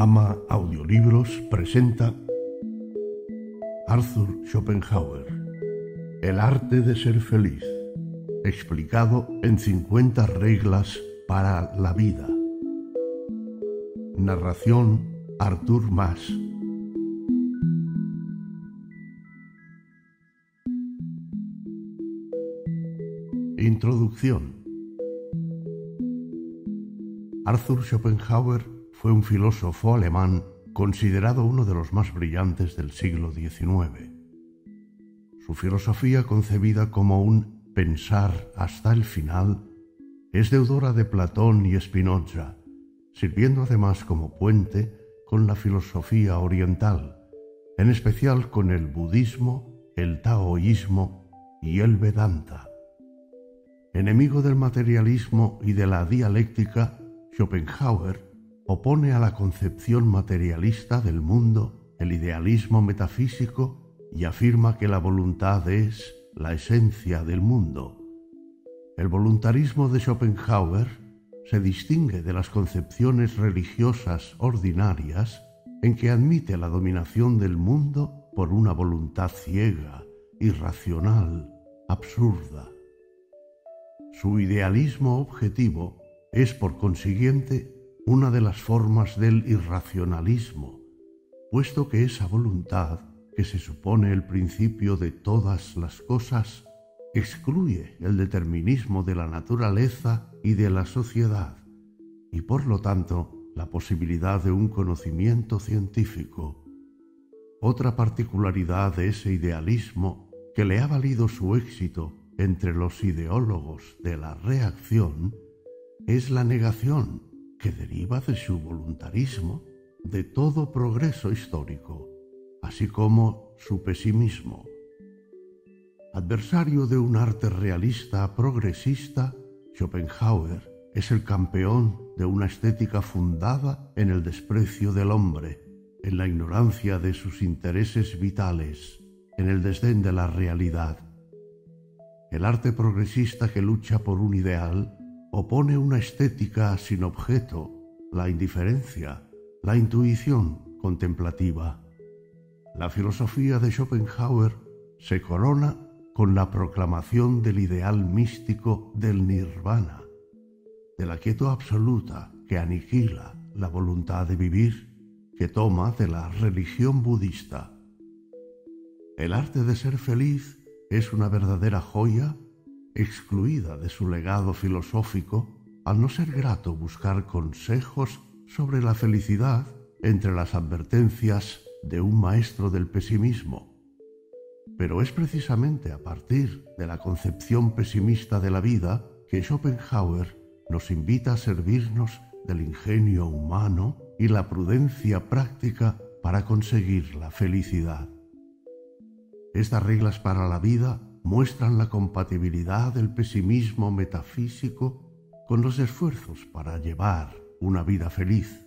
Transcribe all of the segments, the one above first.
Ama Audiolibros presenta Arthur Schopenhauer El arte de ser feliz, explicado en 50 reglas para la vida. Narración Arthur Mas. Introducción Arthur Schopenhauer fue un filósofo alemán considerado uno de los más brillantes del siglo XIX. Su filosofía, concebida como un pensar hasta el final, es deudora de Platón y Spinoza, sirviendo además como puente con la filosofía oriental, en especial con el budismo, el taoísmo y el vedanta. Enemigo del materialismo y de la dialéctica, Schopenhauer opone a la concepción materialista del mundo el idealismo metafísico y afirma que la voluntad es la esencia del mundo. El voluntarismo de Schopenhauer se distingue de las concepciones religiosas ordinarias en que admite la dominación del mundo por una voluntad ciega, irracional, absurda. Su idealismo objetivo es por consiguiente una de las formas del irracionalismo, puesto que esa voluntad, que se supone el principio de todas las cosas, excluye el determinismo de la naturaleza y de la sociedad, y por lo tanto la posibilidad de un conocimiento científico. Otra particularidad de ese idealismo que le ha valido su éxito entre los ideólogos de la reacción es la negación que deriva de su voluntarismo de todo progreso histórico, así como su pesimismo. Adversario de un arte realista progresista, Schopenhauer es el campeón de una estética fundada en el desprecio del hombre, en la ignorancia de sus intereses vitales, en el desdén de la realidad. El arte progresista que lucha por un ideal opone una estética sin objeto, la indiferencia, la intuición contemplativa. La filosofía de Schopenhauer se corona con la proclamación del ideal místico del nirvana, de la quietud absoluta que aniquila la voluntad de vivir que toma de la religión budista. El arte de ser feliz es una verdadera joya excluida de su legado filosófico al no ser grato buscar consejos sobre la felicidad entre las advertencias de un maestro del pesimismo. Pero es precisamente a partir de la concepción pesimista de la vida que Schopenhauer nos invita a servirnos del ingenio humano y la prudencia práctica para conseguir la felicidad. Estas reglas para la vida muestran la compatibilidad del pesimismo metafísico con los esfuerzos para llevar una vida feliz.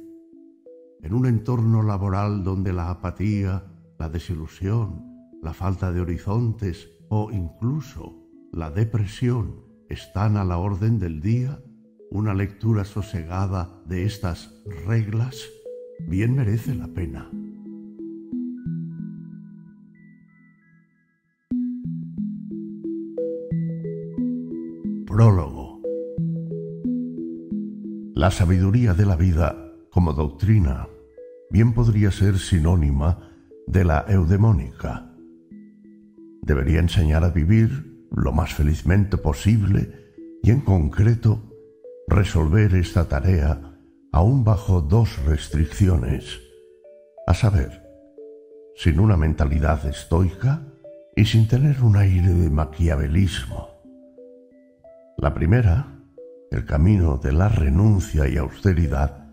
En un entorno laboral donde la apatía, la desilusión, la falta de horizontes o incluso la depresión están a la orden del día, una lectura sosegada de estas reglas bien merece la pena. Prólogo La sabiduría de la vida como doctrina bien podría ser sinónima de la eudemónica. Debería enseñar a vivir lo más felizmente posible y en concreto resolver esta tarea aún bajo dos restricciones, a saber, sin una mentalidad estoica y sin tener un aire de maquiavelismo. La primera, el camino de la renuncia y austeridad,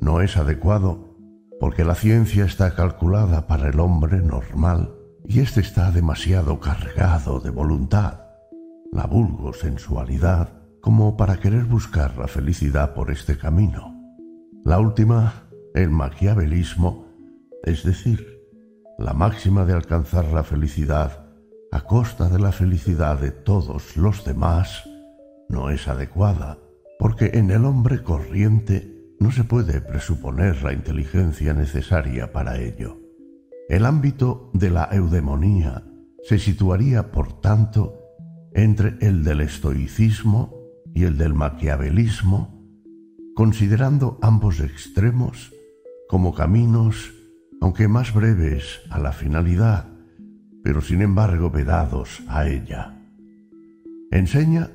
no es adecuado porque la ciencia está calculada para el hombre normal y éste está demasiado cargado de voluntad, la vulgo sensualidad, como para querer buscar la felicidad por este camino. La última, el maquiavelismo, es decir, la máxima de alcanzar la felicidad a costa de la felicidad de todos los demás, no es adecuada, porque en el hombre corriente no se puede presuponer la inteligencia necesaria para ello. El ámbito de la eudemonía se situaría, por tanto, entre el del estoicismo y el del maquiavelismo, considerando ambos extremos como caminos, aunque más breves, a la finalidad, pero sin embargo vedados a ella. Enseña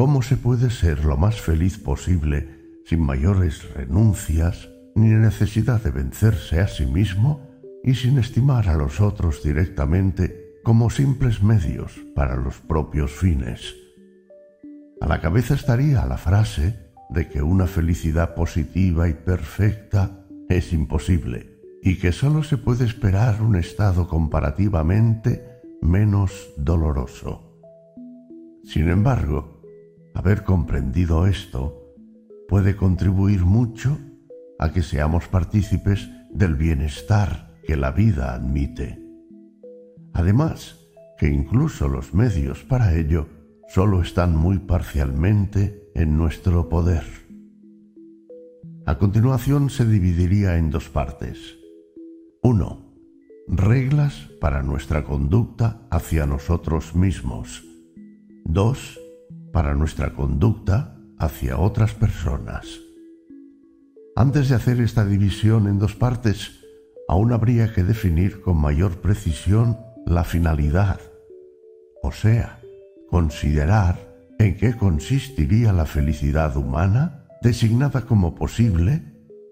cómo se puede ser lo más feliz posible sin mayores renuncias ni necesidad de vencerse a sí mismo y sin estimar a los otros directamente como simples medios para los propios fines. A la cabeza estaría la frase de que una felicidad positiva y perfecta es imposible y que sólo se puede esperar un estado comparativamente menos doloroso. Sin embargo, haber comprendido esto puede contribuir mucho a que seamos partícipes del bienestar que la vida admite. Además, que incluso los medios para ello solo están muy parcialmente en nuestro poder. A continuación se dividiría en dos partes. 1. Reglas para nuestra conducta hacia nosotros mismos. 2. Para nuestra conducta hacia otras personas. Antes de hacer esta división en dos partes, aún habría que definir con mayor precisión la finalidad, o sea, considerar en qué consistiría la felicidad humana designada como posible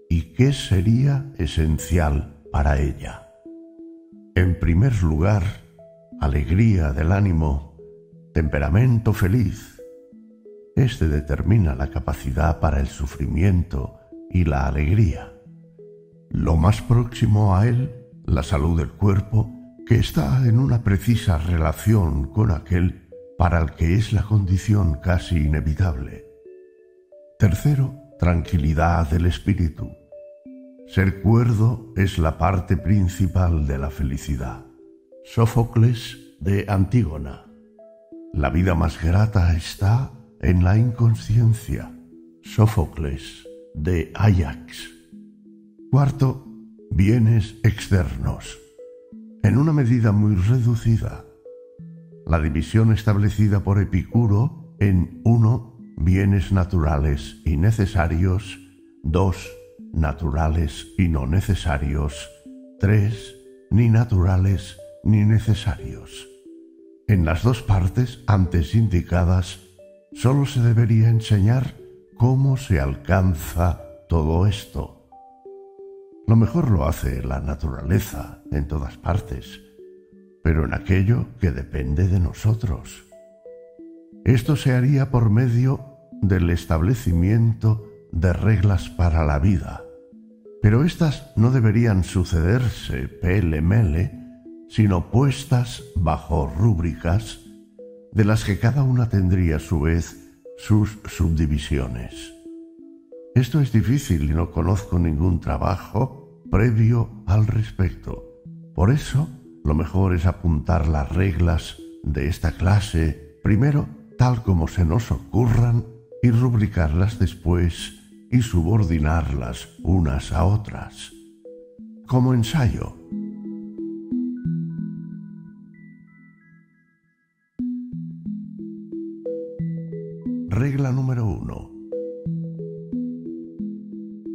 y qué sería esencial para ella. En primer lugar, alegría del ánimo, temperamento feliz, este determina la capacidad para el sufrimiento y la alegría. Lo más próximo a él, la salud del cuerpo, que está en una precisa relación con aquel para el que es la condición casi inevitable. Tercero, tranquilidad del espíritu. Ser cuerdo es la parte principal de la felicidad. Sófocles de Antígona. La vida más grata está en la inconsciencia. Sófocles de Ajax. Cuarto, bienes externos. En una medida muy reducida. La división establecida por Epicuro en uno, bienes naturales y necesarios, dos, naturales y no necesarios, tres, ni naturales ni necesarios. En las dos partes antes indicadas Solo se debería enseñar cómo se alcanza todo esto. Lo mejor lo hace la naturaleza en todas partes, pero en aquello que depende de nosotros. Esto se haría por medio del establecimiento de reglas para la vida, pero éstas no deberían sucederse pele-mele, sino puestas bajo rúbricas de las que cada una tendría a su vez sus subdivisiones. Esto es difícil y no conozco ningún trabajo previo al respecto. Por eso, lo mejor es apuntar las reglas de esta clase primero tal como se nos ocurran y rubricarlas después y subordinarlas unas a otras. Como ensayo, Regla número uno.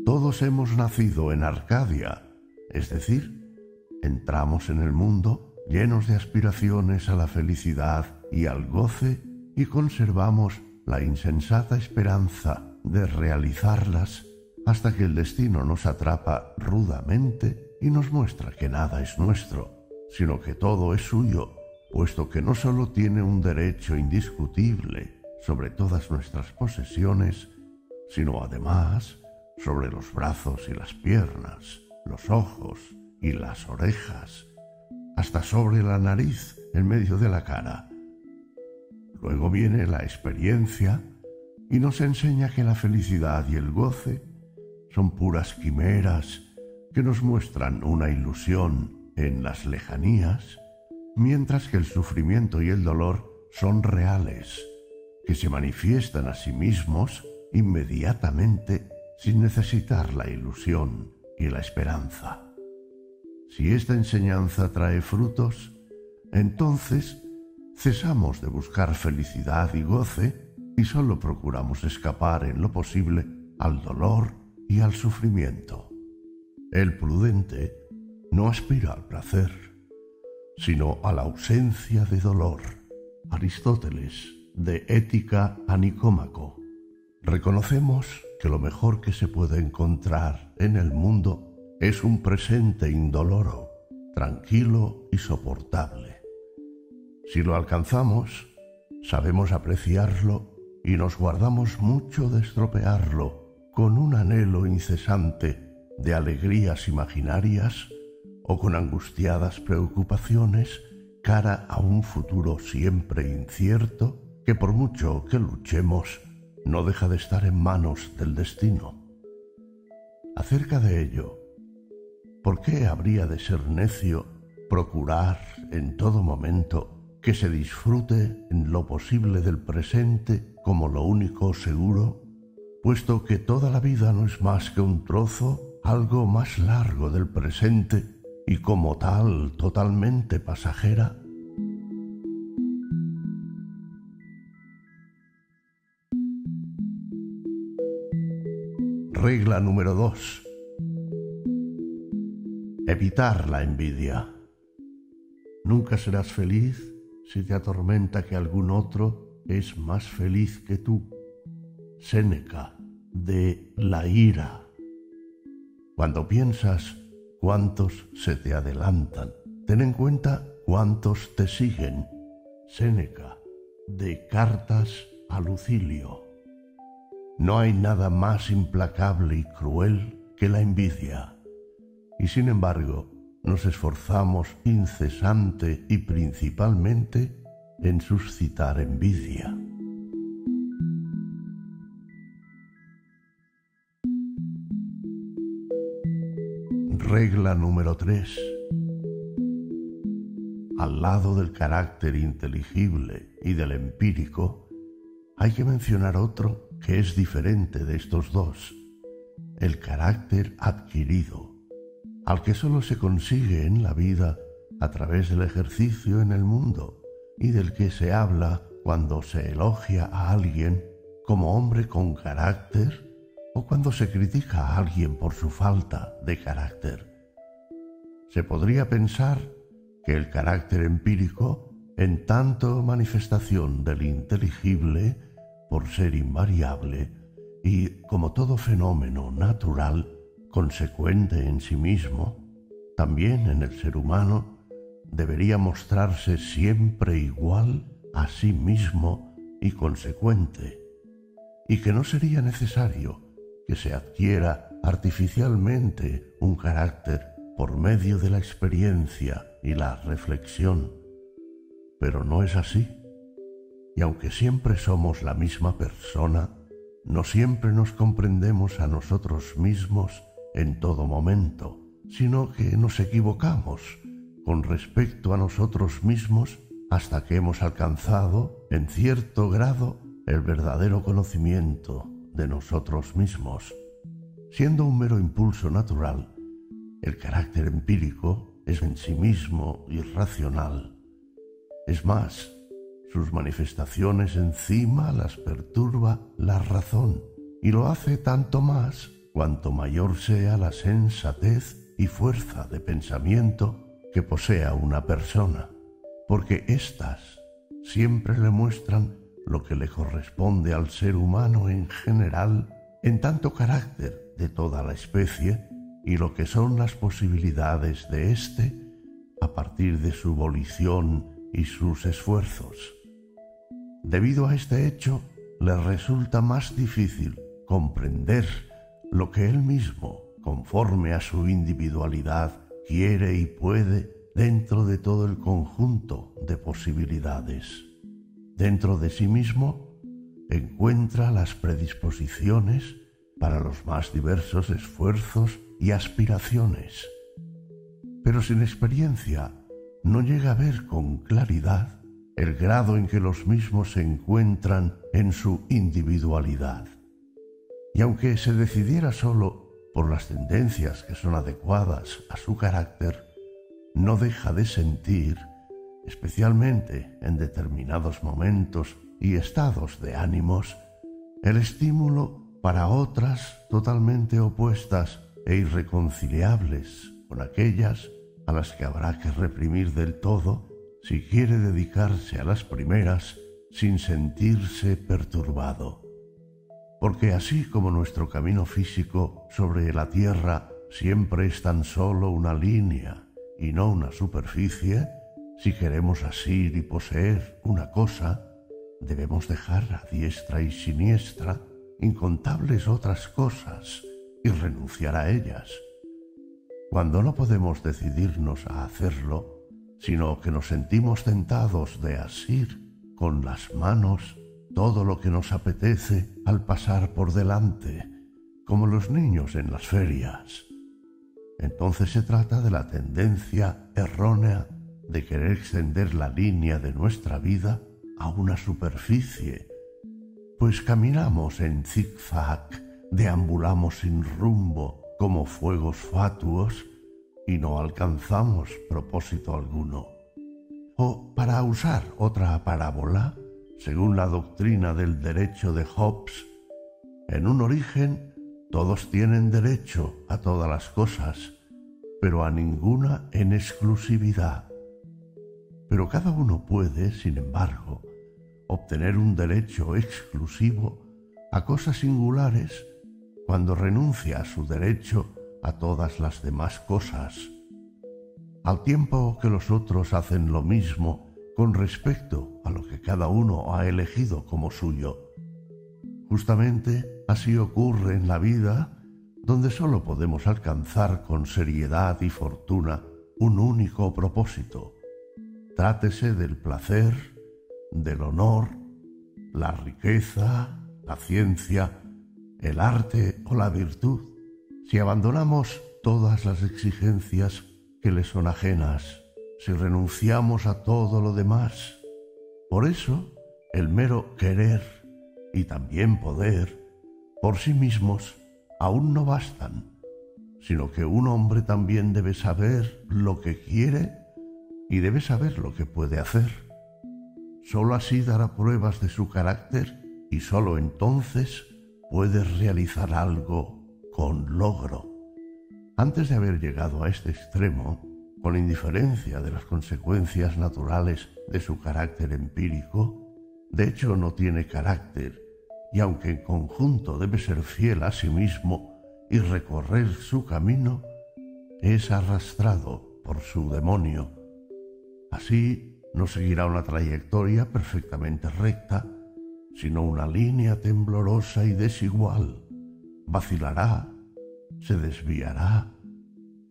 Todos hemos nacido en Arcadia, es decir, entramos en el mundo llenos de aspiraciones a la felicidad y al goce y conservamos la insensata esperanza de realizarlas hasta que el destino nos atrapa rudamente y nos muestra que nada es nuestro, sino que todo es suyo, puesto que no sólo tiene un derecho indiscutible, sobre todas nuestras posesiones, sino además sobre los brazos y las piernas, los ojos y las orejas, hasta sobre la nariz en medio de la cara. Luego viene la experiencia y nos enseña que la felicidad y el goce son puras quimeras que nos muestran una ilusión en las lejanías, mientras que el sufrimiento y el dolor son reales que se manifiestan a sí mismos inmediatamente sin necesitar la ilusión y la esperanza. Si esta enseñanza trae frutos, entonces cesamos de buscar felicidad y goce y solo procuramos escapar en lo posible al dolor y al sufrimiento. El prudente no aspira al placer, sino a la ausencia de dolor. Aristóteles, de Ética a Nicómaco. Reconocemos que lo mejor que se puede encontrar en el mundo es un presente indoloro, tranquilo y soportable. Si lo alcanzamos, sabemos apreciarlo y nos guardamos mucho de estropearlo con un anhelo incesante de alegrías imaginarias o con angustiadas preocupaciones cara a un futuro siempre incierto que por mucho que luchemos no deja de estar en manos del destino. Acerca de ello, ¿por qué habría de ser necio procurar en todo momento que se disfrute en lo posible del presente como lo único seguro, puesto que toda la vida no es más que un trozo algo más largo del presente y como tal totalmente pasajera? Regla número 2. Evitar la envidia. Nunca serás feliz si te atormenta que algún otro es más feliz que tú. Séneca, de la ira. Cuando piensas cuántos se te adelantan, ten en cuenta cuántos te siguen. Séneca, de cartas a Lucilio. No hay nada más implacable y cruel que la envidia. Y sin embargo, nos esforzamos incesante y principalmente en suscitar envidia. Regla número 3. Al lado del carácter inteligible y del empírico, hay que mencionar otro que es diferente de estos dos, el carácter adquirido, al que sólo se consigue en la vida a través del ejercicio en el mundo y del que se habla cuando se elogia a alguien como hombre con carácter o cuando se critica a alguien por su falta de carácter. Se podría pensar que el carácter empírico, en tanto manifestación del inteligible, por ser invariable y, como todo fenómeno natural, consecuente en sí mismo, también en el ser humano, debería mostrarse siempre igual a sí mismo y consecuente, y que no sería necesario que se adquiera artificialmente un carácter por medio de la experiencia y la reflexión. Pero no es así. Y aunque siempre somos la misma persona, no siempre nos comprendemos a nosotros mismos en todo momento, sino que nos equivocamos con respecto a nosotros mismos hasta que hemos alcanzado, en cierto grado, el verdadero conocimiento de nosotros mismos. Siendo un mero impulso natural, el carácter empírico es en sí mismo irracional. Es más, sus manifestaciones encima las perturba la razón y lo hace tanto más cuanto mayor sea la sensatez y fuerza de pensamiento que posea una persona, porque éstas siempre le muestran lo que le corresponde al ser humano en general en tanto carácter de toda la especie y lo que son las posibilidades de éste a partir de su volición y sus esfuerzos. Debido a este hecho, le resulta más difícil comprender lo que él mismo, conforme a su individualidad, quiere y puede dentro de todo el conjunto de posibilidades. Dentro de sí mismo encuentra las predisposiciones para los más diversos esfuerzos y aspiraciones, pero sin experiencia no llega a ver con claridad el grado en que los mismos se encuentran en su individualidad. Y aunque se decidiera solo por las tendencias que son adecuadas a su carácter, no deja de sentir, especialmente en determinados momentos y estados de ánimos, el estímulo para otras totalmente opuestas e irreconciliables con aquellas a las que habrá que reprimir del todo si quiere dedicarse a las primeras sin sentirse perturbado. Porque así como nuestro camino físico sobre la Tierra siempre es tan solo una línea y no una superficie, si queremos asir y poseer una cosa, debemos dejar a diestra y siniestra incontables otras cosas y renunciar a ellas. Cuando no podemos decidirnos a hacerlo, sino que nos sentimos tentados de asir con las manos todo lo que nos apetece al pasar por delante, como los niños en las ferias. Entonces se trata de la tendencia errónea de querer extender la línea de nuestra vida a una superficie, pues caminamos en zigzag, deambulamos sin rumbo como fuegos fatuos y no alcanzamos propósito alguno. O, para usar otra parábola, según la doctrina del derecho de Hobbes, en un origen todos tienen derecho a todas las cosas, pero a ninguna en exclusividad. Pero cada uno puede, sin embargo, obtener un derecho exclusivo a cosas singulares cuando renuncia a su derecho a todas las demás cosas, al tiempo que los otros hacen lo mismo con respecto a lo que cada uno ha elegido como suyo. Justamente así ocurre en la vida donde sólo podemos alcanzar con seriedad y fortuna un único propósito. Trátese del placer, del honor, la riqueza, la ciencia, el arte o la virtud, si abandonamos todas las exigencias que le son ajenas, si renunciamos a todo lo demás. Por eso, el mero querer y también poder, por sí mismos, aún no bastan, sino que un hombre también debe saber lo que quiere y debe saber lo que puede hacer. Solo así dará pruebas de su carácter y sólo entonces puede realizar algo con logro. Antes de haber llegado a este extremo, con indiferencia de las consecuencias naturales de su carácter empírico, de hecho no tiene carácter, y aunque en conjunto debe ser fiel a sí mismo y recorrer su camino, es arrastrado por su demonio. Así no seguirá una trayectoria perfectamente recta, sino una línea temblorosa y desigual. Vacilará, se desviará,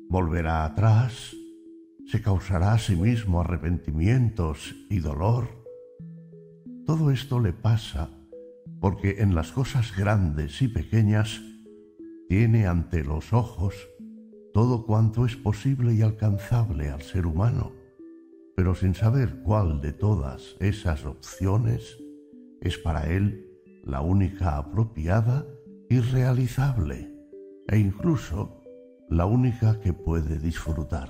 volverá atrás, se causará a sí mismo arrepentimientos y dolor. Todo esto le pasa porque en las cosas grandes y pequeñas tiene ante los ojos todo cuanto es posible y alcanzable al ser humano pero sin saber cuál de todas esas opciones es para él la única apropiada y realizable, e incluso la única que puede disfrutar.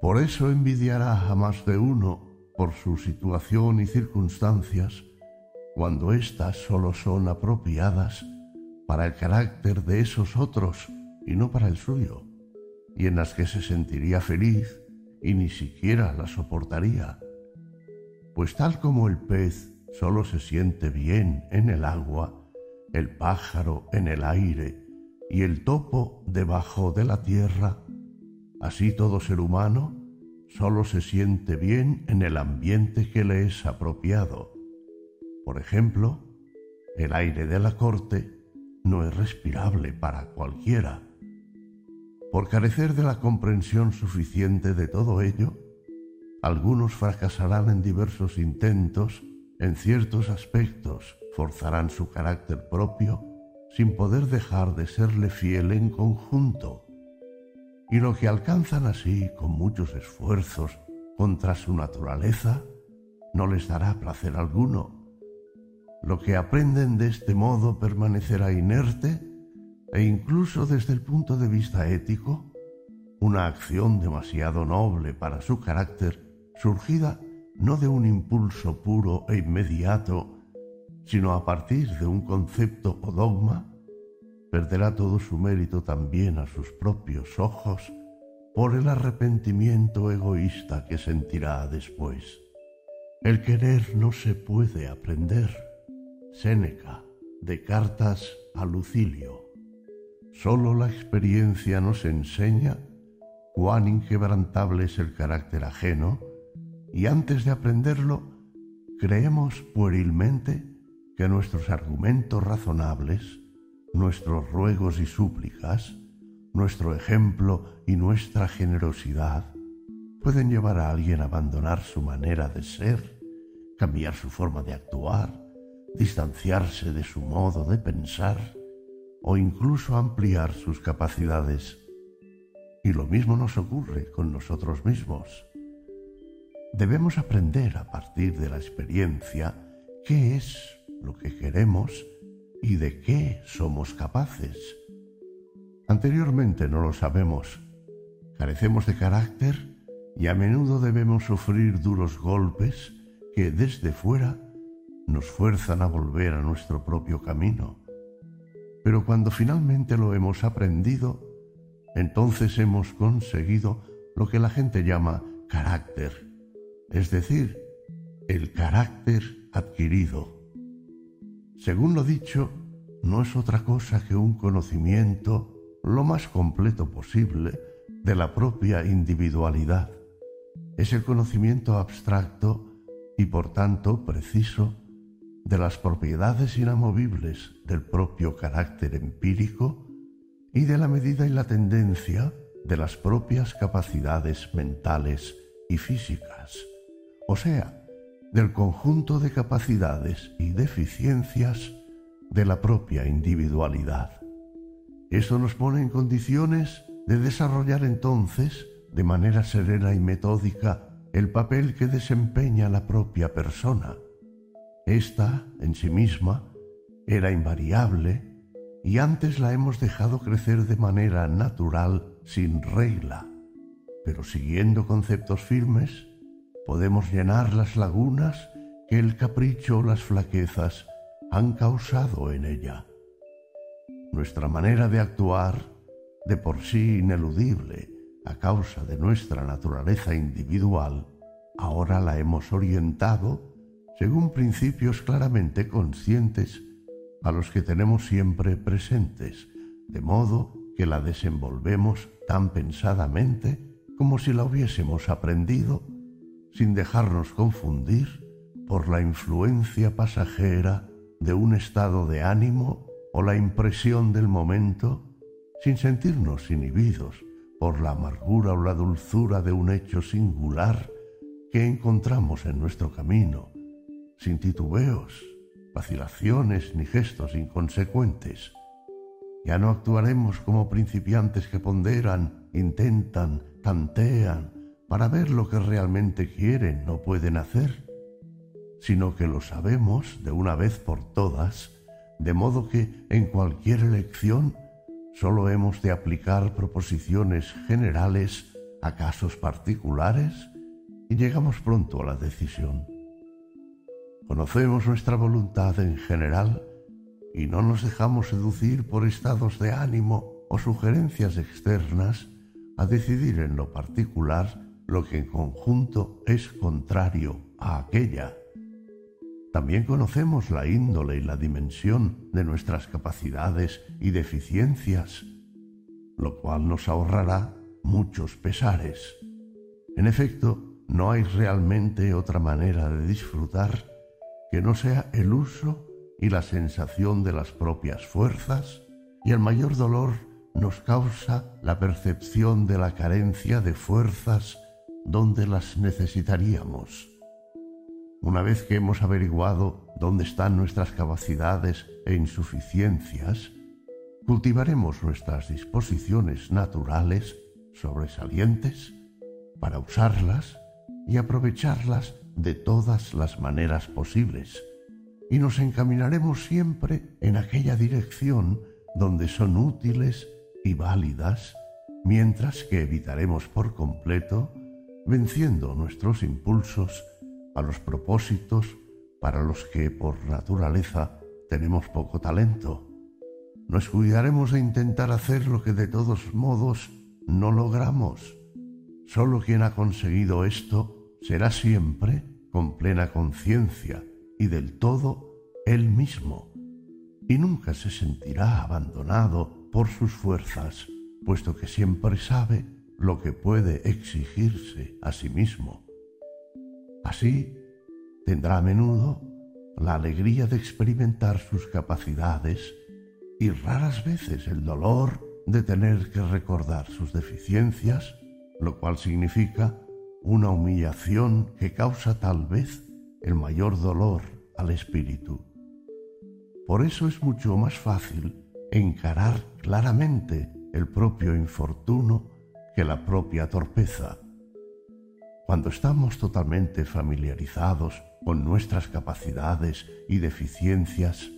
Por eso envidiará a más de uno por su situación y circunstancias, cuando éstas solo son apropiadas para el carácter de esos otros y no para el suyo, y en las que se sentiría feliz y ni siquiera la soportaría, pues tal como el pez solo se siente bien en el agua, el pájaro en el aire y el topo debajo de la tierra, así todo ser humano solo se siente bien en el ambiente que le es apropiado. Por ejemplo, el aire de la corte no es respirable para cualquiera por carecer de la comprensión suficiente de todo ello, algunos fracasarán en diversos intentos, en ciertos aspectos forzarán su carácter propio sin poder dejar de serle fiel en conjunto. Y lo que alcanzan así con muchos esfuerzos contra su naturaleza no les dará placer alguno. lo que aprenden de este modo permanecerá inerte e incluso desde el punto de vista ético, una acción demasiado noble para su carácter, surgida no de un impulso puro e inmediato, sino a partir de un concepto o dogma, perderá todo su mérito también a sus propios ojos por el arrepentimiento egoísta que sentirá después. El querer no se puede aprender. Séneca, de cartas a Lucilio. Solo la experiencia nos enseña cuán inquebrantable es el carácter ajeno y antes de aprenderlo creemos puerilmente que nuestros argumentos razonables, nuestros ruegos y súplicas, nuestro ejemplo y nuestra generosidad pueden llevar a alguien a abandonar su manera de ser, cambiar su forma de actuar, distanciarse de su modo de pensar o incluso ampliar sus capacidades. Y lo mismo nos ocurre con nosotros mismos. Debemos aprender a partir de la experiencia qué es lo que queremos y de qué somos capaces. Anteriormente no lo sabemos. Carecemos de carácter y a menudo debemos sufrir duros golpes que desde fuera nos fuerzan a volver a nuestro propio camino. Pero cuando finalmente lo hemos aprendido, entonces hemos conseguido lo que la gente llama carácter, es decir, el carácter adquirido. Según lo dicho, no es otra cosa que un conocimiento lo más completo posible de la propia individualidad. Es el conocimiento abstracto y por tanto preciso de las propiedades inamovibles del propio carácter empírico y de la medida y la tendencia de las propias capacidades mentales y físicas, o sea, del conjunto de capacidades y deficiencias de la propia individualidad. Eso nos pone en condiciones de desarrollar entonces, de manera serena y metódica, el papel que desempeña la propia persona. Esta, en sí misma, era invariable y antes la hemos dejado crecer de manera natural, sin regla. Pero siguiendo conceptos firmes, podemos llenar las lagunas que el capricho o las flaquezas han causado en ella. Nuestra manera de actuar, de por sí ineludible a causa de nuestra naturaleza individual, ahora la hemos orientado según principios claramente conscientes a los que tenemos siempre presentes, de modo que la desenvolvemos tan pensadamente como si la hubiésemos aprendido, sin dejarnos confundir por la influencia pasajera de un estado de ánimo o la impresión del momento sin sentirnos inhibidos por la amargura o la dulzura de un hecho singular que encontramos en nuestro camino, sin titubeos, vacilaciones ni gestos inconsecuentes. Ya no actuaremos como principiantes que ponderan, intentan, tantean para ver lo que realmente quieren o pueden hacer, sino que lo sabemos de una vez por todas de modo que en cualquier elección solo hemos de aplicar proposiciones generales a casos particulares y llegamos pronto a la decisión. Conocemos nuestra voluntad en general y no nos dejamos seducir por estados de ánimo o sugerencias externas a decidir en lo particular lo que en conjunto es contrario a aquella también conocemos la índole y la dimensión de nuestras capacidades y deficiencias, lo cual nos ahorrará muchos pesares. En efecto, no hay realmente otra manera de disfrutar que no sea el uso y la sensación de las propias fuerzas, y el mayor dolor nos causa la percepción de la carencia de fuerzas donde las necesitaríamos. Una vez que hemos averiguado dónde están nuestras capacidades e insuficiencias, cultivaremos nuestras disposiciones naturales sobresalientes para usarlas y aprovecharlas de todas las maneras posibles, y nos encaminaremos siempre en aquella dirección donde son útiles y válidas, mientras que evitaremos por completo, venciendo nuestros impulsos, a los propósitos para los que por naturaleza tenemos poco talento. Nos cuidaremos de intentar hacer lo que de todos modos no logramos. Solo quien ha conseguido esto será siempre, con plena conciencia y del todo, él mismo, y nunca se sentirá abandonado por sus fuerzas, puesto que siempre sabe lo que puede exigirse a sí mismo. Así, tendrá a menudo la alegría de experimentar sus capacidades y raras veces el dolor de tener que recordar sus deficiencias, lo cual significa una humillación que causa tal vez el mayor dolor al espíritu. Por eso es mucho más fácil encarar claramente el propio infortuno la propia torpeza. Cuando estamos totalmente familiarizados con nuestras capacidades y deficiencias,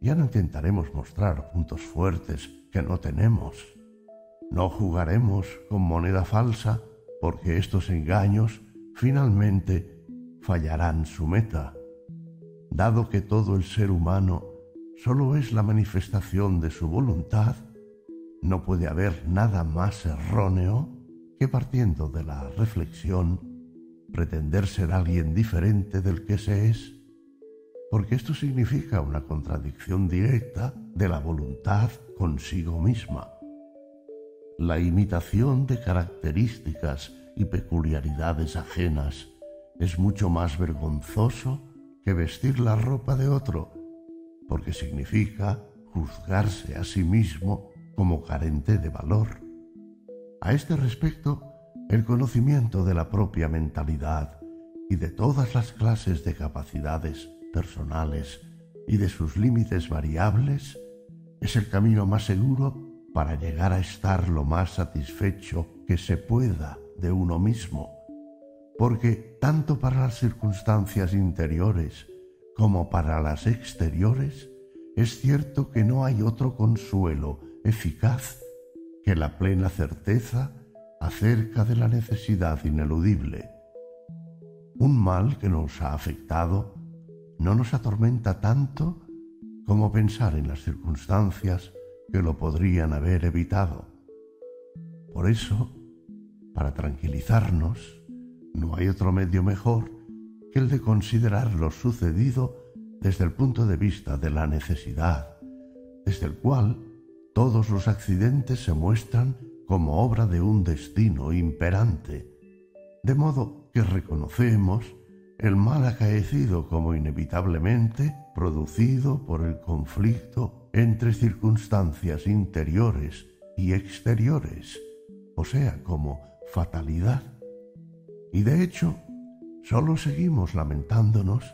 ya no intentaremos mostrar puntos fuertes que no tenemos. No jugaremos con moneda falsa porque estos engaños finalmente fallarán su meta. Dado que todo el ser humano solo es la manifestación de su voluntad, no puede haber nada más erróneo que partiendo de la reflexión pretender ser alguien diferente del que se es, porque esto significa una contradicción directa de la voluntad consigo misma. La imitación de características y peculiaridades ajenas es mucho más vergonzoso que vestir la ropa de otro, porque significa juzgarse a sí mismo como carente de valor. A este respecto, el conocimiento de la propia mentalidad y de todas las clases de capacidades personales y de sus límites variables es el camino más seguro para llegar a estar lo más satisfecho que se pueda de uno mismo, porque tanto para las circunstancias interiores como para las exteriores, es cierto que no hay otro consuelo eficaz que la plena certeza acerca de la necesidad ineludible. Un mal que nos ha afectado no nos atormenta tanto como pensar en las circunstancias que lo podrían haber evitado. Por eso, para tranquilizarnos, no hay otro medio mejor que el de considerar lo sucedido desde el punto de vista de la necesidad, desde el cual todos los accidentes se muestran como obra de un destino imperante, de modo que reconocemos el mal acaecido como inevitablemente producido por el conflicto entre circunstancias interiores y exteriores, o sea, como fatalidad. Y de hecho, solo seguimos lamentándonos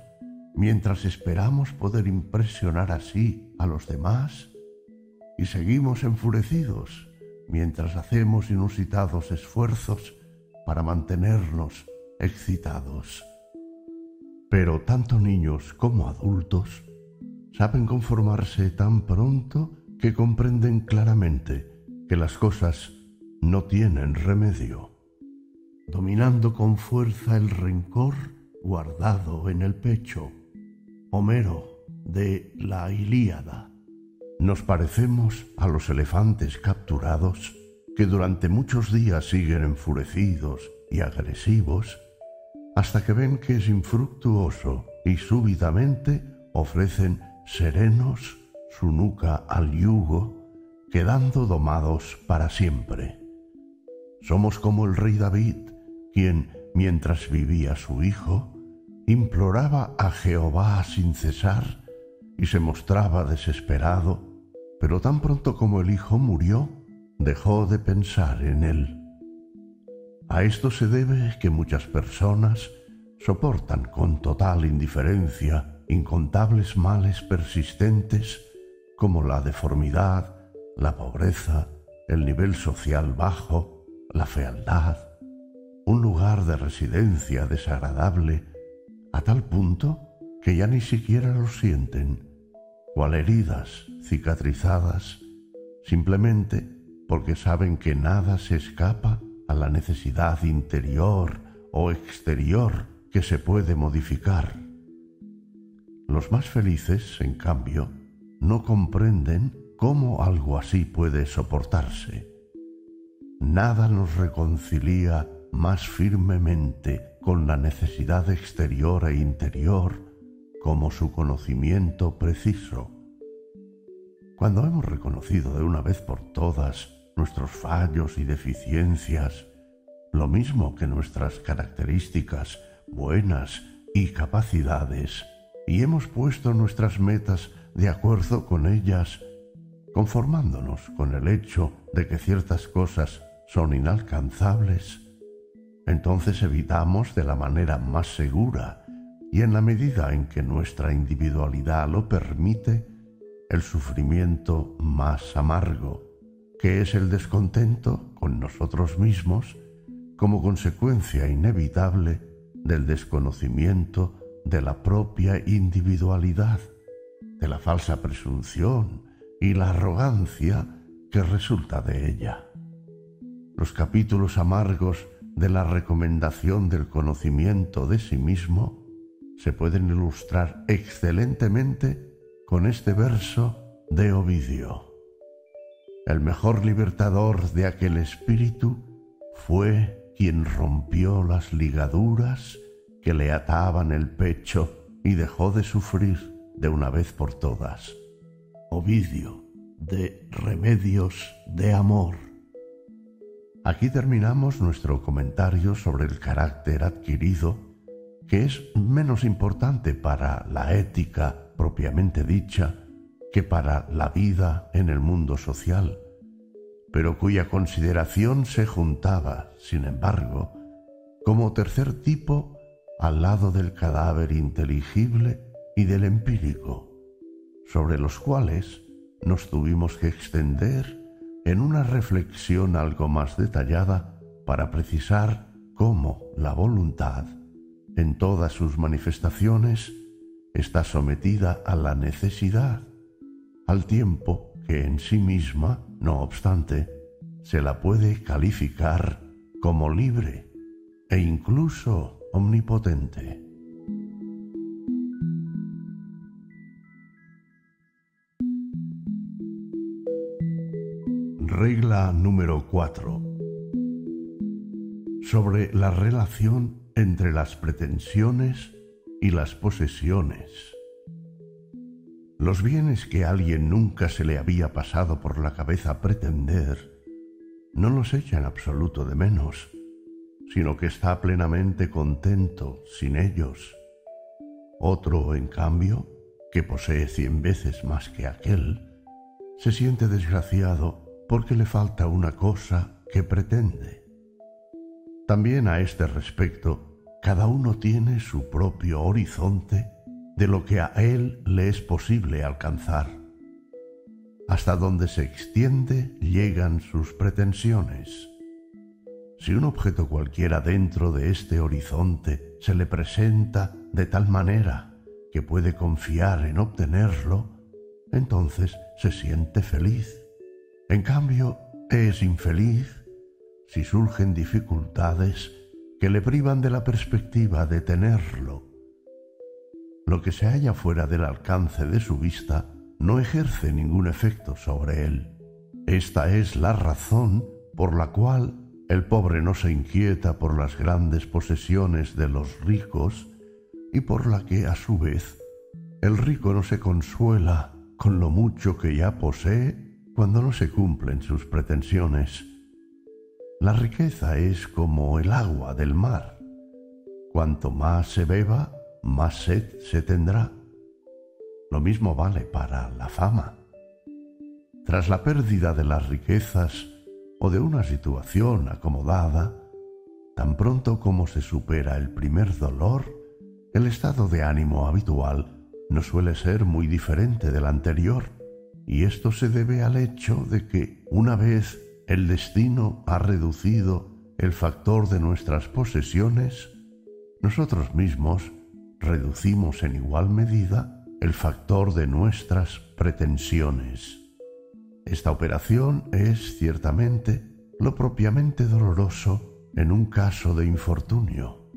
mientras esperamos poder impresionar así a los demás y seguimos enfurecidos mientras hacemos inusitados esfuerzos para mantenernos excitados. Pero tanto niños como adultos saben conformarse tan pronto que comprenden claramente que las cosas no tienen remedio, dominando con fuerza el rencor guardado en el pecho. Homero de la Ilíada. Nos parecemos a los elefantes capturados que durante muchos días siguen enfurecidos y agresivos hasta que ven que es infructuoso y súbitamente ofrecen serenos su nuca al yugo, quedando domados para siempre. Somos como el rey David, quien, mientras vivía su hijo, imploraba a Jehová sin cesar y se mostraba desesperado pero tan pronto como el hijo murió, dejó de pensar en él. A esto se debe que muchas personas soportan con total indiferencia incontables males persistentes como la deformidad, la pobreza, el nivel social bajo, la fealdad, un lugar de residencia desagradable, a tal punto que ya ni siquiera lo sienten, cual heridas cicatrizadas, simplemente porque saben que nada se escapa a la necesidad interior o exterior que se puede modificar. Los más felices, en cambio, no comprenden cómo algo así puede soportarse. Nada nos reconcilia más firmemente con la necesidad exterior e interior como su conocimiento preciso. Cuando hemos reconocido de una vez por todas nuestros fallos y deficiencias, lo mismo que nuestras características buenas y capacidades, y hemos puesto nuestras metas de acuerdo con ellas, conformándonos con el hecho de que ciertas cosas son inalcanzables, entonces evitamos de la manera más segura y en la medida en que nuestra individualidad lo permite, el sufrimiento más amargo, que es el descontento con nosotros mismos como consecuencia inevitable del desconocimiento de la propia individualidad, de la falsa presunción y la arrogancia que resulta de ella. Los capítulos amargos de la recomendación del conocimiento de sí mismo se pueden ilustrar excelentemente con este verso de Ovidio. El mejor libertador de aquel espíritu fue quien rompió las ligaduras que le ataban el pecho y dejó de sufrir de una vez por todas. Ovidio, de Remedios de Amor. Aquí terminamos nuestro comentario sobre el carácter adquirido que es menos importante para la ética propiamente dicha que para la vida en el mundo social, pero cuya consideración se juntaba, sin embargo, como tercer tipo al lado del cadáver inteligible y del empírico, sobre los cuales nos tuvimos que extender en una reflexión algo más detallada para precisar cómo la voluntad en todas sus manifestaciones, está sometida a la necesidad, al tiempo que en sí misma, no obstante, se la puede calificar como libre e incluso omnipotente. Regla número 4. Sobre la relación entre las pretensiones y las posesiones. Los bienes que a alguien nunca se le había pasado por la cabeza pretender, no los echa en absoluto de menos, sino que está plenamente contento sin ellos. Otro, en cambio, que posee cien veces más que aquel, se siente desgraciado porque le falta una cosa que pretende. También a este respecto cada uno tiene su propio horizonte de lo que a él le es posible alcanzar. Hasta donde se extiende llegan sus pretensiones. Si un objeto cualquiera dentro de este horizonte se le presenta de tal manera que puede confiar en obtenerlo, entonces se siente feliz. En cambio, es infeliz si surgen dificultades que le privan de la perspectiva de tenerlo. Lo que se halla fuera del alcance de su vista no ejerce ningún efecto sobre él. Esta es la razón por la cual el pobre no se inquieta por las grandes posesiones de los ricos y por la que, a su vez, el rico no se consuela con lo mucho que ya posee cuando no se cumplen sus pretensiones. La riqueza es como el agua del mar. Cuanto más se beba, más sed se tendrá. Lo mismo vale para la fama. Tras la pérdida de las riquezas o de una situación acomodada, tan pronto como se supera el primer dolor, el estado de ánimo habitual no suele ser muy diferente del anterior, y esto se debe al hecho de que una vez el destino ha reducido el factor de nuestras posesiones, nosotros mismos reducimos en igual medida el factor de nuestras pretensiones. Esta operación es ciertamente lo propiamente doloroso en un caso de infortunio.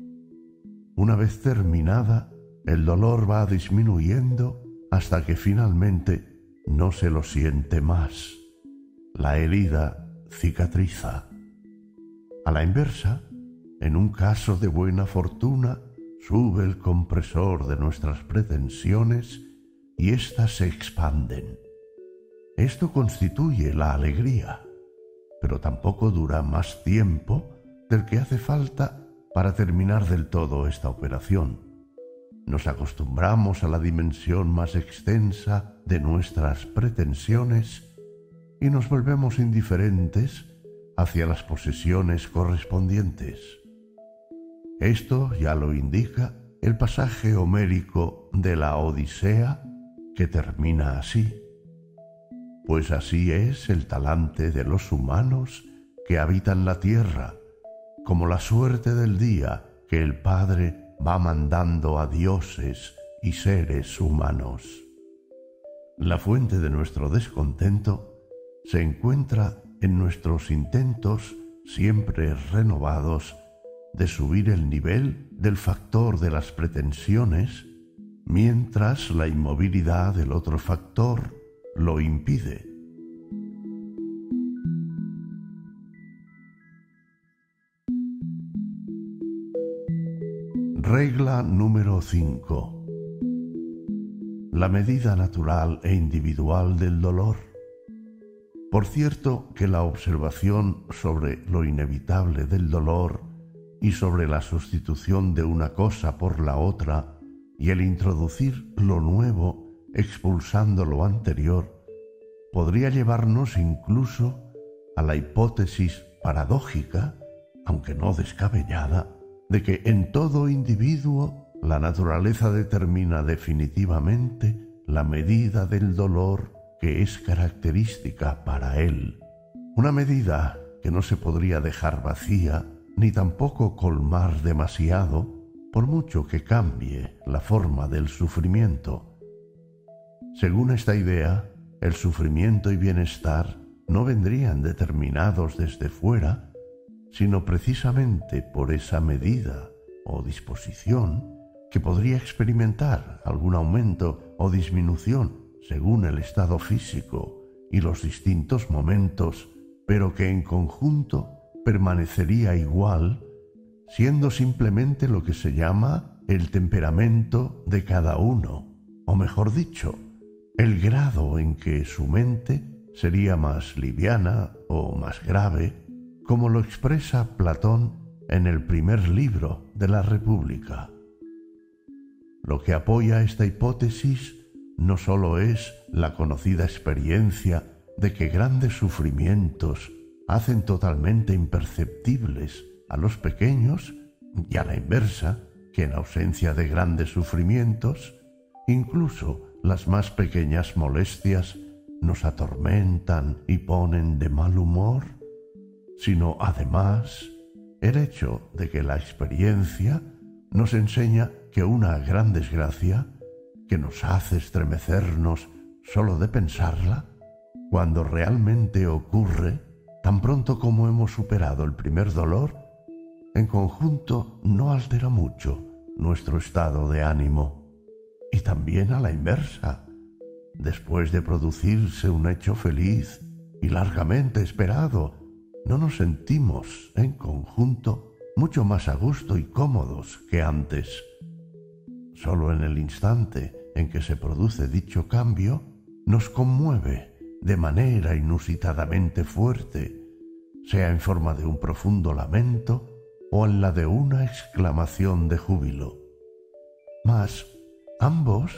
Una vez terminada, el dolor va disminuyendo hasta que finalmente no se lo siente más. La herida cicatriza. A la inversa, en un caso de buena fortuna, sube el compresor de nuestras pretensiones y éstas se expanden. Esto constituye la alegría, pero tampoco dura más tiempo del que hace falta para terminar del todo esta operación. Nos acostumbramos a la dimensión más extensa de nuestras pretensiones y nos volvemos indiferentes hacia las posesiones correspondientes. Esto ya lo indica el pasaje homérico de la Odisea que termina así. Pues así es el talante de los humanos que habitan la tierra, como la suerte del día que el Padre va mandando a dioses y seres humanos. La fuente de nuestro descontento se encuentra en nuestros intentos siempre renovados de subir el nivel del factor de las pretensiones mientras la inmovilidad del otro factor lo impide. Regla número 5. La medida natural e individual del dolor. Por cierto que la observación sobre lo inevitable del dolor y sobre la sustitución de una cosa por la otra y el introducir lo nuevo expulsando lo anterior podría llevarnos incluso a la hipótesis paradójica, aunque no descabellada, de que en todo individuo la naturaleza determina definitivamente la medida del dolor que es característica para él, una medida que no se podría dejar vacía ni tampoco colmar demasiado por mucho que cambie la forma del sufrimiento. Según esta idea, el sufrimiento y bienestar no vendrían determinados desde fuera, sino precisamente por esa medida o disposición que podría experimentar algún aumento o disminución según el estado físico y los distintos momentos, pero que en conjunto permanecería igual, siendo simplemente lo que se llama el temperamento de cada uno, o mejor dicho, el grado en que su mente sería más liviana o más grave como lo expresa Platón en el primer libro de la República. Lo que apoya esta hipótesis no sólo es la conocida experiencia de que grandes sufrimientos hacen totalmente imperceptibles a los pequeños y a la inversa, que en ausencia de grandes sufrimientos, incluso las más pequeñas molestias nos atormentan y ponen de mal humor, sino además el hecho de que la experiencia nos enseña que una gran desgracia, que nos hace estremecernos solo de pensarla, cuando realmente ocurre, tan pronto como hemos superado el primer dolor, en conjunto no altera mucho nuestro estado de ánimo. Y también a la inversa, después de producirse un hecho feliz y largamente esperado, no nos sentimos en conjunto mucho más a gusto y cómodos que antes. Solo en el instante en que se produce dicho cambio, nos conmueve de manera inusitadamente fuerte, sea en forma de un profundo lamento o en la de una exclamación de júbilo. Mas ambos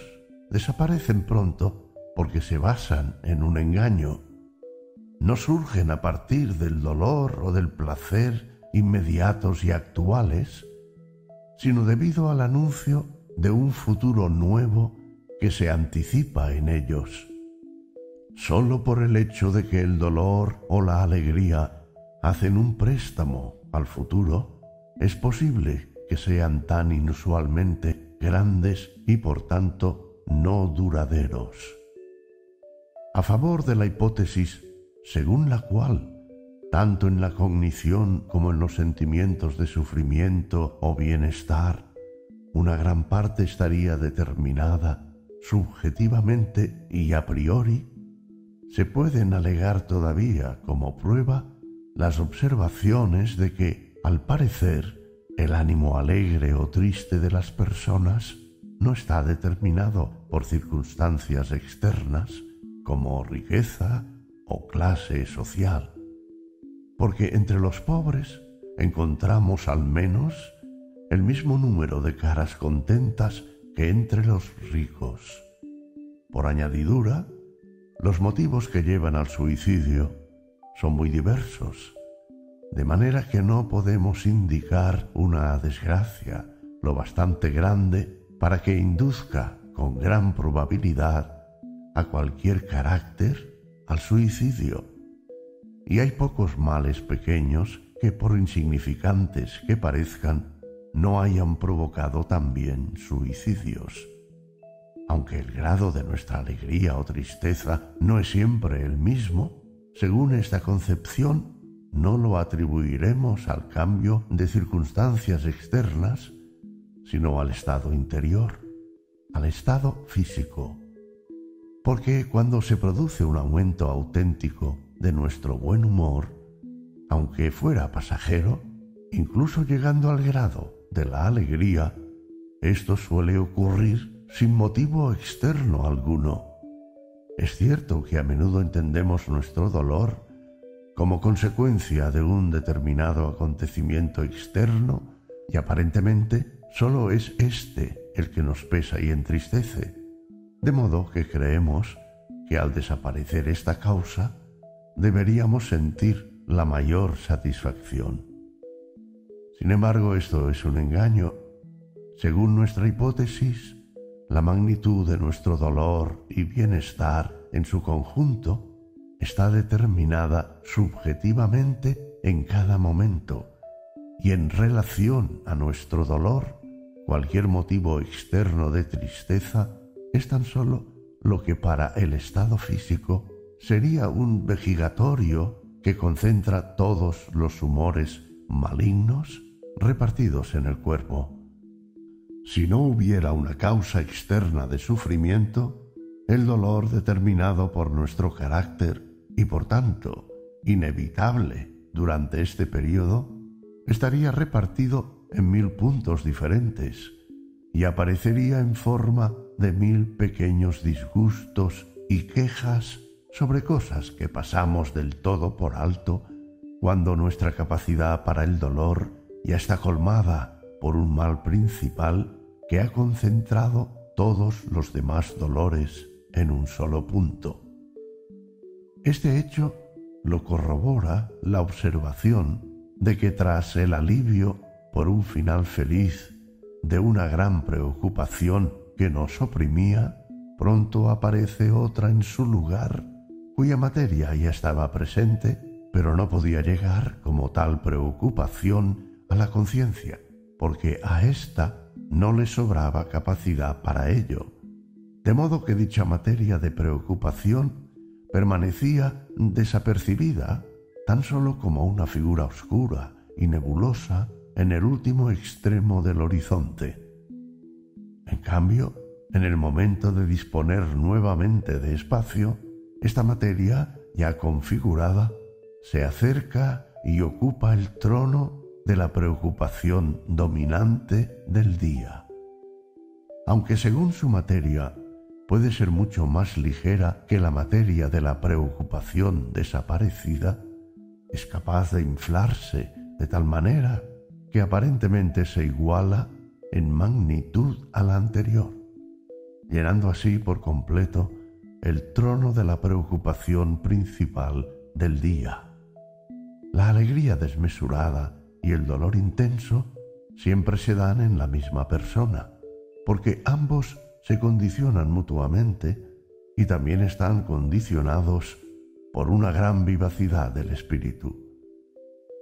desaparecen pronto porque se basan en un engaño no surgen a partir del dolor o del placer inmediatos y actuales, sino debido al anuncio de un futuro nuevo que se anticipa en ellos. Solo por el hecho de que el dolor o la alegría hacen un préstamo al futuro, es posible que sean tan inusualmente grandes y por tanto no duraderos. A favor de la hipótesis según la cual, tanto en la cognición como en los sentimientos de sufrimiento o bienestar, una gran parte estaría determinada subjetivamente y a priori, se pueden alegar todavía como prueba las observaciones de que, al parecer, el ánimo alegre o triste de las personas no está determinado por circunstancias externas como riqueza o clase social, porque entre los pobres encontramos al menos el mismo número de caras contentas que entre los ricos. Por añadidura, los motivos que llevan al suicidio son muy diversos, de manera que no podemos indicar una desgracia lo bastante grande para que induzca con gran probabilidad a cualquier carácter al suicidio. Y hay pocos males pequeños que por insignificantes que parezcan no hayan provocado también suicidios. Aunque el grado de nuestra alegría o tristeza no es siempre el mismo, según esta concepción, no lo atribuiremos al cambio de circunstancias externas, sino al estado interior, al estado físico. Porque cuando se produce un aumento auténtico de nuestro buen humor, aunque fuera pasajero, incluso llegando al grado de la alegría, esto suele ocurrir sin motivo externo alguno es cierto que a menudo entendemos nuestro dolor como consecuencia de un determinado acontecimiento externo y aparentemente solo es éste el que nos pesa y entristece, de modo que creemos que al desaparecer esta causa deberíamos sentir la mayor satisfacción. Sin embargo, esto es un engaño. Según nuestra hipótesis, la magnitud de nuestro dolor y bienestar en su conjunto está determinada subjetivamente en cada momento y en relación a nuestro dolor, cualquier motivo externo de tristeza es tan solo lo que para el estado físico sería un vejigatorio que concentra todos los humores malignos repartidos en el cuerpo. Si no hubiera una causa externa de sufrimiento, el dolor determinado por nuestro carácter y por tanto inevitable durante este periodo, estaría repartido en mil puntos diferentes y aparecería en forma de mil pequeños disgustos y quejas sobre cosas que pasamos del todo por alto cuando nuestra capacidad para el dolor ya está colmada por un mal principal que ha concentrado todos los demás dolores en un solo punto. Este hecho lo corrobora la observación de que tras el alivio por un final feliz de una gran preocupación que nos oprimía, pronto aparece otra en su lugar, cuya materia ya estaba presente, pero no podía llegar como tal preocupación a la conciencia porque a ésta no le sobraba capacidad para ello, de modo que dicha materia de preocupación permanecía desapercibida tan solo como una figura oscura y nebulosa en el último extremo del horizonte. En cambio, en el momento de disponer nuevamente de espacio, esta materia, ya configurada, se acerca y ocupa el trono de la preocupación dominante del día. Aunque según su materia puede ser mucho más ligera que la materia de la preocupación desaparecida, es capaz de inflarse de tal manera que aparentemente se iguala en magnitud a la anterior, llenando así por completo el trono de la preocupación principal del día. La alegría desmesurada y el dolor intenso siempre se dan en la misma persona, porque ambos se condicionan mutuamente y también están condicionados por una gran vivacidad del espíritu.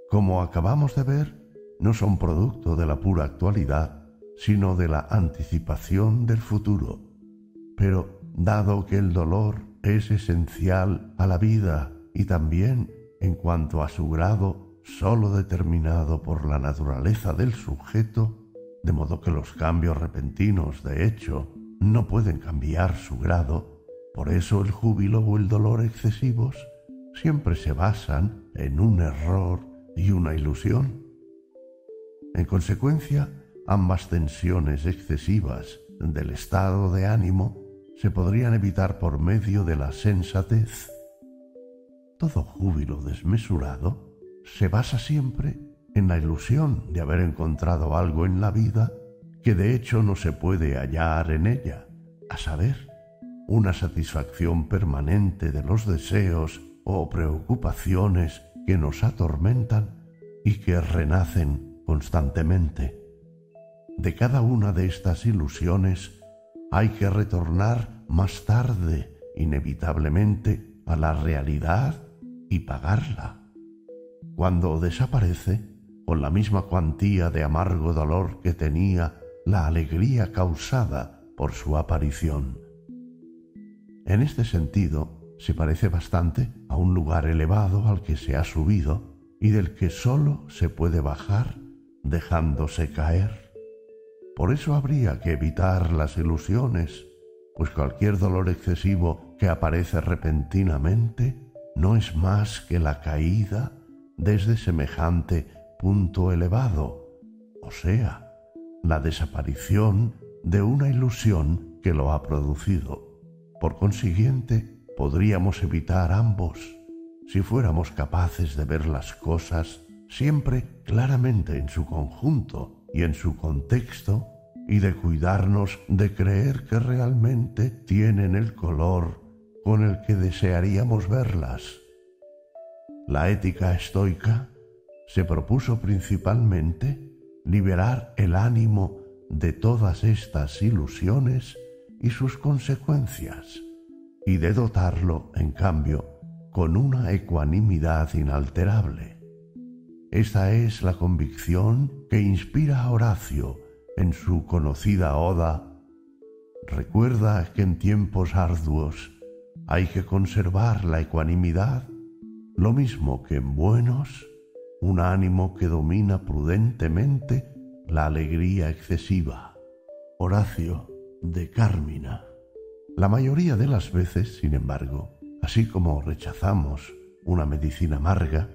Como acabamos de ver, no son producto de la pura actualidad, sino de la anticipación del futuro. Pero dado que el dolor es esencial a la vida y también, en cuanto a su grado, sólo determinado por la naturaleza del sujeto, de modo que los cambios repentinos, de hecho, no pueden cambiar su grado, por eso el júbilo o el dolor excesivos siempre se basan en un error y una ilusión. En consecuencia, ambas tensiones excesivas del estado de ánimo se podrían evitar por medio de la sensatez. Todo júbilo desmesurado se basa siempre en la ilusión de haber encontrado algo en la vida que de hecho no se puede hallar en ella, a saber, una satisfacción permanente de los deseos o preocupaciones que nos atormentan y que renacen constantemente. De cada una de estas ilusiones hay que retornar más tarde, inevitablemente, a la realidad y pagarla. Cuando desaparece, con la misma cuantía de amargo dolor que tenía la alegría causada por su aparición. En este sentido, se parece bastante a un lugar elevado al que se ha subido y del que sólo se puede bajar dejándose caer. Por eso habría que evitar las ilusiones, pues cualquier dolor excesivo que aparece repentinamente no es más que la caída desde semejante punto elevado, o sea, la desaparición de una ilusión que lo ha producido. Por consiguiente, podríamos evitar ambos si fuéramos capaces de ver las cosas siempre claramente en su conjunto y en su contexto y de cuidarnos de creer que realmente tienen el color con el que desearíamos verlas. La ética estoica se propuso principalmente liberar el ánimo de todas estas ilusiones y sus consecuencias, y de dotarlo, en cambio, con una ecuanimidad inalterable. Esta es la convicción que inspira a Horacio en su conocida oda Recuerda que en tiempos arduos hay que conservar la ecuanimidad, lo mismo que en buenos un ánimo que domina prudentemente la alegría excesiva. Horacio de Cármina. La mayoría de las veces, sin embargo, así como rechazamos una medicina amarga,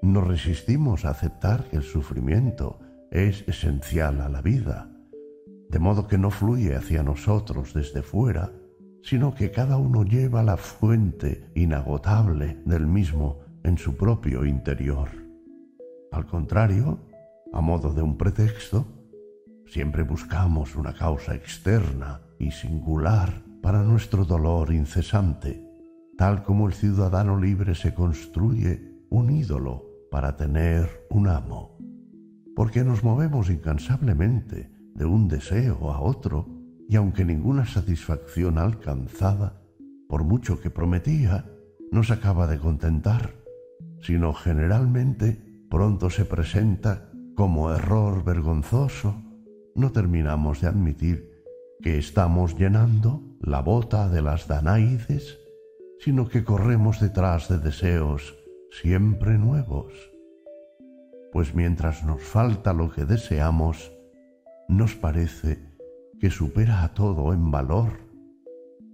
nos resistimos a aceptar que el sufrimiento es esencial a la vida, de modo que no fluye hacia nosotros desde fuera, sino que cada uno lleva la fuente inagotable del mismo en su propio interior. Al contrario, a modo de un pretexto, siempre buscamos una causa externa y singular para nuestro dolor incesante, tal como el ciudadano libre se construye un ídolo para tener un amo, porque nos movemos incansablemente de un deseo a otro y aunque ninguna satisfacción alcanzada, por mucho que prometía, nos acaba de contentar, sino generalmente pronto se presenta como error vergonzoso, no terminamos de admitir que estamos llenando la bota de las Danaides, sino que corremos detrás de deseos siempre nuevos. Pues mientras nos falta lo que deseamos, nos parece que supera a todo en valor,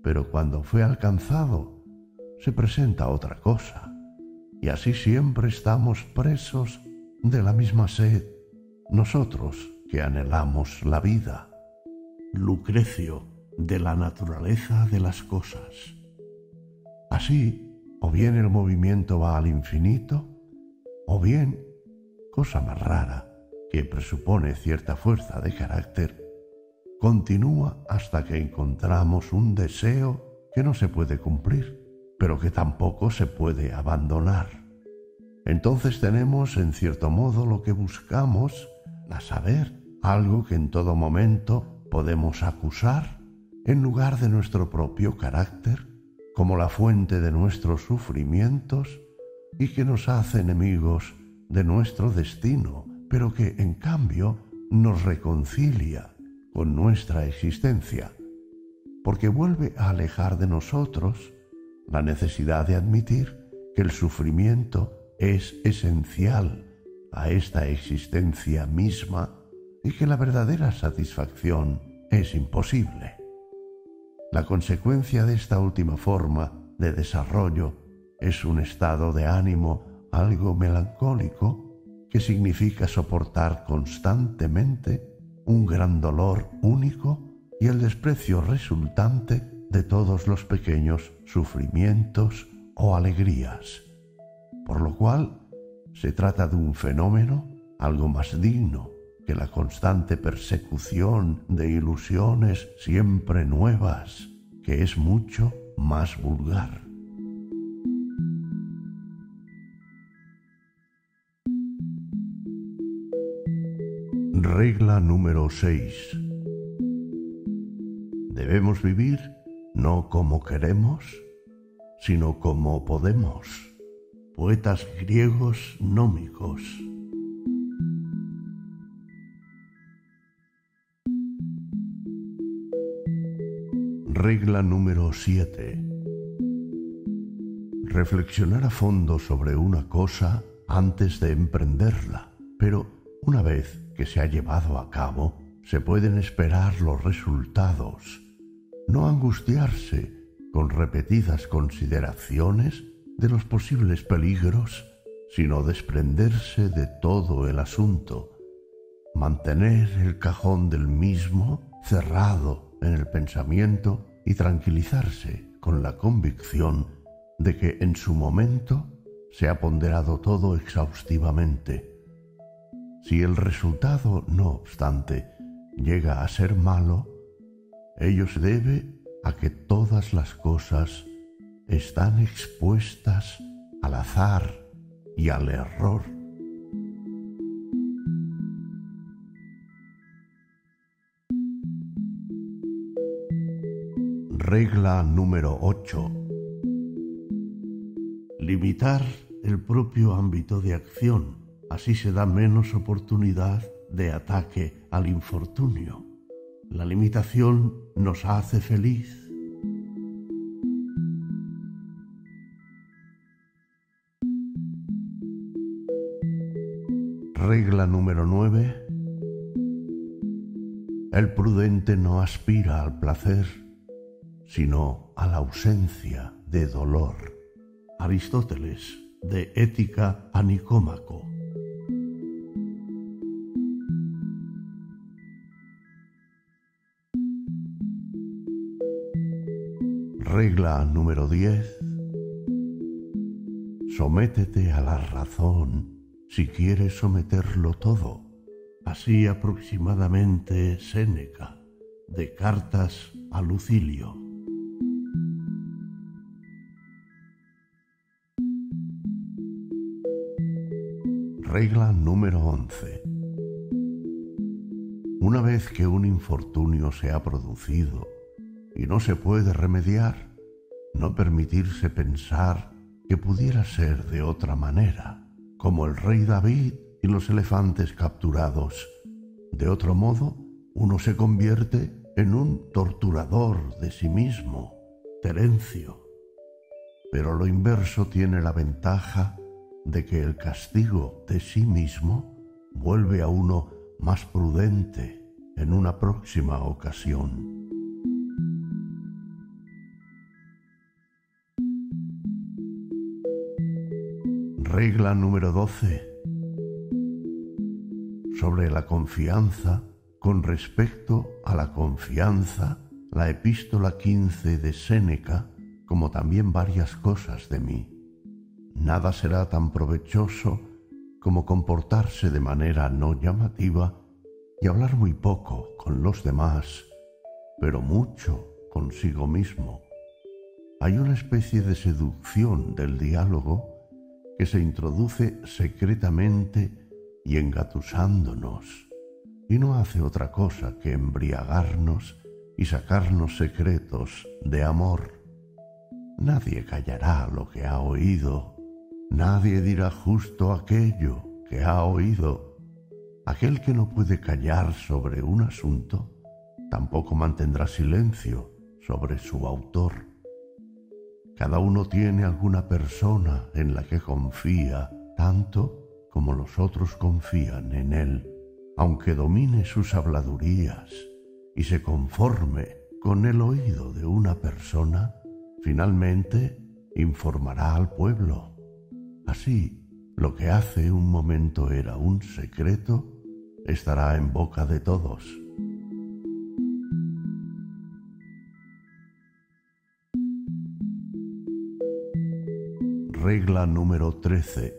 pero cuando fue alcanzado, se presenta otra cosa y así siempre estamos presos de la misma sed, nosotros que anhelamos la vida. Lucrecio, de la naturaleza de las cosas. Así, o bien el movimiento va al infinito, o bien, cosa más rara, que presupone cierta fuerza de carácter, continúa hasta que encontramos un deseo que no se puede cumplir pero que tampoco se puede abandonar. Entonces tenemos, en cierto modo, lo que buscamos, a saber, algo que en todo momento podemos acusar en lugar de nuestro propio carácter, como la fuente de nuestros sufrimientos y que nos hace enemigos de nuestro destino, pero que en cambio nos reconcilia con nuestra existencia, porque vuelve a alejar de nosotros la necesidad de admitir que el sufrimiento es esencial a esta existencia misma y que la verdadera satisfacción es imposible. La consecuencia de esta última forma de desarrollo es un estado de ánimo algo melancólico que significa soportar constantemente un gran dolor único y el desprecio resultante de todos los pequeños sufrimientos o alegrías, por lo cual se trata de un fenómeno algo más digno que la constante persecución de ilusiones siempre nuevas, que es mucho más vulgar. Regla número 6. Debemos vivir no como queremos, sino como podemos. Poetas griegos nómicos. Regla número 7. Reflexionar a fondo sobre una cosa antes de emprenderla, pero una vez que se ha llevado a cabo, se pueden esperar los resultados, no angustiarse con repetidas consideraciones de los posibles peligros, sino desprenderse de todo el asunto, mantener el cajón del mismo cerrado en el pensamiento y tranquilizarse con la convicción de que en su momento se ha ponderado todo exhaustivamente. Si el resultado, no obstante, llega a ser malo, ello se debe a que todas las cosas están expuestas al azar y al error. Regla número 8. Limitar el propio ámbito de acción. Así se da menos oportunidad de ataque al infortunio. La limitación nos hace feliz. Regla número 9. El prudente no aspira al placer sino a la ausencia de dolor. Aristóteles, de Ética a Nicómaco. Regla número 10. Sométete a la razón si quieres someterlo todo. Así aproximadamente Séneca, de Cartas a Lucilio. Regla número 11. Una vez que un infortunio se ha producido y no se puede remediar, no permitirse pensar que pudiera ser de otra manera, como el rey David y los elefantes capturados. De otro modo, uno se convierte en un torturador de sí mismo, Terencio. Pero lo inverso tiene la ventaja de que el castigo de sí mismo vuelve a uno más prudente en una próxima ocasión. Regla número 12. Sobre la confianza con respecto a la confianza, la epístola 15 de Séneca, como también varias cosas de mí. Nada será tan provechoso como comportarse de manera no llamativa y hablar muy poco con los demás, pero mucho consigo mismo. Hay una especie de seducción del diálogo que se introduce secretamente y engatusándonos, y no hace otra cosa que embriagarnos y sacarnos secretos de amor. Nadie callará lo que ha oído Nadie dirá justo aquello que ha oído. Aquel que no puede callar sobre un asunto tampoco mantendrá silencio sobre su autor. Cada uno tiene alguna persona en la que confía tanto como los otros confían en él, aunque domine sus habladurías y se conforme con el oído de una persona, finalmente informará al pueblo. Así, lo que hace un momento era un secreto, estará en boca de todos. Regla número 13.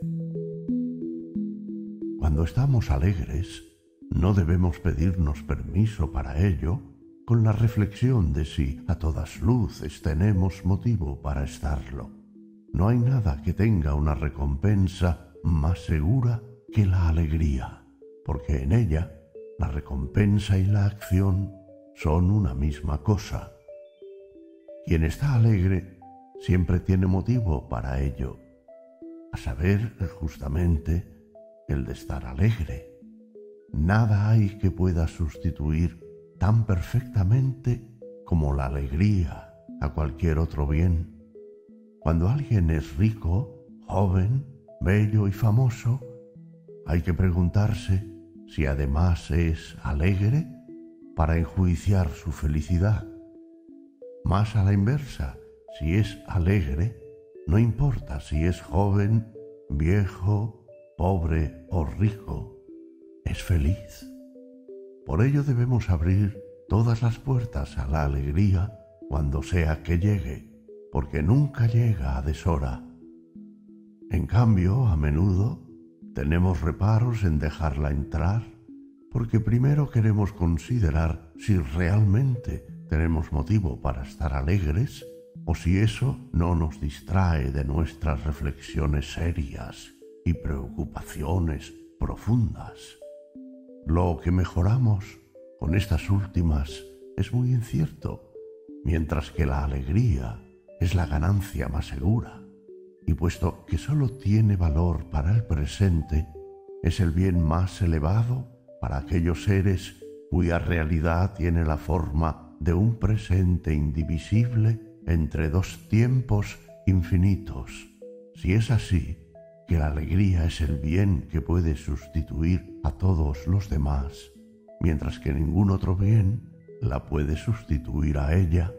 Cuando estamos alegres, no debemos pedirnos permiso para ello con la reflexión de si a todas luces tenemos motivo para estarlo. No hay nada que tenga una recompensa más segura que la alegría, porque en ella la recompensa y la acción son una misma cosa. Quien está alegre siempre tiene motivo para ello, a saber justamente el de estar alegre. Nada hay que pueda sustituir tan perfectamente como la alegría a cualquier otro bien. Cuando alguien es rico, joven, bello y famoso, hay que preguntarse si además es alegre para enjuiciar su felicidad. Más a la inversa, si es alegre, no importa si es joven, viejo, pobre o rico es feliz. Por ello debemos abrir todas las puertas a la alegría cuando sea que llegue, porque nunca llega a deshora. En cambio, a menudo tenemos reparos en dejarla entrar, porque primero queremos considerar si realmente tenemos motivo para estar alegres o si eso no nos distrae de nuestras reflexiones serias y preocupaciones profundas. Lo que mejoramos con estas últimas es muy incierto, mientras que la alegría es la ganancia más segura, y puesto que sólo tiene valor para el presente, es el bien más elevado para aquellos seres cuya realidad tiene la forma de un presente indivisible entre dos tiempos infinitos. Si es así, que la alegría es el bien que puede sustituir a todos los demás, mientras que ningún otro bien la puede sustituir a ella.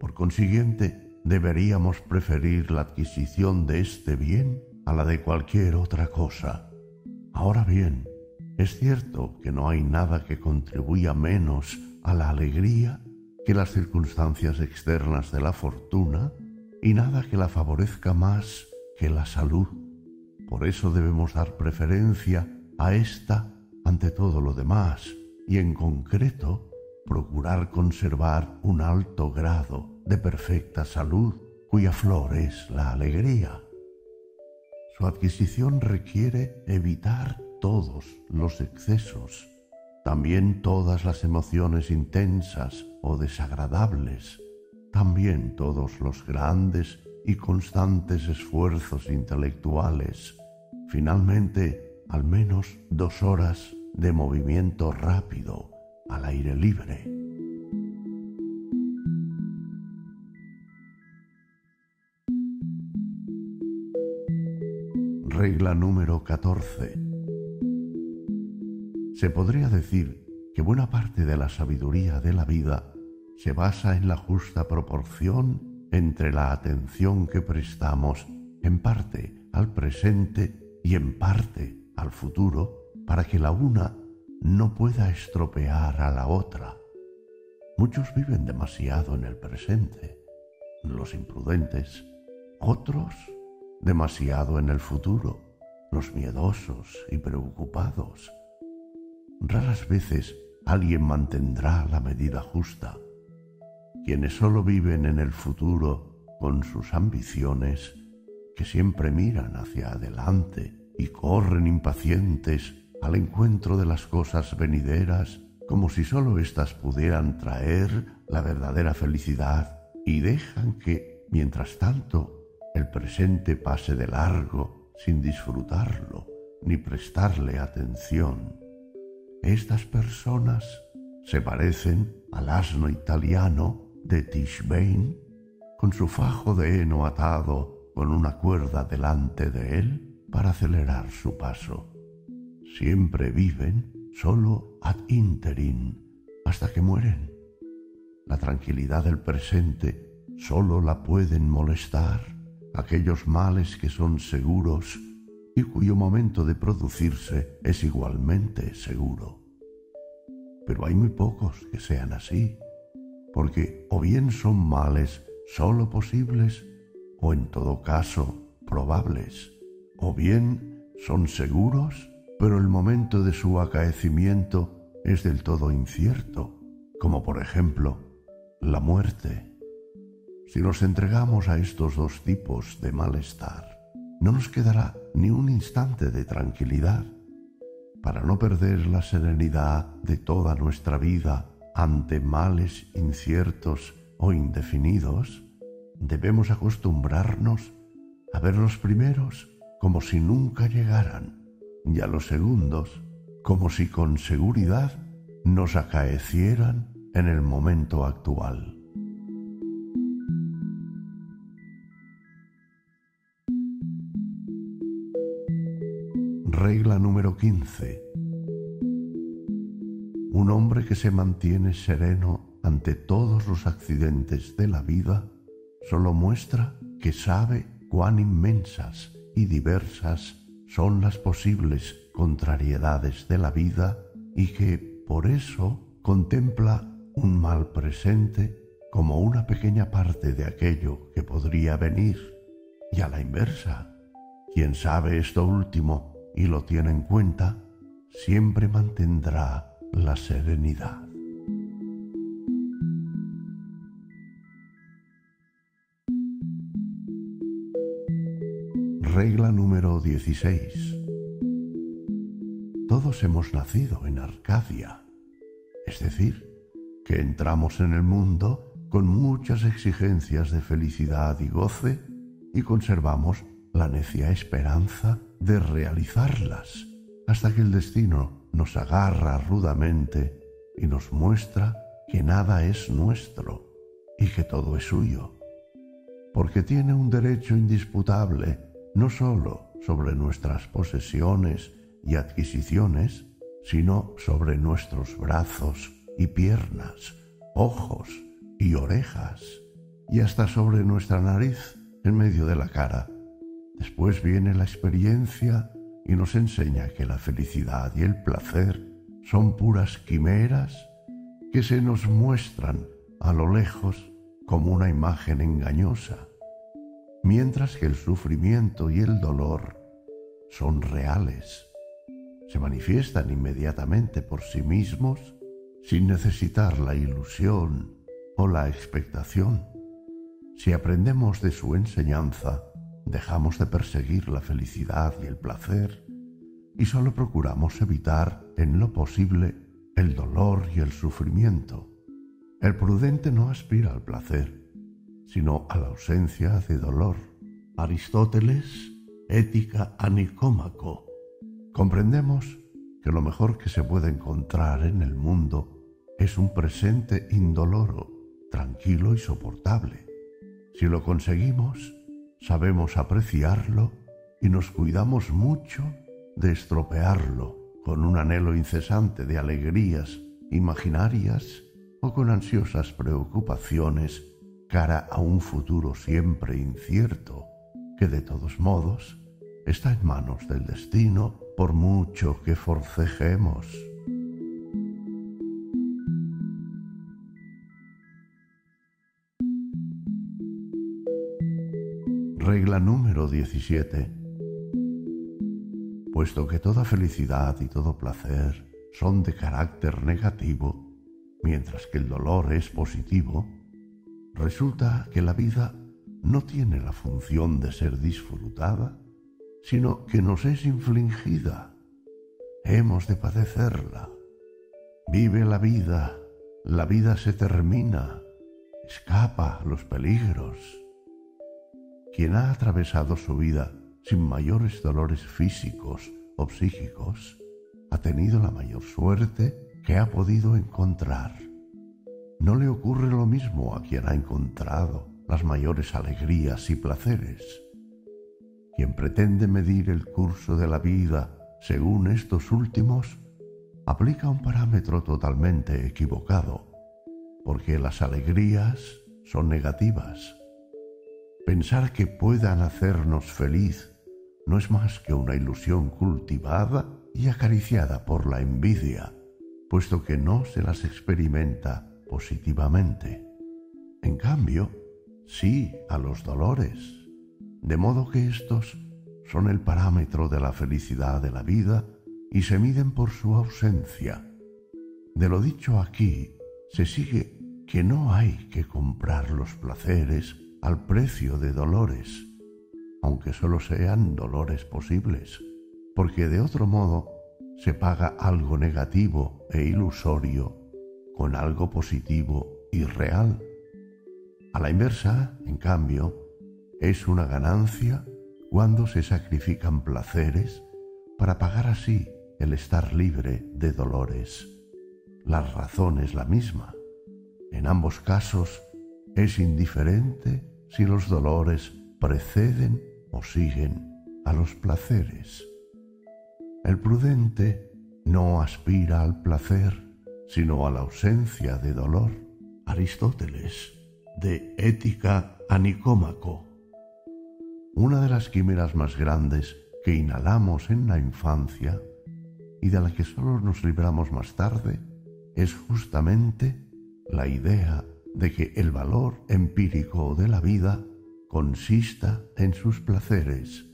Por consiguiente, deberíamos preferir la adquisición de este bien a la de cualquier otra cosa. Ahora bien, es cierto que no hay nada que contribuya menos a la alegría que las circunstancias externas de la fortuna y nada que la favorezca más que la salud. Por eso debemos dar preferencia a esta ante todo lo demás y en concreto procurar conservar un alto grado de perfecta salud cuya flor es la alegría. Su adquisición requiere evitar todos los excesos, también todas las emociones intensas o desagradables, también todos los grandes y constantes esfuerzos intelectuales, finalmente al menos dos horas de movimiento rápido al aire libre. Regla número 14. Se podría decir que buena parte de la sabiduría de la vida se basa en la justa proporción entre la atención que prestamos en parte al presente y en parte al futuro para que la una no pueda estropear a la otra. Muchos viven demasiado en el presente, los imprudentes, otros demasiado en el futuro, los miedosos y preocupados. Raras veces alguien mantendrá la medida justa quienes solo viven en el futuro con sus ambiciones, que siempre miran hacia adelante y corren impacientes al encuentro de las cosas venideras como si sólo éstas pudieran traer la verdadera felicidad y dejan que, mientras tanto, el presente pase de largo sin disfrutarlo ni prestarle atención. Estas personas se parecen al asno italiano de Tischbein, con su fajo de heno atado con una cuerda delante de él para acelerar su paso. Siempre viven solo ad interim, hasta que mueren. La tranquilidad del presente solo la pueden molestar aquellos males que son seguros cuyo momento de producirse es igualmente seguro. Pero hay muy pocos que sean así, porque o bien son males sólo posibles o en todo caso probables, o bien son seguros, pero el momento de su acaecimiento es del todo incierto, como por ejemplo la muerte. Si nos entregamos a estos dos tipos de malestar, no nos quedará ni un instante de tranquilidad. Para no perder la serenidad de toda nuestra vida ante males inciertos o indefinidos, debemos acostumbrarnos a ver los primeros como si nunca llegaran y a los segundos como si con seguridad nos acaecieran en el momento actual. Regla número 15. Un hombre que se mantiene sereno ante todos los accidentes de la vida solo muestra que sabe cuán inmensas y diversas son las posibles contrariedades de la vida y que, por eso, contempla un mal presente como una pequeña parte de aquello que podría venir, y a la inversa, quien sabe esto último y lo tiene en cuenta, siempre mantendrá la serenidad. Regla número 16. Todos hemos nacido en Arcadia, es decir, que entramos en el mundo con muchas exigencias de felicidad y goce y conservamos la necia esperanza de realizarlas hasta que el destino nos agarra rudamente y nos muestra que nada es nuestro y que todo es suyo, porque tiene un derecho indisputable no sólo sobre nuestras posesiones y adquisiciones, sino sobre nuestros brazos y piernas, ojos y orejas, y hasta sobre nuestra nariz en medio de la cara Después viene la experiencia y nos enseña que la felicidad y el placer son puras quimeras que se nos muestran a lo lejos como una imagen engañosa, mientras que el sufrimiento y el dolor son reales, se manifiestan inmediatamente por sí mismos sin necesitar la ilusión o la expectación. Si aprendemos de su enseñanza, dejamos de perseguir la felicidad y el placer y solo procuramos evitar en lo posible el dolor y el sufrimiento. El prudente no aspira al placer, sino a la ausencia de dolor. Aristóteles, Ética a Nicómaco. Comprendemos que lo mejor que se puede encontrar en el mundo es un presente indoloro, tranquilo y soportable. Si lo conseguimos, sabemos apreciarlo y nos cuidamos mucho de estropearlo con un anhelo incesante de alegrías imaginarias o con ansiosas preocupaciones cara a un futuro siempre incierto, que de todos modos está en manos del destino por mucho que forcejemos. Regla número 17. Puesto que toda felicidad y todo placer son de carácter negativo, mientras que el dolor es positivo, resulta que la vida no tiene la función de ser disfrutada, sino que nos es infligida. Hemos de padecerla. Vive la vida, la vida se termina, escapa los peligros quien ha atravesado su vida sin mayores dolores físicos o psíquicos, ha tenido la mayor suerte que ha podido encontrar. No le ocurre lo mismo a quien ha encontrado las mayores alegrías y placeres. Quien pretende medir el curso de la vida según estos últimos, aplica un parámetro totalmente equivocado, porque las alegrías son negativas. Pensar que puedan hacernos feliz no es más que una ilusión cultivada y acariciada por la envidia, puesto que no se las experimenta positivamente. En cambio, sí a los dolores, de modo que estos son el parámetro de la felicidad de la vida y se miden por su ausencia. De lo dicho aquí, se sigue que no hay que comprar los placeres al precio de dolores, aunque solo sean dolores posibles, porque de otro modo se paga algo negativo e ilusorio con algo positivo y real. A la inversa, en cambio, es una ganancia cuando se sacrifican placeres para pagar así el estar libre de dolores. La razón es la misma. En ambos casos es indiferente si los dolores preceden o siguen a los placeres. El prudente no aspira al placer, sino a la ausencia de dolor. Aristóteles, de Ética a Nicómaco. Una de las quimeras más grandes que inhalamos en la infancia y de la que solo nos libramos más tarde es justamente la idea de que el valor empírico de la vida consista en sus placeres,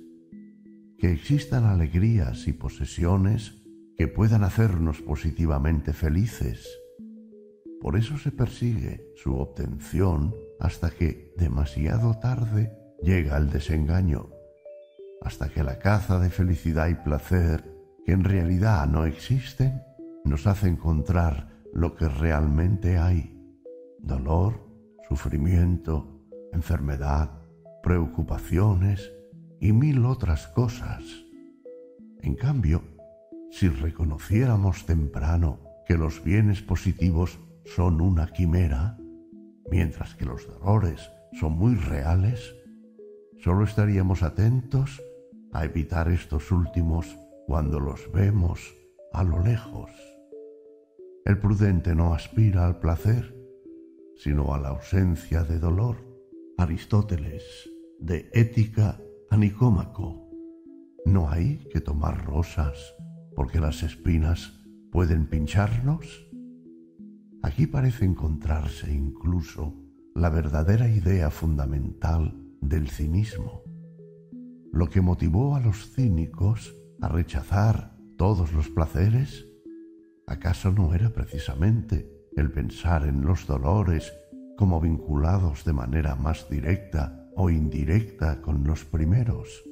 que existan alegrías y posesiones que puedan hacernos positivamente felices. Por eso se persigue su obtención hasta que demasiado tarde llega el desengaño, hasta que la caza de felicidad y placer, que en realidad no existen, nos hace encontrar lo que realmente hay, dolor, sufrimiento, enfermedad, preocupaciones y mil otras cosas. En cambio, si reconociéramos temprano que los bienes positivos son una quimera, mientras que los dolores son muy reales, Solo estaríamos atentos a evitar estos últimos cuando los vemos a lo lejos. El prudente no aspira al placer, sino a la ausencia de dolor. Aristóteles, de Ética a Nicómaco. No hay que tomar rosas porque las espinas pueden pincharnos. Aquí parece encontrarse incluso la verdadera idea fundamental del cinismo. Lo que motivó a los cínicos a rechazar todos los placeres, ¿acaso no era precisamente el pensar en los dolores como vinculados de manera más directa o indirecta con los primeros,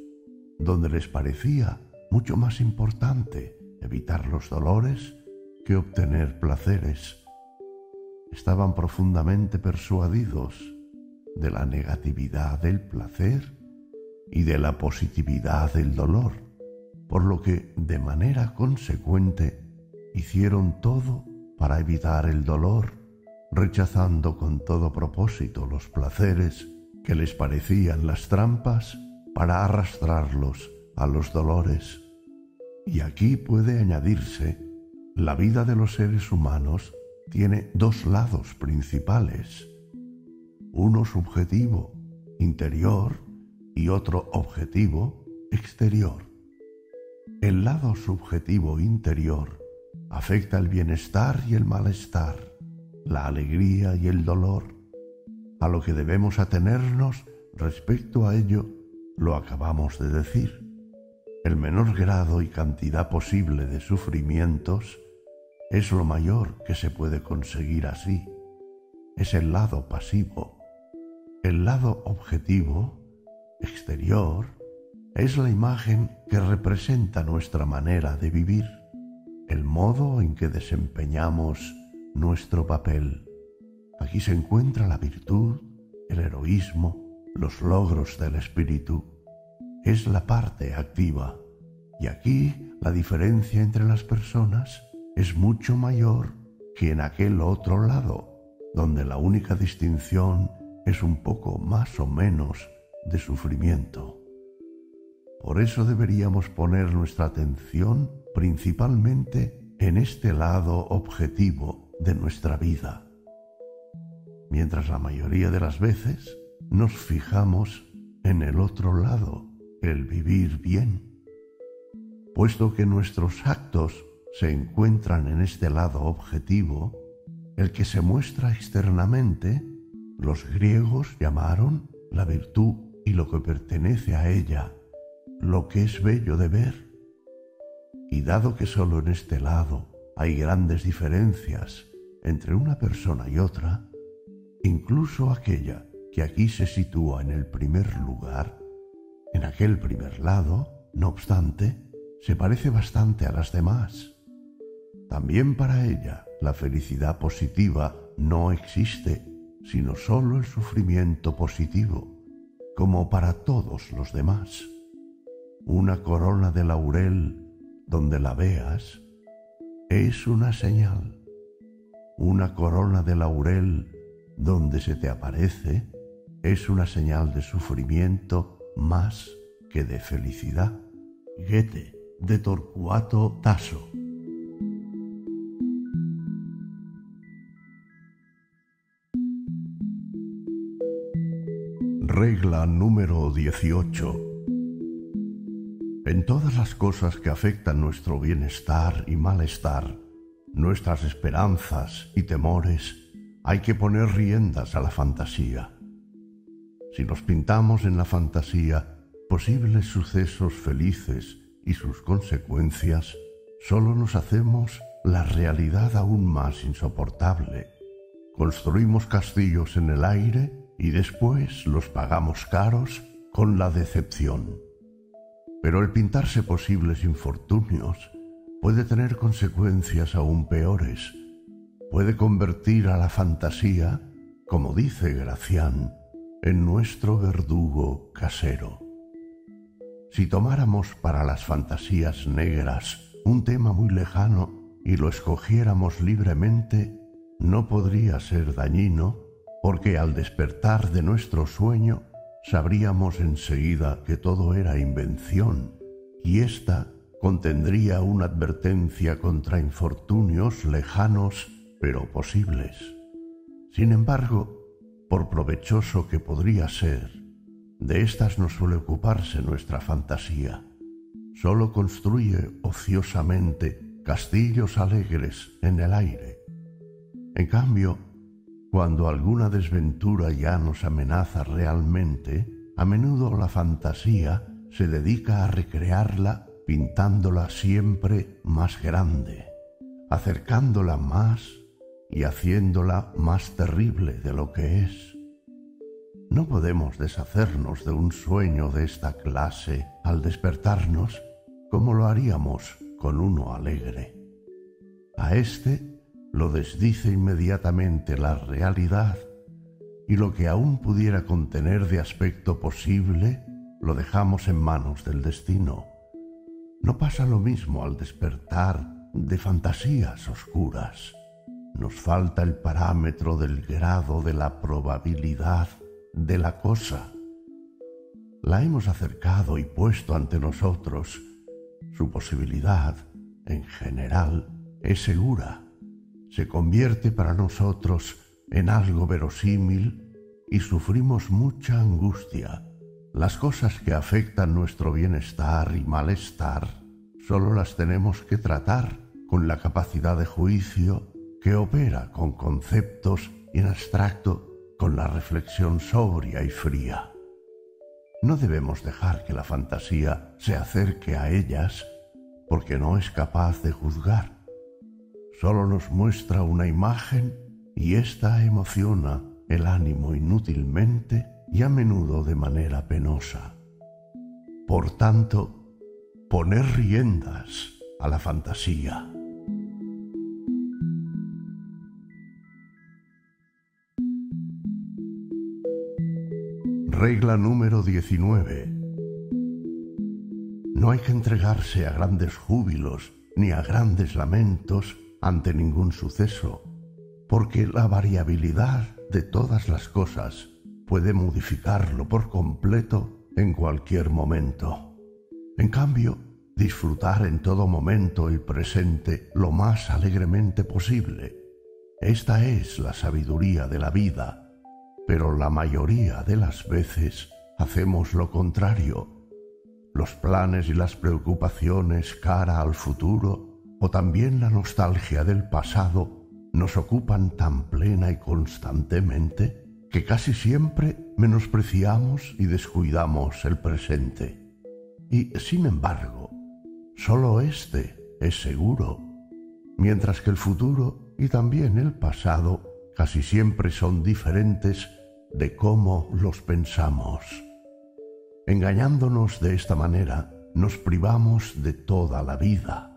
donde les parecía mucho más importante evitar los dolores que obtener placeres? Estaban profundamente persuadidos de la negatividad del placer y de la positividad del dolor, por lo que de manera consecuente hicieron todo para evitar el dolor, rechazando con todo propósito los placeres que les parecían las trampas para arrastrarlos a los dolores. Y aquí puede añadirse, la vida de los seres humanos tiene dos lados principales uno subjetivo, interior, y otro objetivo, exterior. El lado subjetivo interior afecta el bienestar y el malestar, la alegría y el dolor. A lo que debemos atenernos respecto a ello lo acabamos de decir. El menor grado y cantidad posible de sufrimientos es lo mayor que se puede conseguir así. Es el lado pasivo el lado objetivo, exterior, es la imagen que representa nuestra manera de vivir, el modo en que desempeñamos nuestro papel. Aquí se encuentra la virtud, el heroísmo, los logros del espíritu. Es la parte activa. Y aquí la diferencia entre las personas es mucho mayor que en aquel otro lado, donde la única distinción es un poco más o menos de sufrimiento. Por eso deberíamos poner nuestra atención principalmente en este lado objetivo de nuestra vida, mientras la mayoría de las veces nos fijamos en el otro lado, el vivir bien. Puesto que nuestros actos se encuentran en este lado objetivo, el que se muestra externamente, los griegos llamaron la virtud y lo que pertenece a ella, lo que es bello de ver. Y dado que solo en este lado hay grandes diferencias entre una persona y otra, incluso aquella que aquí se sitúa en el primer lugar, en aquel primer lado, no obstante, se parece bastante a las demás. También para ella la felicidad positiva no existe, sino solo el sufrimiento positivo, como para todos los demás. Una corona de laurel donde la veas es una señal. Una corona de laurel donde se te aparece es una señal de sufrimiento más que de felicidad. Goethe, de Torcuato Tasso. Regla número 18. En todas las cosas que afectan nuestro bienestar y malestar, nuestras esperanzas y temores, hay que poner riendas a la fantasía. Si nos pintamos en la fantasía posibles sucesos felices y sus consecuencias, solo nos hacemos la realidad aún más insoportable. Construimos castillos en el aire y después los pagamos caros con la decepción. Pero el pintarse posibles infortunios puede tener consecuencias aún peores. Puede convertir a la fantasía, como dice Gracián, en nuestro verdugo casero. Si tomáramos para las fantasías negras un tema muy lejano y lo escogiéramos libremente, no podría ser dañino porque al despertar de nuestro sueño sabríamos enseguida que todo era invención y ésta contendría una advertencia contra infortunios lejanos pero posibles. Sin embargo, por provechoso que podría ser, de éstas no suele ocuparse nuestra fantasía. Solo construye ociosamente castillos alegres en el aire. En cambio, cuando alguna desventura ya nos amenaza realmente, a menudo la fantasía se dedica a recrearla pintándola siempre más grande, acercándola más y haciéndola más terrible de lo que es. No podemos deshacernos de un sueño de esta clase al despertarnos como lo haríamos con uno alegre. A éste lo desdice inmediatamente la realidad y lo que aún pudiera contener de aspecto posible lo dejamos en manos del destino. No pasa lo mismo al despertar de fantasías oscuras nos falta el parámetro del grado de la probabilidad de la cosa. La hemos acercado y puesto ante nosotros. Su posibilidad, en general, es segura. Se convierte para nosotros en algo verosímil y sufrimos mucha angustia. Las cosas que afectan nuestro bienestar y malestar solo las tenemos que tratar con la capacidad de juicio que opera con conceptos y en abstracto con la reflexión sobria y fría. No debemos dejar que la fantasía se acerque a ellas porque no es capaz de juzgar. Solo nos muestra una imagen y ésta emociona el ánimo inútilmente y a menudo de manera penosa. Por tanto, poner riendas a la fantasía. Regla número 19. No hay que entregarse a grandes júbilos ni a grandes lamentos ante ningún suceso, porque la variabilidad de todas las cosas puede modificarlo por completo en cualquier momento. En cambio, disfrutar en todo momento el presente lo más alegremente posible. Esta es la sabiduría de la vida, pero la mayoría de las veces hacemos lo contrario. Los planes y las preocupaciones cara al futuro o también la nostalgia del pasado nos ocupan tan plena y constantemente que casi siempre menospreciamos y descuidamos el presente. Y, sin embargo, sólo éste es seguro, mientras que el futuro y también el pasado casi siempre son diferentes de cómo los pensamos. Engañándonos de esta manera, nos privamos de toda la vida.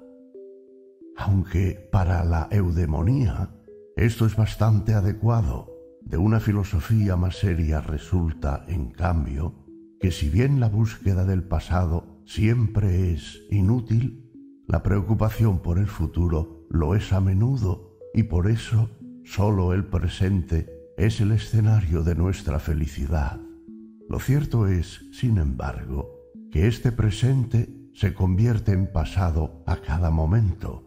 Aunque para la eudemonía esto es bastante adecuado, de una filosofía más seria resulta, en cambio, que si bien la búsqueda del pasado siempre es inútil, la preocupación por el futuro lo es a menudo y por eso sólo el presente es el escenario de nuestra felicidad. Lo cierto es, sin embargo, que este presente se convierte en pasado a cada momento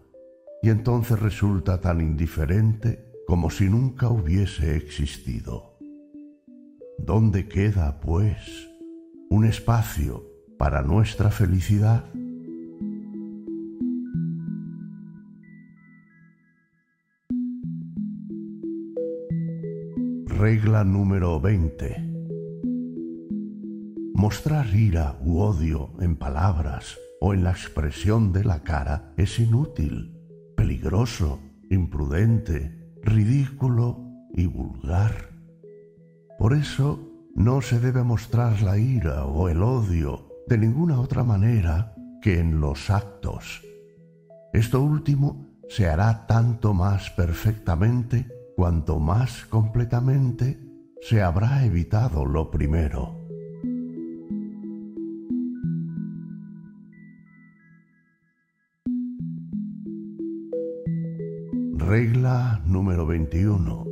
y entonces resulta tan indiferente como si nunca hubiese existido. ¿Dónde queda, pues, un espacio para nuestra felicidad? Regla número 20. Mostrar ira u odio en palabras o en la expresión de la cara es inútil, peligroso, imprudente, ridículo y vulgar. Por eso no se debe mostrar la ira o el odio de ninguna otra manera que en los actos. Esto último se hará tanto más perfectamente cuanto más completamente se habrá evitado lo primero. Regla número 21.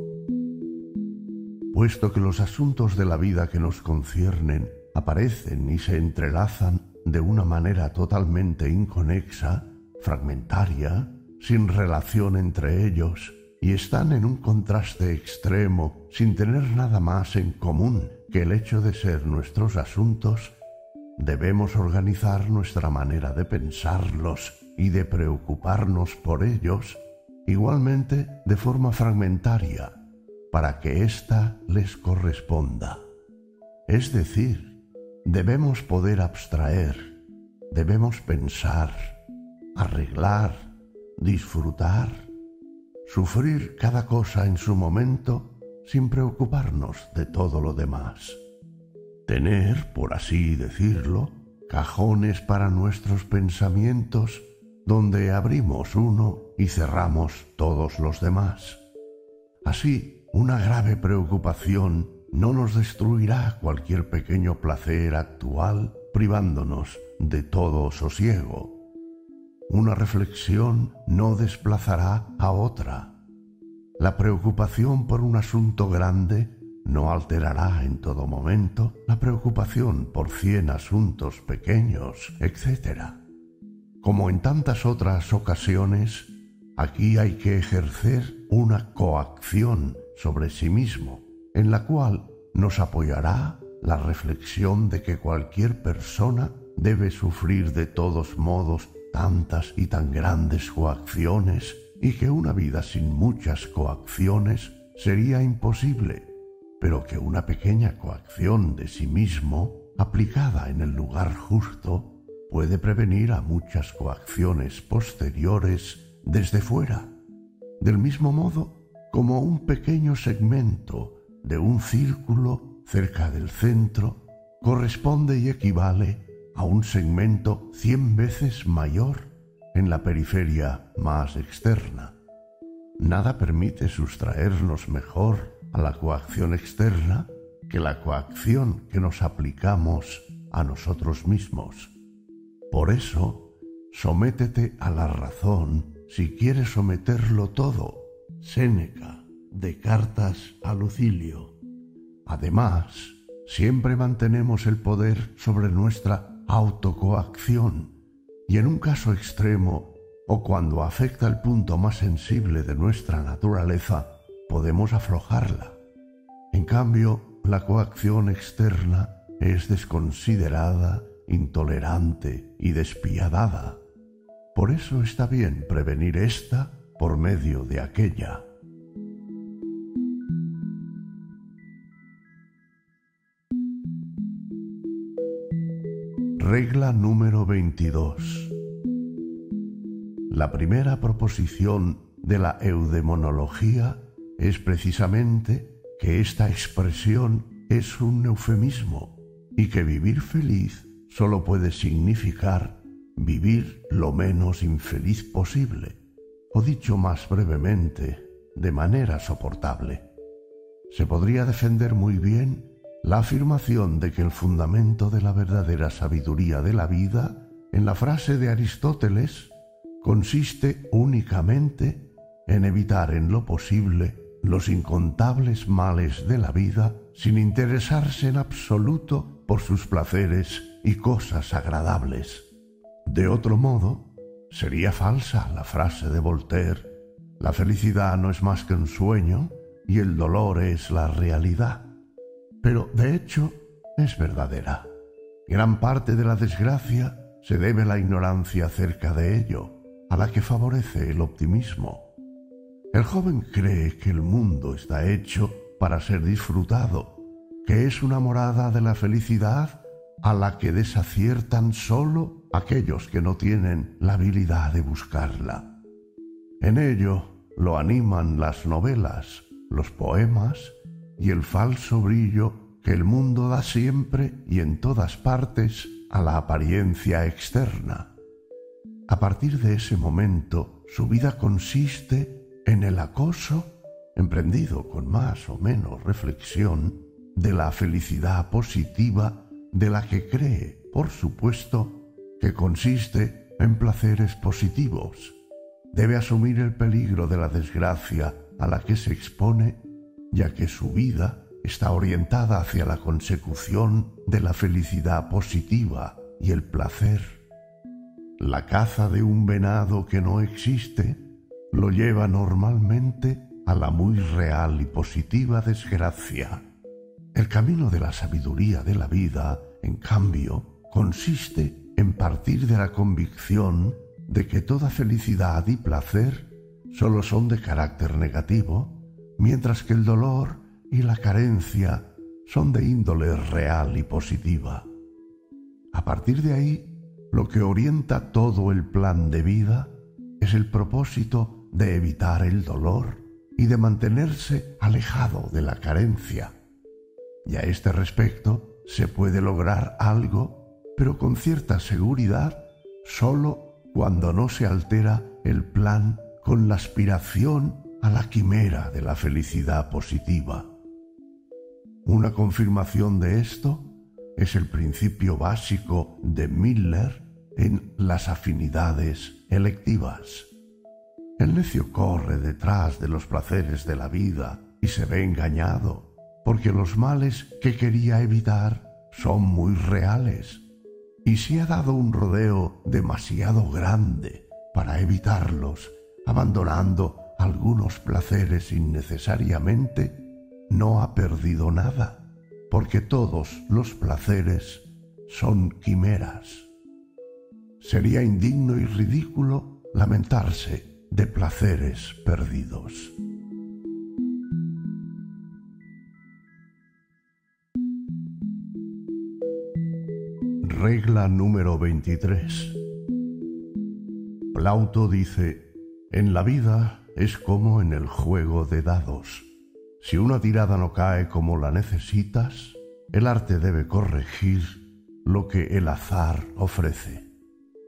Puesto que los asuntos de la vida que nos conciernen aparecen y se entrelazan de una manera totalmente inconexa, fragmentaria, sin relación entre ellos, y están en un contraste extremo sin tener nada más en común que el hecho de ser nuestros asuntos, debemos organizar nuestra manera de pensarlos y de preocuparnos por ellos igualmente de forma fragmentaria para que ésta les corresponda. Es decir, debemos poder abstraer, debemos pensar, arreglar, disfrutar, sufrir cada cosa en su momento sin preocuparnos de todo lo demás. Tener, por así decirlo, cajones para nuestros pensamientos donde abrimos uno y cerramos todos los demás. Así, una grave preocupación no nos destruirá cualquier pequeño placer actual privándonos de todo sosiego. Una reflexión no desplazará a otra. La preocupación por un asunto grande no alterará en todo momento la preocupación por cien asuntos pequeños, etc. Como en tantas otras ocasiones, aquí hay que ejercer una coacción sobre sí mismo, en la cual nos apoyará la reflexión de que cualquier persona debe sufrir de todos modos tantas y tan grandes coacciones y que una vida sin muchas coacciones sería imposible, pero que una pequeña coacción de sí mismo, aplicada en el lugar justo, puede prevenir a muchas coacciones posteriores desde fuera, del mismo modo como un pequeño segmento de un círculo cerca del centro corresponde y equivale a un segmento cien veces mayor en la periferia más externa. Nada permite sustraernos mejor a la coacción externa que la coacción que nos aplicamos a nosotros mismos. Por eso, sométete a la razón si quiere someterlo todo. Séneca, de cartas a Lucilio. Además, siempre mantenemos el poder sobre nuestra autocoacción y en un caso extremo o cuando afecta el punto más sensible de nuestra naturaleza, podemos aflojarla. En cambio, la coacción externa es desconsiderada, intolerante y despiadada. Por eso está bien prevenir esta por medio de aquella. Regla número 22. La primera proposición de la eudemonología es precisamente que esta expresión es un eufemismo y que vivir feliz solo puede significar vivir lo menos infeliz posible, o dicho más brevemente, de manera soportable. Se podría defender muy bien la afirmación de que el fundamento de la verdadera sabiduría de la vida, en la frase de Aristóteles, consiste únicamente en evitar en lo posible los incontables males de la vida sin interesarse en absoluto por sus placeres y cosas agradables. De otro modo, sería falsa la frase de Voltaire, la felicidad no es más que un sueño y el dolor es la realidad pero de hecho es verdadera. Gran parte de la desgracia se debe a la ignorancia acerca de ello, a la que favorece el optimismo. El joven cree que el mundo está hecho para ser disfrutado, que es una morada de la felicidad a la que desaciertan sólo aquellos que no tienen la habilidad de buscarla. En ello lo animan las novelas, los poemas y el falso brillo que el mundo da siempre y en todas partes a la apariencia externa. A partir de ese momento, su vida consiste en el acoso, emprendido con más o menos reflexión, de la felicidad positiva de la que cree, por supuesto, que consiste en placeres positivos. Debe asumir el peligro de la desgracia a la que se expone ya que su vida está orientada hacia la consecución de la felicidad positiva y el placer. La caza de un venado que no existe lo lleva normalmente a la muy real y positiva desgracia. El camino de la sabiduría de la vida, en cambio, consiste en partir de la convicción de que toda felicidad y placer solo son de carácter negativo mientras que el dolor y la carencia son de índole real y positiva. A partir de ahí, lo que orienta todo el plan de vida es el propósito de evitar el dolor y de mantenerse alejado de la carencia. Y a este respecto se puede lograr algo, pero con cierta seguridad, sólo cuando no se altera el plan con la aspiración a la quimera de la felicidad positiva. Una confirmación de esto es el principio básico de Miller en las afinidades electivas. El necio corre detrás de los placeres de la vida y se ve engañado, porque los males que quería evitar son muy reales, y si ha dado un rodeo demasiado grande para evitarlos, abandonando algunos placeres innecesariamente, no ha perdido nada, porque todos los placeres son quimeras. Sería indigno y ridículo lamentarse de placeres perdidos. Regla número 23. Plauto dice, en la vida es como en el juego de dados. Si una tirada no cae como la necesitas, el arte debe corregir lo que el azar ofrece.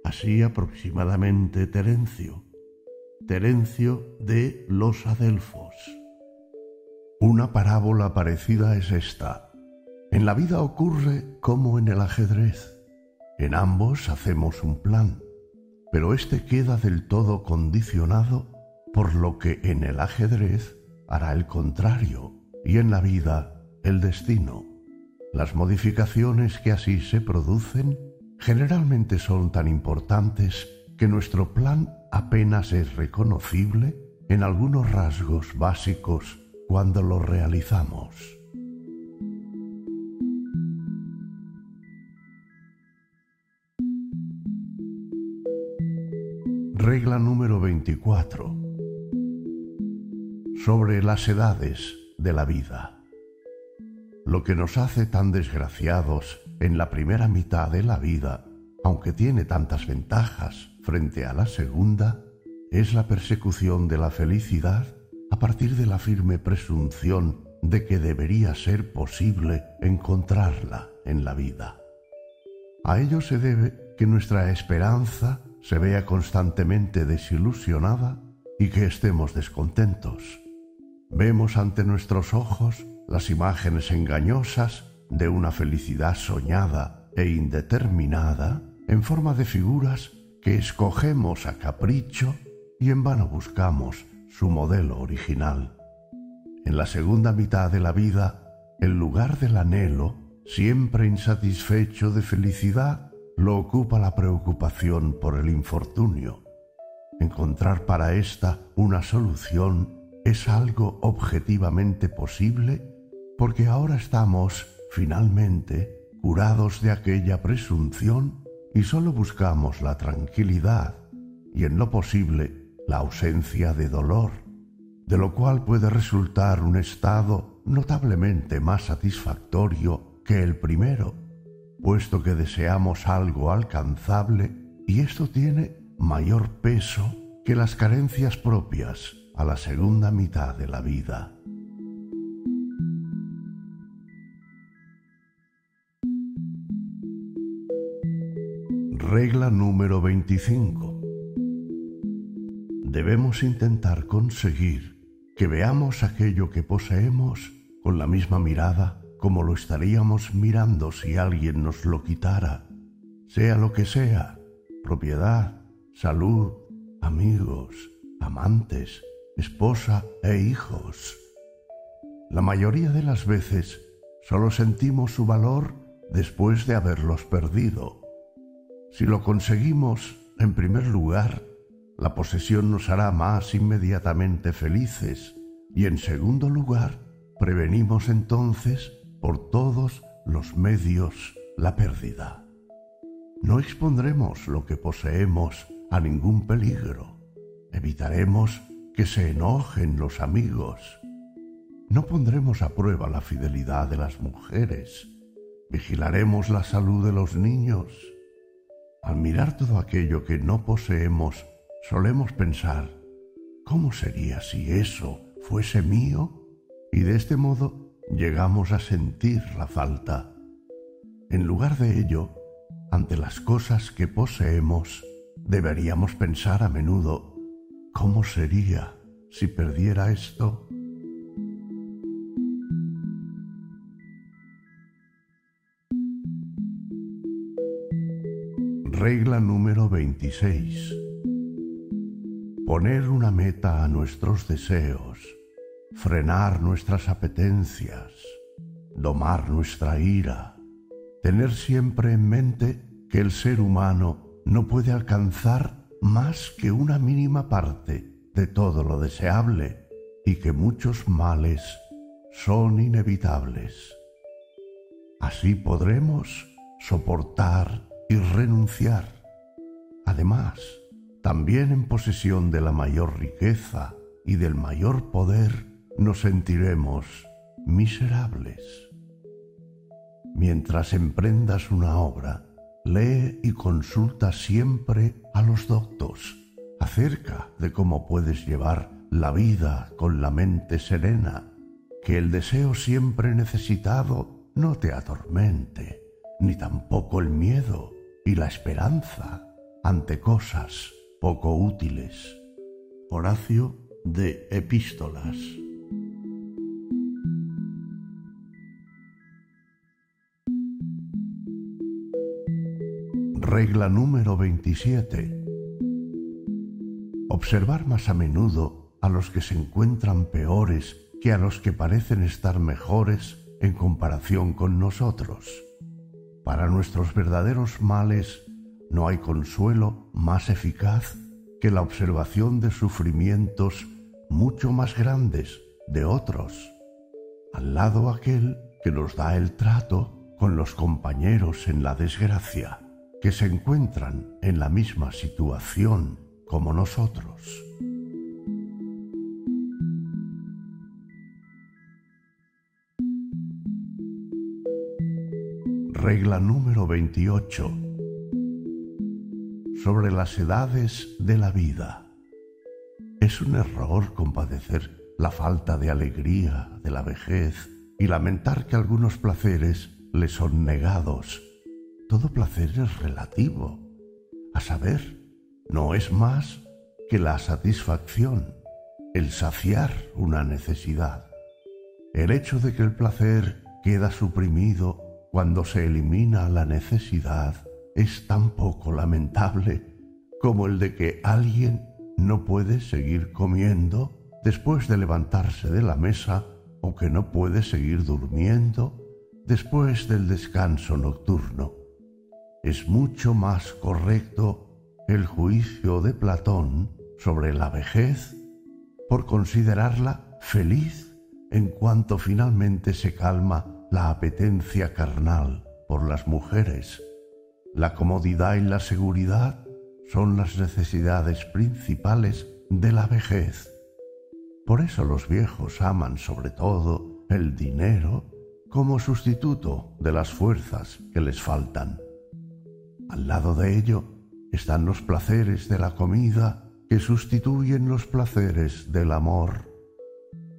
Así aproximadamente Terencio. Terencio de los Adelfos. Una parábola parecida es esta. En la vida ocurre como en el ajedrez. En ambos hacemos un plan. pero éste queda del todo condicionado por lo que en el ajedrez hará el contrario y en la vida el destino. Las modificaciones que así se producen generalmente son tan importantes que nuestro plan apenas es reconocible en algunos rasgos básicos cuando lo realizamos. Regla número 24. Sobre las edades de la vida. Lo que nos hace tan desgraciados en la primera mitad de la vida, aunque tiene tantas ventajas frente a la segunda, es la persecución de la felicidad a partir de la firme presunción de que debería ser posible encontrarla en la vida. A ello se debe que nuestra esperanza se vea constantemente desilusionada y que estemos descontentos. Vemos ante nuestros ojos las imágenes engañosas de una felicidad soñada e indeterminada en forma de figuras que escogemos a capricho y en vano buscamos su modelo original. En la segunda mitad de la vida, el lugar del anhelo, siempre insatisfecho de felicidad, lo ocupa la preocupación por el infortunio. Encontrar para ésta una solución es algo objetivamente posible porque ahora estamos, finalmente, curados de aquella presunción y sólo buscamos la tranquilidad y en lo posible la ausencia de dolor, de lo cual puede resultar un estado notablemente más satisfactorio que el primero puesto que deseamos algo alcanzable y esto tiene mayor peso que las carencias propias a la segunda mitad de la vida. Regla número 25. Debemos intentar conseguir que veamos aquello que poseemos con la misma mirada como lo estaríamos mirando si alguien nos lo quitara, sea lo que sea, propiedad, salud, amigos, amantes, esposa e hijos. La mayoría de las veces solo sentimos su valor después de haberlos perdido. Si lo conseguimos, en primer lugar, la posesión nos hará más inmediatamente felices y en segundo lugar, prevenimos entonces por todos los medios la pérdida. No expondremos lo que poseemos a ningún peligro. Evitaremos que se enojen los amigos. No pondremos a prueba la fidelidad de las mujeres. Vigilaremos la salud de los niños. Al mirar todo aquello que no poseemos, solemos pensar, ¿cómo sería si eso fuese mío? Y de este modo llegamos a sentir la falta. En lugar de ello, ante las cosas que poseemos, deberíamos pensar a menudo, ¿cómo sería si perdiera esto? Regla número 26. Poner una meta a nuestros deseos frenar nuestras apetencias, domar nuestra ira, tener siempre en mente que el ser humano no puede alcanzar más que una mínima parte de todo lo deseable y que muchos males son inevitables. Así podremos soportar y renunciar. Además, también en posesión de la mayor riqueza y del mayor poder, nos sentiremos miserables. Mientras emprendas una obra, lee y consulta siempre a los doctos acerca de cómo puedes llevar la vida con la mente serena, que el deseo siempre necesitado no te atormente, ni tampoco el miedo y la esperanza ante cosas poco útiles. Horacio de Epístolas Regla número 27. observar más a menudo a los que se encuentran peores que a los que parecen estar mejores en comparación con nosotros. Para nuestros verdaderos males no hay consuelo más eficaz que la observación de sufrimientos mucho más grandes de otros, al lado aquel que nos da el trato con los compañeros en la desgracia, que se encuentran en la misma situación como nosotros. Regla número 28. Sobre las edades de la vida. Es un error compadecer la falta de alegría de la vejez y lamentar que algunos placeres le son negados. Todo placer es relativo. A saber, no es más que la satisfacción, el saciar una necesidad. El hecho de que el placer queda suprimido cuando se elimina la necesidad es tan poco lamentable como el de que alguien no puede seguir comiendo después de levantarse de la mesa o que no puede seguir durmiendo después del descanso nocturno. Es mucho más correcto el juicio de Platón sobre la vejez por considerarla feliz en cuanto finalmente se calma la apetencia carnal por las mujeres. La comodidad y la seguridad son las necesidades principales de la vejez. Por eso los viejos aman sobre todo el dinero como sustituto de las fuerzas que les faltan. Al lado de ello están los placeres de la comida que sustituyen los placeres del amor.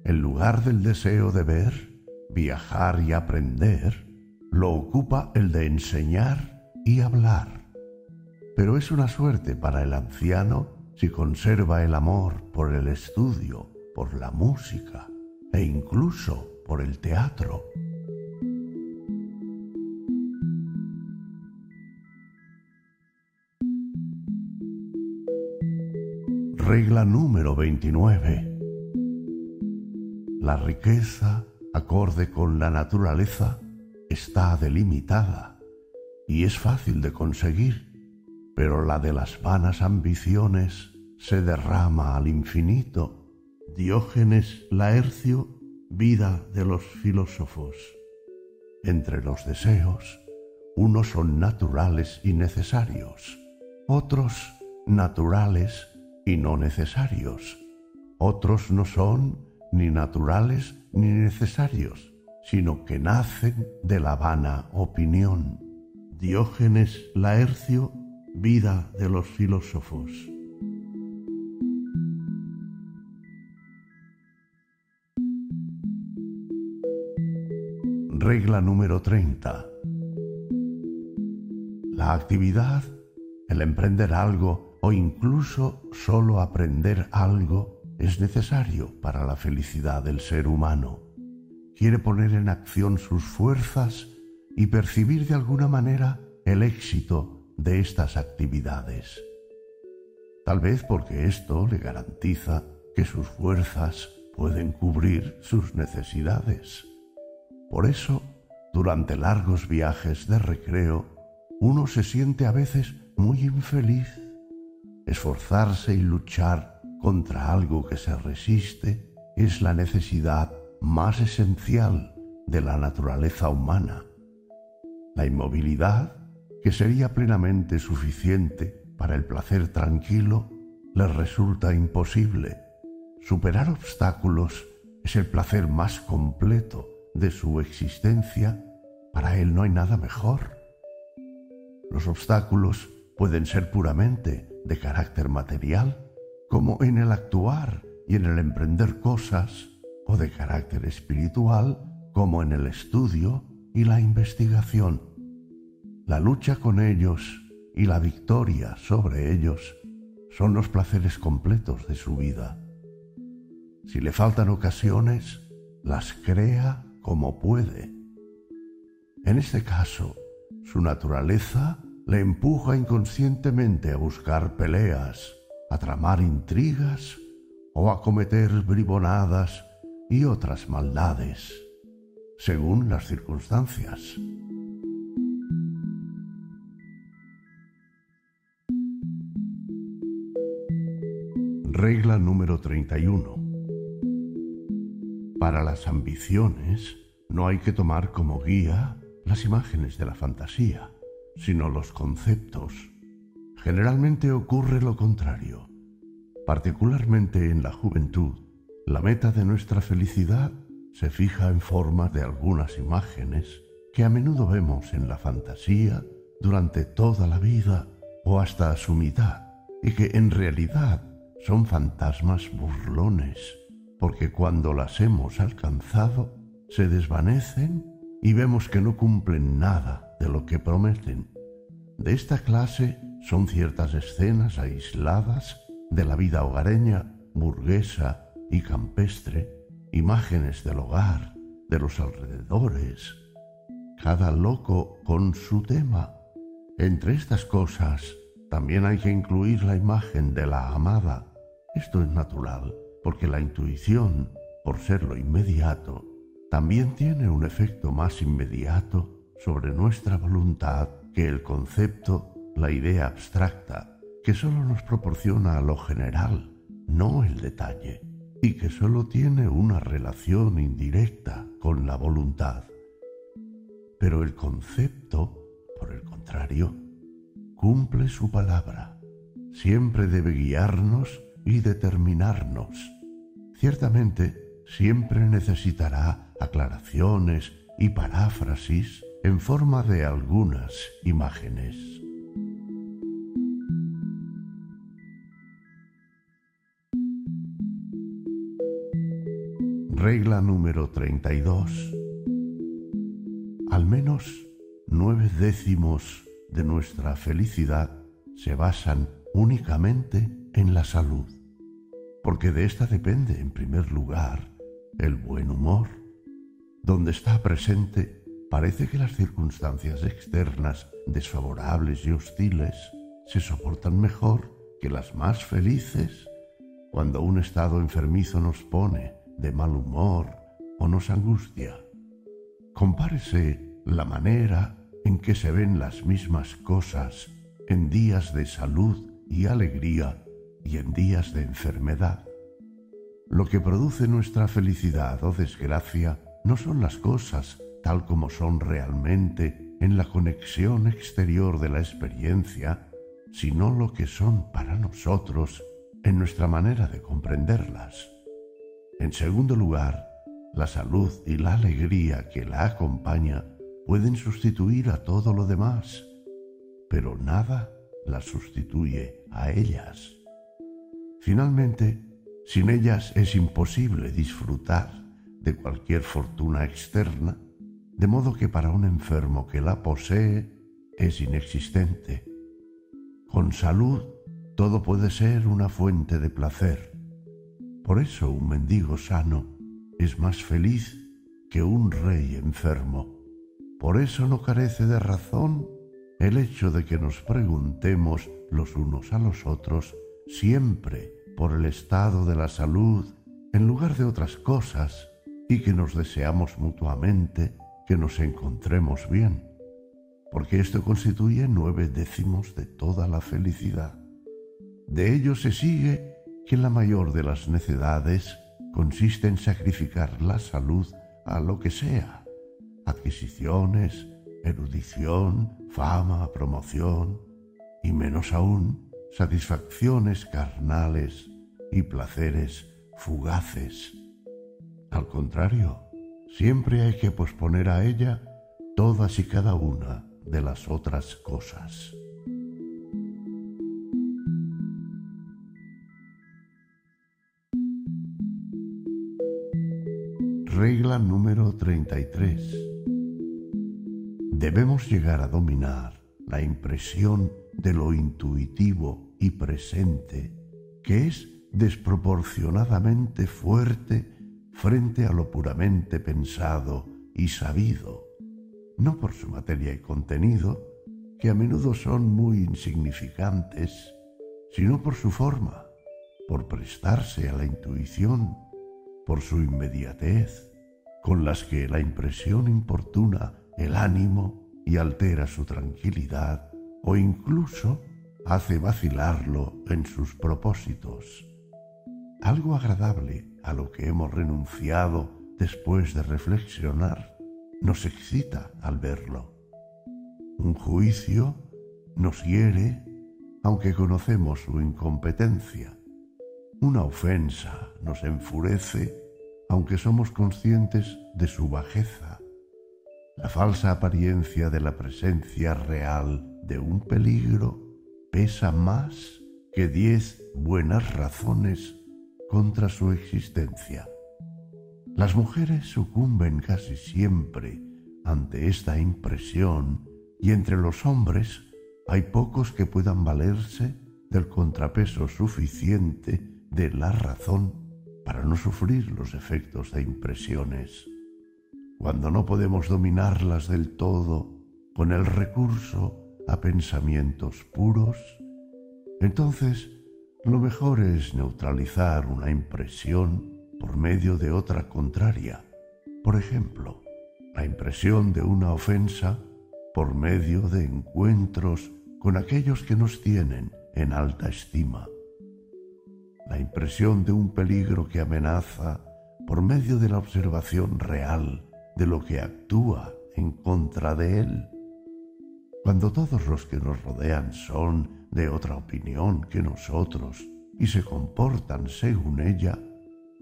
En lugar del deseo de ver, viajar y aprender, lo ocupa el de enseñar y hablar. Pero es una suerte para el anciano si conserva el amor por el estudio por la música e incluso por el teatro. Regla número 29. La riqueza, acorde con la naturaleza, está delimitada y es fácil de conseguir, pero la de las vanas ambiciones se derrama al infinito Diógenes Laercio, Vida de los filósofos. Entre los deseos, unos son naturales y necesarios, otros naturales y no necesarios, otros no son ni naturales ni necesarios, sino que nacen de la vana opinión. Diógenes Laercio, Vida de los filósofos. Regla número 30. La actividad, el emprender algo o incluso solo aprender algo es necesario para la felicidad del ser humano. Quiere poner en acción sus fuerzas y percibir de alguna manera el éxito de estas actividades. Tal vez porque esto le garantiza que sus fuerzas pueden cubrir sus necesidades. Por eso, durante largos viajes de recreo, uno se siente a veces muy infeliz. Esforzarse y luchar contra algo que se resiste es la necesidad más esencial de la naturaleza humana. La inmovilidad, que sería plenamente suficiente para el placer tranquilo, le resulta imposible. Superar obstáculos es el placer más completo de su existencia, para él no hay nada mejor. Los obstáculos pueden ser puramente de carácter material, como en el actuar y en el emprender cosas, o de carácter espiritual, como en el estudio y la investigación. La lucha con ellos y la victoria sobre ellos son los placeres completos de su vida. Si le faltan ocasiones, las crea como puede. En este caso, su naturaleza le empuja inconscientemente a buscar peleas, a tramar intrigas o a cometer bribonadas y otras maldades, según las circunstancias. Regla número 31. Para las ambiciones no hay que tomar como guía las imágenes de la fantasía, sino los conceptos. Generalmente ocurre lo contrario. Particularmente en la juventud, la meta de nuestra felicidad se fija en forma de algunas imágenes que a menudo vemos en la fantasía durante toda la vida o hasta su mitad y que en realidad son fantasmas burlones, porque cuando las hemos alcanzado se desvanecen y vemos que no cumplen nada de lo que prometen. De esta clase son ciertas escenas aisladas de la vida hogareña, burguesa y campestre, imágenes del hogar, de los alrededores, cada loco con su tema. Entre estas cosas también hay que incluir la imagen de la amada. Esto es natural, porque la intuición, por ser lo inmediato, también tiene un efecto más inmediato sobre nuestra voluntad que el concepto, la idea abstracta, que sólo nos proporciona lo general, no el detalle, y que sólo tiene una relación indirecta con la voluntad. Pero el concepto, por el contrario, cumple su palabra, siempre debe guiarnos y determinarnos. Ciertamente, siempre necesitará aclaraciones y paráfrasis en forma de algunas imágenes. Regla número 32. Al menos nueve décimos de nuestra felicidad se basan únicamente en la salud, porque de esta depende en primer lugar el buen humor donde está presente, parece que las circunstancias externas desfavorables y hostiles se soportan mejor que las más felices cuando un estado enfermizo nos pone de mal humor o nos angustia. Compárese la manera en que se ven las mismas cosas en días de salud y alegría y en días de enfermedad. Lo que produce nuestra felicidad o desgracia no son las cosas tal como son realmente en la conexión exterior de la experiencia, sino lo que son para nosotros en nuestra manera de comprenderlas. En segundo lugar, la salud y la alegría que la acompaña pueden sustituir a todo lo demás, pero nada las sustituye a ellas. Finalmente, sin ellas es imposible disfrutar de cualquier fortuna externa, de modo que para un enfermo que la posee es inexistente. Con salud todo puede ser una fuente de placer. Por eso un mendigo sano es más feliz que un rey enfermo. Por eso no carece de razón el hecho de que nos preguntemos los unos a los otros siempre por el estado de la salud en lugar de otras cosas y que nos deseamos mutuamente que nos encontremos bien, porque esto constituye nueve décimos de toda la felicidad. De ello se sigue que la mayor de las necedades consiste en sacrificar la salud a lo que sea, adquisiciones, erudición, fama, promoción, y menos aún satisfacciones carnales y placeres fugaces al contrario, siempre hay que posponer a ella todas y cada una de las otras cosas. Regla número 33. Debemos llegar a dominar la impresión de lo intuitivo y presente, que es desproporcionadamente fuerte frente a lo puramente pensado y sabido, no por su materia y contenido, que a menudo son muy insignificantes, sino por su forma, por prestarse a la intuición, por su inmediatez, con las que la impresión importuna el ánimo y altera su tranquilidad o incluso hace vacilarlo en sus propósitos. Algo agradable a lo que hemos renunciado después de reflexionar nos excita al verlo. Un juicio nos hiere aunque conocemos su incompetencia. Una ofensa nos enfurece aunque somos conscientes de su bajeza. La falsa apariencia de la presencia real de un peligro pesa más que diez buenas razones contra su existencia. Las mujeres sucumben casi siempre ante esta impresión y entre los hombres hay pocos que puedan valerse del contrapeso suficiente de la razón para no sufrir los efectos de impresiones. Cuando no podemos dominarlas del todo con el recurso a pensamientos puros, entonces lo mejor es neutralizar una impresión por medio de otra contraria. Por ejemplo, la impresión de una ofensa por medio de encuentros con aquellos que nos tienen en alta estima. La impresión de un peligro que amenaza por medio de la observación real de lo que actúa en contra de él. Cuando todos los que nos rodean son de otra opinión que nosotros y se comportan según ella,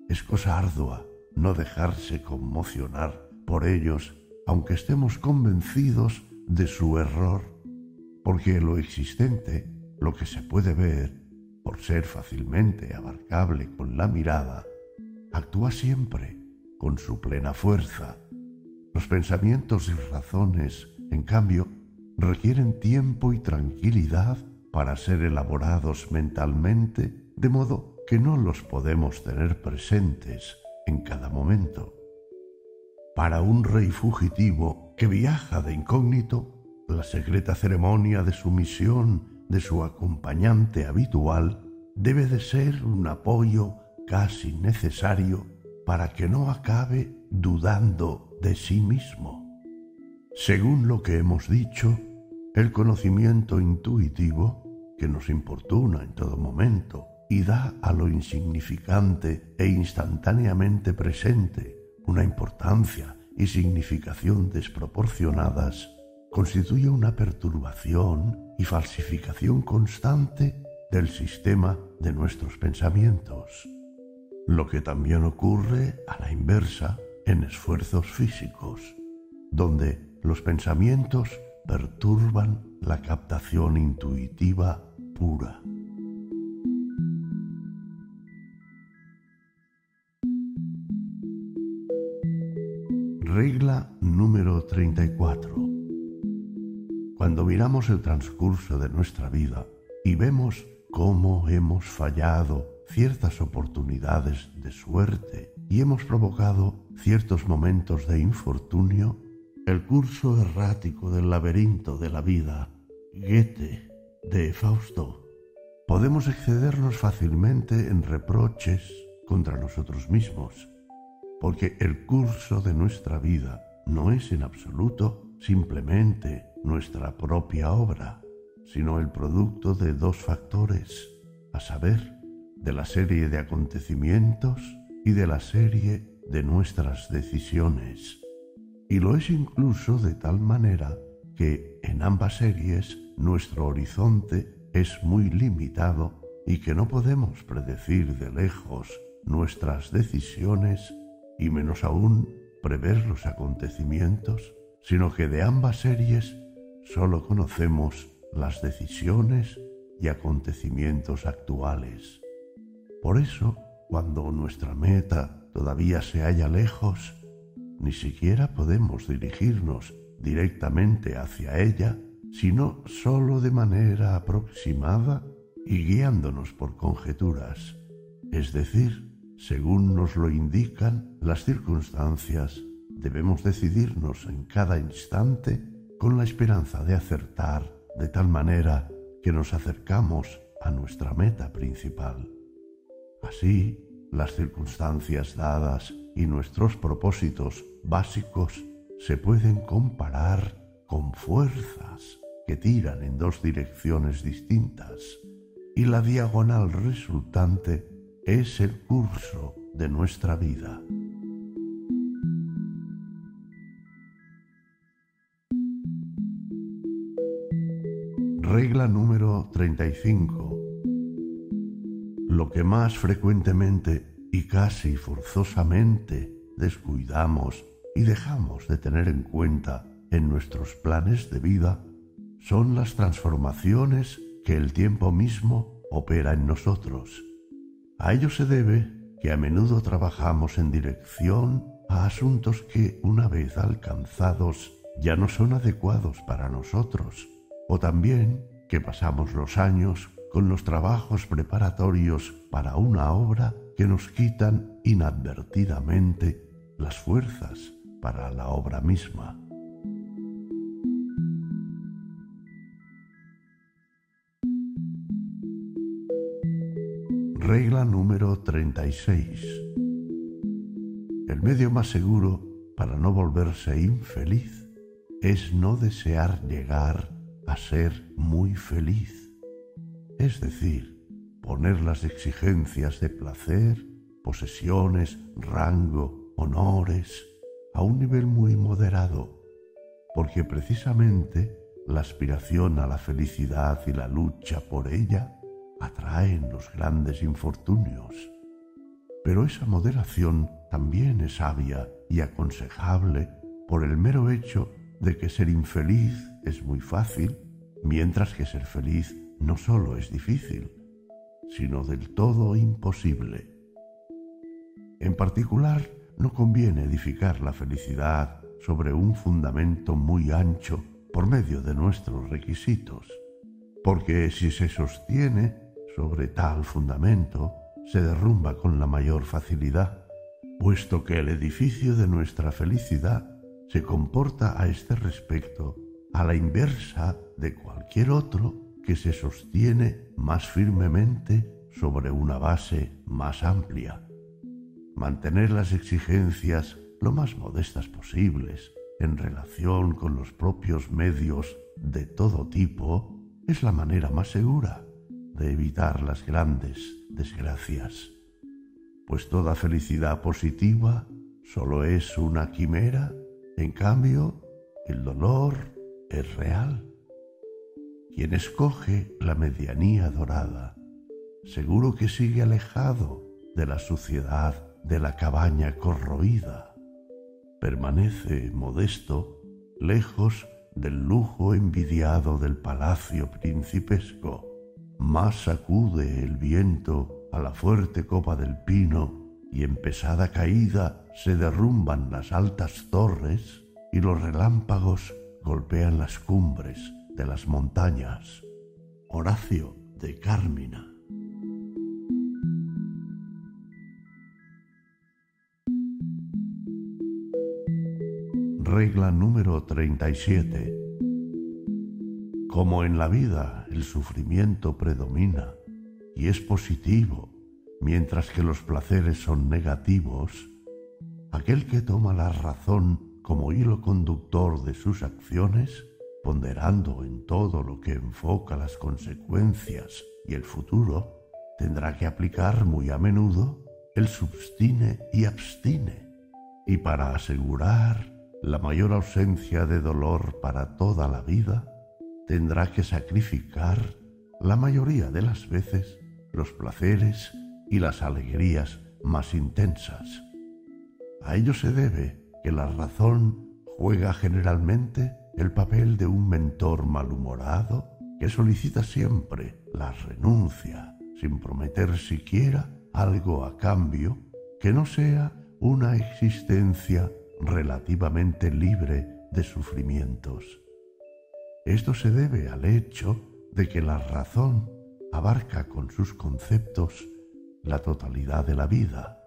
es cosa ardua no dejarse conmocionar por ellos, aunque estemos convencidos de su error, porque lo existente, lo que se puede ver, por ser fácilmente abarcable con la mirada, actúa siempre con su plena fuerza. Los pensamientos y razones, en cambio, requieren tiempo y tranquilidad para ser elaborados mentalmente, de modo que no los podemos tener presentes en cada momento. Para un rey fugitivo que viaja de incógnito, la secreta ceremonia de sumisión de su acompañante habitual debe de ser un apoyo casi necesario para que no acabe dudando de sí mismo. Según lo que hemos dicho, el conocimiento intuitivo, que nos importuna en todo momento y da a lo insignificante e instantáneamente presente una importancia y significación desproporcionadas, constituye una perturbación y falsificación constante del sistema de nuestros pensamientos, lo que también ocurre a la inversa en esfuerzos físicos, donde los pensamientos perturban la captación intuitiva pura. Regla número 34. Cuando miramos el transcurso de nuestra vida y vemos cómo hemos fallado ciertas oportunidades de suerte y hemos provocado ciertos momentos de infortunio, el curso errático del laberinto de la vida, Goethe, de Fausto, podemos excedernos fácilmente en reproches contra nosotros mismos porque el curso de nuestra vida no es en absoluto simplemente nuestra propia obra, sino el producto de dos factores, a saber, de la serie de acontecimientos y de la serie de nuestras decisiones. Y lo es incluso de tal manera que en ambas series nuestro horizonte es muy limitado y que no podemos predecir de lejos nuestras decisiones y menos aún prever los acontecimientos, sino que de ambas series sólo conocemos las decisiones y acontecimientos actuales. Por eso, cuando nuestra meta todavía se halla lejos, ni siquiera podemos dirigirnos directamente hacia ella, sino sólo de manera aproximada y guiándonos por conjeturas, es decir, según nos lo indican las circunstancias, debemos decidirnos en cada instante con la esperanza de acertar de tal manera que nos acercamos a nuestra meta principal. Así, las circunstancias dadas y nuestros propósitos básicos se pueden comparar con fuerzas que tiran en dos direcciones distintas y la diagonal resultante es el curso de nuestra vida. Regla número 35. Lo que más frecuentemente y casi forzosamente descuidamos y dejamos de tener en cuenta en nuestros planes de vida son las transformaciones que el tiempo mismo opera en nosotros. A ello se debe que a menudo trabajamos en dirección a asuntos que, una vez alcanzados, ya no son adecuados para nosotros, o también que pasamos los años con los trabajos preparatorios para una obra que nos quitan inadvertidamente las fuerzas para la obra misma. Regla número 36. El medio más seguro para no volverse infeliz es no desear llegar a ser muy feliz. Es decir, poner las exigencias de placer, posesiones, rango, honores, a un nivel muy moderado, porque precisamente la aspiración a la felicidad y la lucha por ella atraen los grandes infortunios. Pero esa moderación también es sabia y aconsejable por el mero hecho de que ser infeliz es muy fácil, mientras que ser feliz no solo es difícil, sino del todo imposible. En particular, no conviene edificar la felicidad sobre un fundamento muy ancho por medio de nuestros requisitos, porque si se sostiene sobre tal fundamento, se derrumba con la mayor facilidad, puesto que el edificio de nuestra felicidad se comporta a este respecto a la inversa de cualquier otro que se sostiene más firmemente sobre una base más amplia. Mantener las exigencias lo más modestas posibles en relación con los propios medios de todo tipo es la manera más segura de evitar las grandes desgracias, pues toda felicidad positiva solo es una quimera, en cambio el dolor es real. Quien escoge la medianía dorada, seguro que sigue alejado de la suciedad de la cabaña corroída. Permanece modesto, lejos del lujo envidiado del palacio principesco. Más sacude el viento a la fuerte copa del pino y en pesada caída se derrumban las altas torres y los relámpagos golpean las cumbres de las montañas. Horacio de Cármina. Regla número 37. Como en la vida el sufrimiento predomina y es positivo, mientras que los placeres son negativos, aquel que toma la razón como hilo conductor de sus acciones ponderando en todo lo que enfoca las consecuencias y el futuro, tendrá que aplicar muy a menudo el substine y abstine, y para asegurar la mayor ausencia de dolor para toda la vida, tendrá que sacrificar la mayoría de las veces los placeres y las alegrías más intensas. A ello se debe que la razón juega generalmente el papel de un mentor malhumorado que solicita siempre la renuncia sin prometer siquiera algo a cambio que no sea una existencia relativamente libre de sufrimientos. Esto se debe al hecho de que la razón abarca con sus conceptos la totalidad de la vida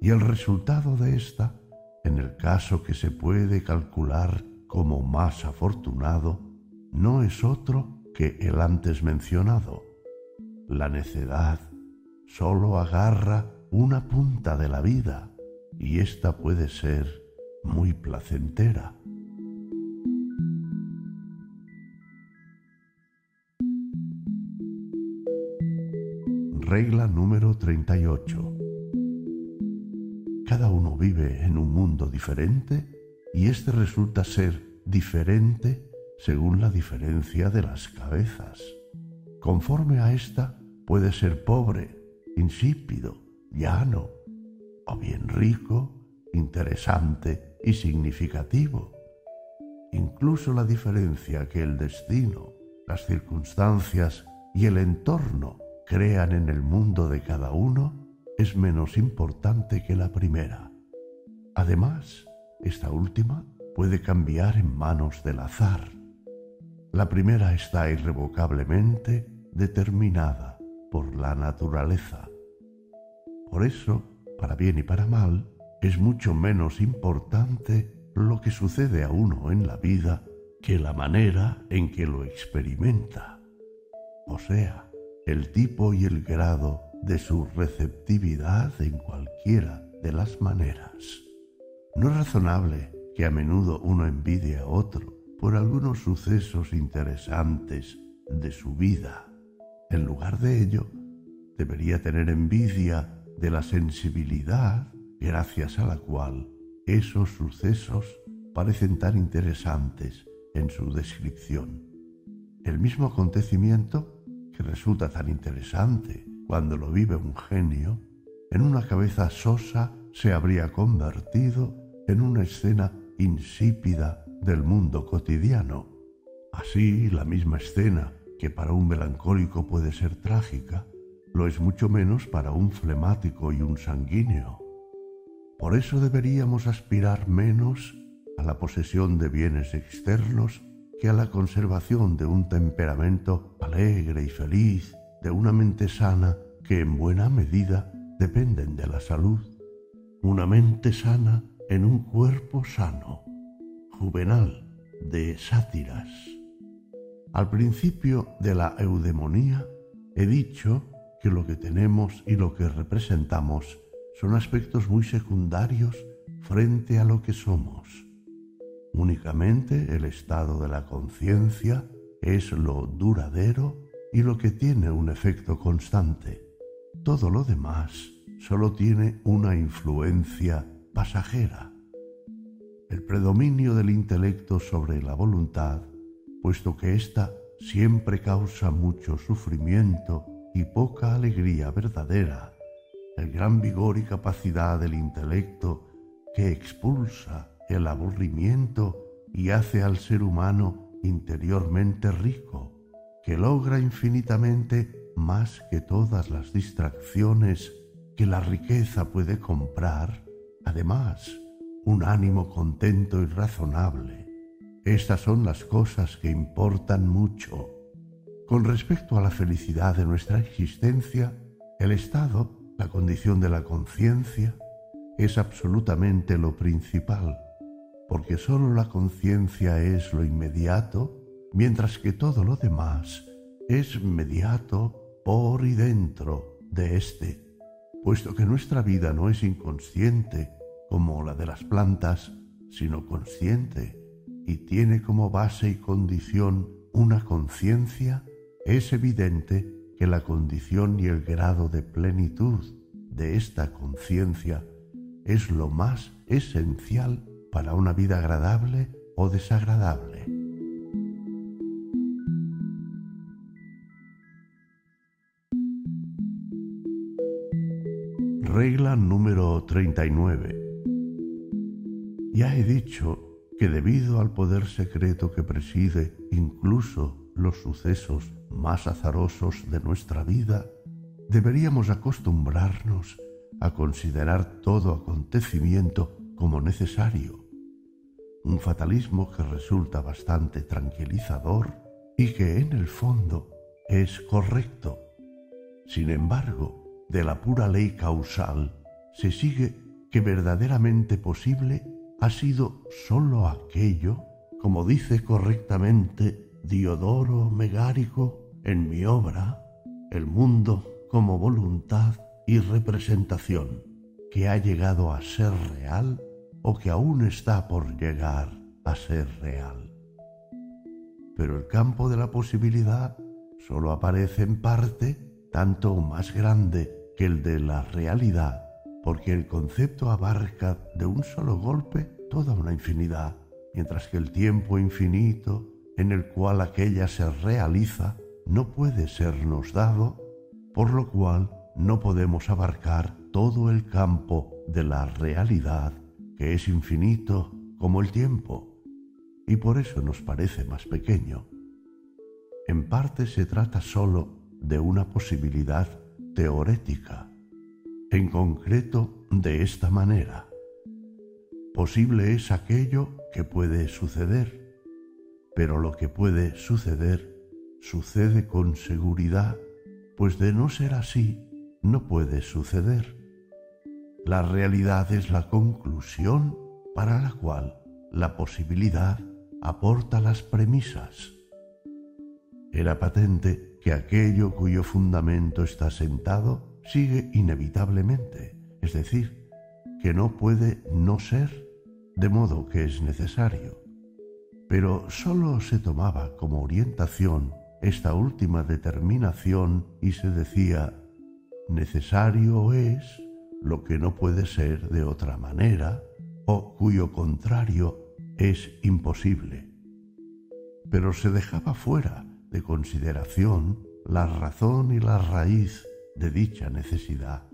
y el resultado de ésta, en el caso que se puede calcular como más afortunado no es otro que el antes mencionado, La necedad solo agarra una punta de la vida y ésta puede ser muy placentera. Regla número 38. Cada uno vive en un mundo diferente y éste resulta ser diferente según la diferencia de las cabezas. Conforme a esta puede ser pobre, insípido, llano, o bien rico, interesante y significativo. Incluso la diferencia que el destino, las circunstancias y el entorno crean en el mundo de cada uno es menos importante que la primera. Además, esta última puede cambiar en manos del azar. La primera está irrevocablemente determinada por la naturaleza. Por eso, para bien y para mal, es mucho menos importante lo que sucede a uno en la vida que la manera en que lo experimenta, o sea, el tipo y el grado de su receptividad en cualquiera de las maneras. No es razonable que a menudo uno envidie a otro por algunos sucesos interesantes de su vida. En lugar de ello, debería tener envidia de la sensibilidad gracias a la cual esos sucesos parecen tan interesantes en su descripción. El mismo acontecimiento que resulta tan interesante cuando lo vive un genio, en una cabeza sosa se habría convertido en una escena insípida del mundo cotidiano. Así, la misma escena que para un melancólico puede ser trágica, lo es mucho menos para un flemático y un sanguíneo. Por eso deberíamos aspirar menos a la posesión de bienes externos que a la conservación de un temperamento alegre y feliz, de una mente sana que en buena medida dependen de la salud. Una mente sana en un cuerpo sano. Juvenal de sátiras. Al principio de la eudemonía he dicho que lo que tenemos y lo que representamos son aspectos muy secundarios frente a lo que somos. Únicamente el estado de la conciencia es lo duradero y lo que tiene un efecto constante. Todo lo demás solo tiene una influencia pasajera. El predominio del intelecto sobre la voluntad, puesto que ésta siempre causa mucho sufrimiento y poca alegría verdadera, el gran vigor y capacidad del intelecto que expulsa el aburrimiento y hace al ser humano interiormente rico, que logra infinitamente más que todas las distracciones que la riqueza puede comprar, además, un ánimo contento y razonable. Estas son las cosas que importan mucho. Con respecto a la felicidad de nuestra existencia, el estado, la condición de la conciencia, es absolutamente lo principal, porque sólo la conciencia es lo inmediato, mientras que todo lo demás es mediato por y dentro de éste, puesto que nuestra vida no es inconsciente como la de las plantas, sino consciente, y tiene como base y condición una conciencia, es evidente que la condición y el grado de plenitud de esta conciencia es lo más esencial para una vida agradable o desagradable. Regla número 39. Ya he dicho que debido al poder secreto que preside incluso los sucesos más azarosos de nuestra vida, deberíamos acostumbrarnos a considerar todo acontecimiento como necesario, un fatalismo que resulta bastante tranquilizador y que en el fondo es correcto. Sin embargo, de la pura ley causal se sigue que verdaderamente posible ha sido sólo aquello, como dice correctamente Diodoro Megárico en mi obra, el mundo como voluntad y representación que ha llegado a ser real o que aún está por llegar a ser real. Pero el campo de la posibilidad solo aparece en parte tanto más grande que el de la realidad, porque el concepto abarca de un solo golpe toda una infinidad, mientras que el tiempo infinito en el cual aquella se realiza no puede sernos dado, por lo cual no podemos abarcar todo el campo de la realidad, que es infinito como el tiempo, y por eso nos parece más pequeño. En parte se trata sólo de una posibilidad teorética, en concreto de esta manera. Posible es aquello que puede suceder, pero lo que puede suceder sucede con seguridad, pues de no ser así, no puede suceder. La realidad es la conclusión para la cual la posibilidad aporta las premisas. Era patente que aquello cuyo fundamento está sentado sigue inevitablemente, es decir, que no puede no ser, de modo que es necesario. Pero sólo se tomaba como orientación esta última determinación y se decía, necesario es lo que no puede ser de otra manera o cuyo contrario es imposible. Pero se dejaba fuera de consideración la razón y la raíz de dicha necesidad.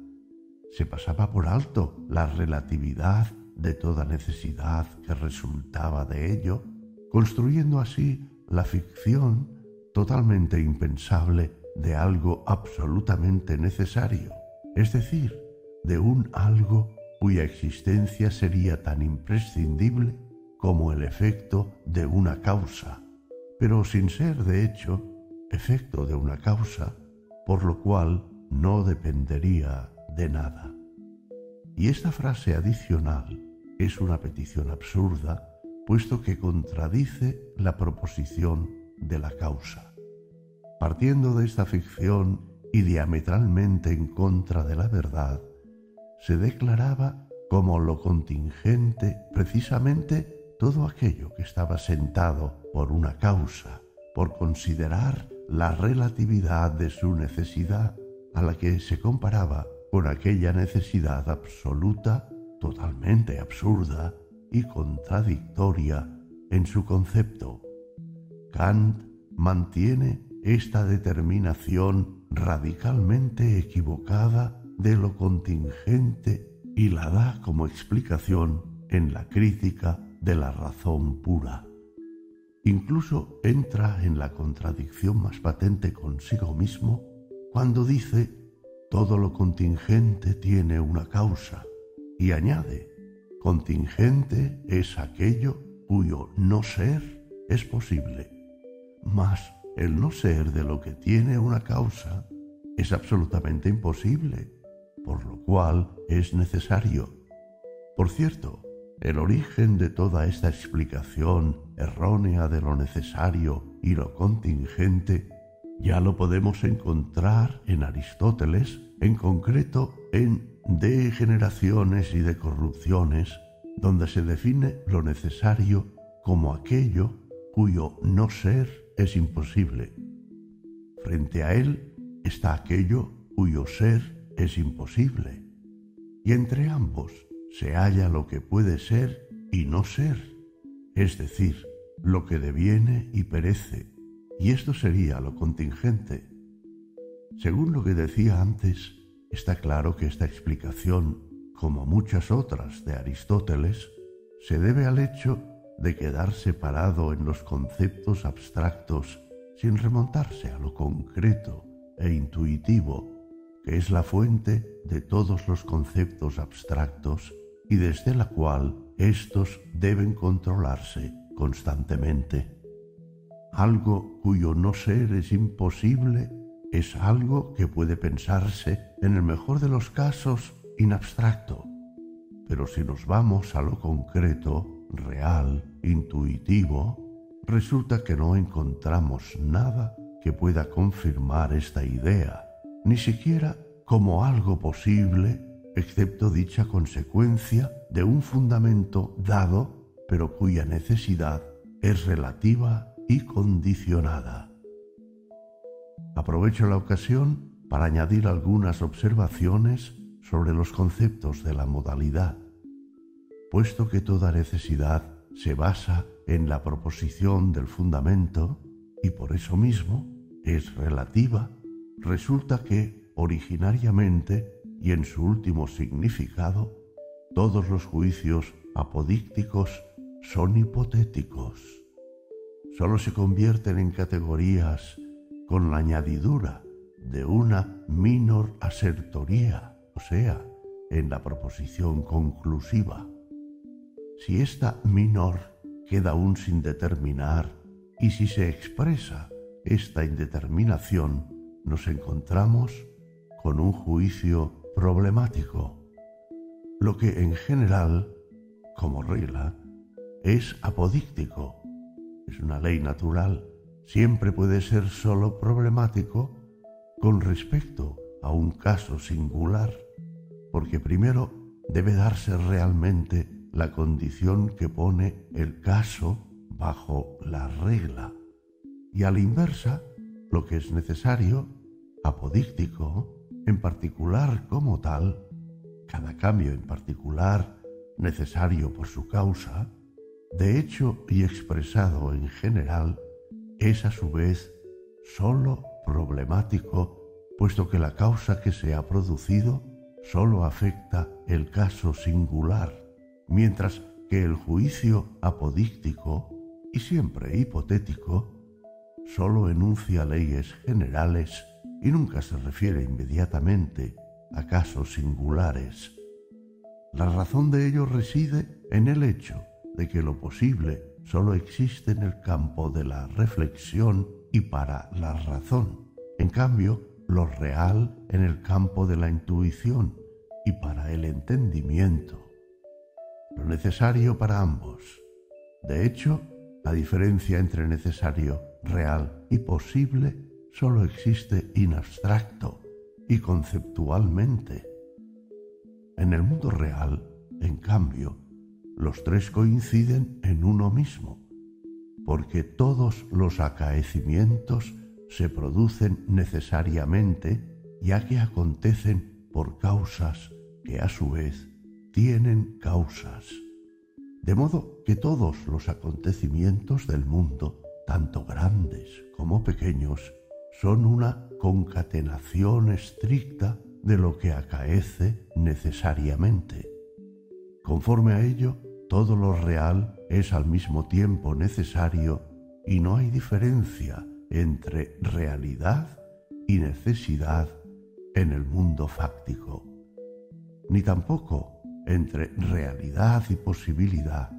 Se pasaba por alto la relatividad de toda necesidad que resultaba de ello, construyendo así la ficción totalmente impensable de algo absolutamente necesario, es decir, de un algo cuya existencia sería tan imprescindible como el efecto de una causa pero sin ser de hecho efecto de una causa, por lo cual no dependería de nada. Y esta frase adicional es una petición absurda, puesto que contradice la proposición de la causa. Partiendo de esta ficción y diametralmente en contra de la verdad, se declaraba como lo contingente precisamente todo aquello que estaba sentado por una causa, por considerar la relatividad de su necesidad a la que se comparaba con aquella necesidad absoluta, totalmente absurda y contradictoria en su concepto. Kant mantiene esta determinación radicalmente equivocada de lo contingente y la da como explicación en la crítica de la razón pura. Incluso entra en la contradicción más patente consigo mismo cuando dice todo lo contingente tiene una causa y añade contingente es aquello cuyo no ser es posible, mas el no ser de lo que tiene una causa es absolutamente imposible, por lo cual es necesario. Por cierto, el origen de toda esta explicación errónea de lo necesario y lo contingente ya lo podemos encontrar en Aristóteles, en concreto en De generaciones y de corrupciones, donde se define lo necesario como aquello cuyo no ser es imposible. Frente a él está aquello cuyo ser es imposible. Y entre ambos se halla lo que puede ser y no ser, es decir, lo que deviene y perece, y esto sería lo contingente. Según lo que decía antes, está claro que esta explicación, como muchas otras de Aristóteles, se debe al hecho de quedar separado en los conceptos abstractos sin remontarse a lo concreto e intuitivo, que es la fuente de todos los conceptos abstractos y desde la cual éstos deben controlarse constantemente. Algo cuyo no ser es imposible es algo que puede pensarse, en el mejor de los casos, in abstracto. Pero si nos vamos a lo concreto, real, intuitivo, resulta que no encontramos nada que pueda confirmar esta idea, ni siquiera como algo posible, excepto dicha consecuencia de un fundamento dado, pero cuya necesidad es relativa y condicionada. Aprovecho la ocasión para añadir algunas observaciones sobre los conceptos de la modalidad, puesto que toda necesidad se basa en la proposición del fundamento y por eso mismo es relativa, resulta que originariamente y en su último significado, todos los juicios apodícticos son hipotéticos. Solo se convierten en categorías con la añadidura de una minor asertoría, o sea, en la proposición conclusiva. Si esta minor queda aún sin determinar y si se expresa esta indeterminación, nos encontramos con un juicio problemático, lo que en general, como regla, es apodíctico, es una ley natural, siempre puede ser sólo problemático con respecto a un caso singular, porque primero debe darse realmente la condición que pone el caso bajo la regla. Y a la inversa lo que es necesario, apodíctico, en particular como tal, cada cambio en particular necesario por su causa, de hecho y expresado en general, es a su vez sólo problemático, puesto que la causa que se ha producido sólo afecta el caso singular mientras que el juicio apodíctico, y siempre hipotético, sólo enuncia leyes generales y nunca se refiere inmediatamente a casos singulares. La razón de ello reside en el hecho de que lo posible sólo existe en el campo de la reflexión y para la razón. En cambio, lo real en el campo de la intuición y para el entendimiento lo necesario para ambos. De hecho, la diferencia entre necesario, real y posible solo existe in abstracto y conceptualmente. En el mundo real, en cambio, los tres coinciden en uno mismo, porque todos los acaecimientos se producen necesariamente ya que acontecen por causas que a su vez tienen causas, de modo que todos los acontecimientos del mundo, tanto grandes como pequeños, son una concatenación estricta de lo que acaece necesariamente. Conforme a ello, todo lo real es al mismo tiempo necesario y no hay diferencia entre realidad y necesidad en el mundo fáctico, ni tampoco entre realidad y posibilidad,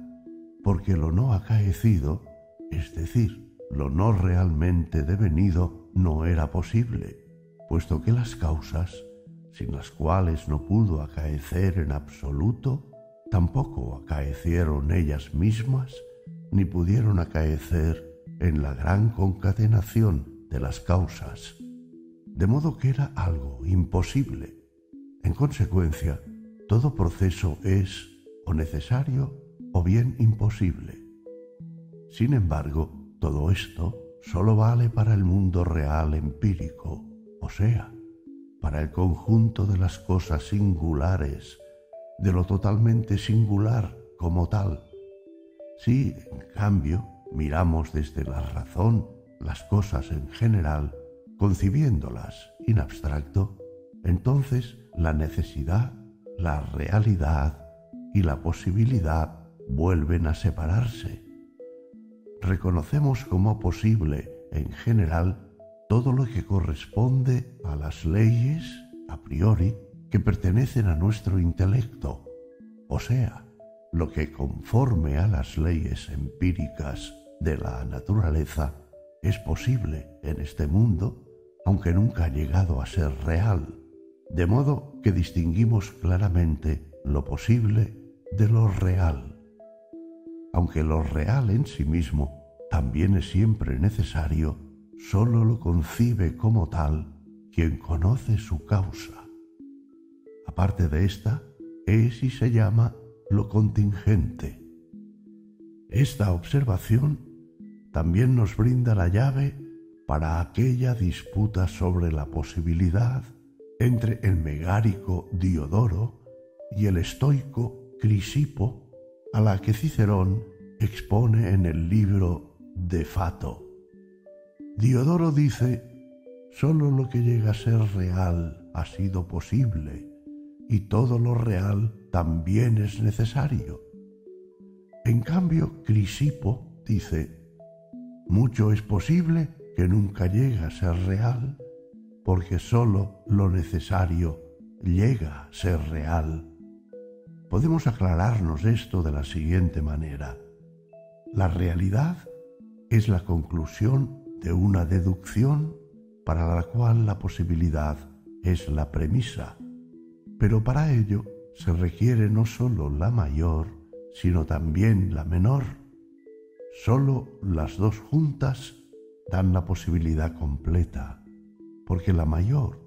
porque lo no acaecido, es decir, lo no realmente devenido, no era posible, puesto que las causas, sin las cuales no pudo acaecer en absoluto, tampoco acaecieron ellas mismas, ni pudieron acaecer en la gran concatenación de las causas, de modo que era algo imposible. En consecuencia, todo proceso es o necesario o bien imposible. Sin embargo, todo esto solo vale para el mundo real empírico, o sea, para el conjunto de las cosas singulares, de lo totalmente singular como tal. Si, en cambio, miramos desde la razón las cosas en general, concibiéndolas in abstracto, entonces la necesidad la realidad y la posibilidad vuelven a separarse. Reconocemos como posible, en general, todo lo que corresponde a las leyes, a priori, que pertenecen a nuestro intelecto, o sea, lo que conforme a las leyes empíricas de la naturaleza es posible en este mundo, aunque nunca ha llegado a ser real de modo que distinguimos claramente lo posible de lo real. Aunque lo real en sí mismo también es siempre necesario, sólo lo concibe como tal quien conoce su causa. Aparte de esta, es y se llama lo contingente. Esta observación también nos brinda la llave para aquella disputa sobre la posibilidad entre el megárico Diodoro y el estoico Crisipo, a la que Cicerón expone en el libro De Fato. Diodoro dice, solo lo que llega a ser real ha sido posible y todo lo real también es necesario. En cambio, Crisipo dice, mucho es posible que nunca llega a ser real, porque sólo lo necesario llega a ser real. Podemos aclararnos esto de la siguiente manera. La realidad es la conclusión de una deducción para la cual la posibilidad es la premisa, pero para ello se requiere no sólo la mayor, sino también la menor. Sólo las dos juntas dan la posibilidad completa, porque la mayor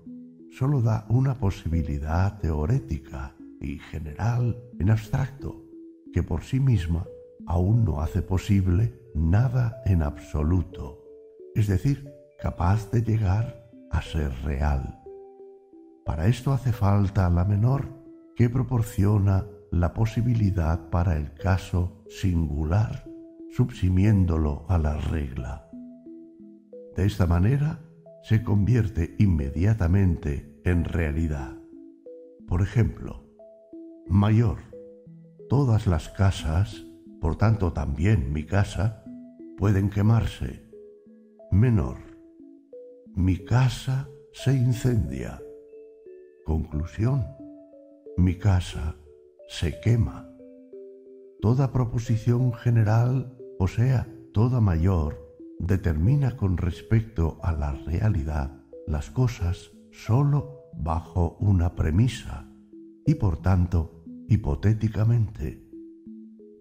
sólo da una posibilidad teorética y general en abstracto, que por sí misma aún no hace posible nada en absoluto, es decir, capaz de llegar a ser real. Para esto hace falta la menor, que proporciona la posibilidad para el caso singular, subsimiéndolo a la regla. De esta manera se convierte inmediatamente en realidad. Por ejemplo, mayor. Todas las casas, por tanto también mi casa, pueden quemarse. Menor. Mi casa se incendia. Conclusión. Mi casa se quema. Toda proposición general, o sea, toda mayor, determina con respecto a la realidad las cosas sólo bajo una premisa y por tanto hipotéticamente.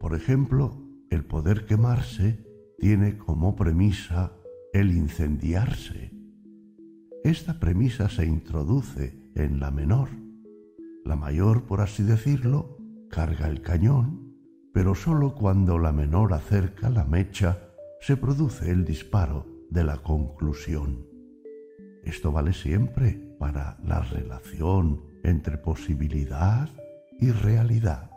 Por ejemplo, el poder quemarse tiene como premisa el incendiarse. Esta premisa se introduce en la menor. La mayor, por así decirlo, carga el cañón, pero sólo cuando la menor acerca la mecha se produce el disparo de la conclusión. Esto vale siempre para la relación entre posibilidad y realidad,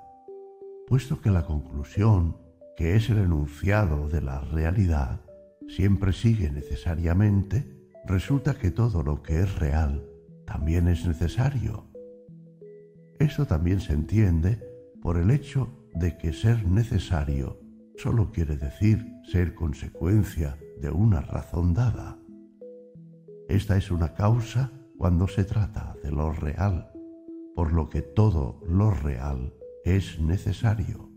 puesto que la conclusión, que es el enunciado de la realidad, siempre sigue necesariamente, resulta que todo lo que es real también es necesario. Eso también se entiende por el hecho de que ser necesario solo quiere decir ser consecuencia de una razón dada. Esta es una causa cuando se trata de lo real, por lo que todo lo real es necesario.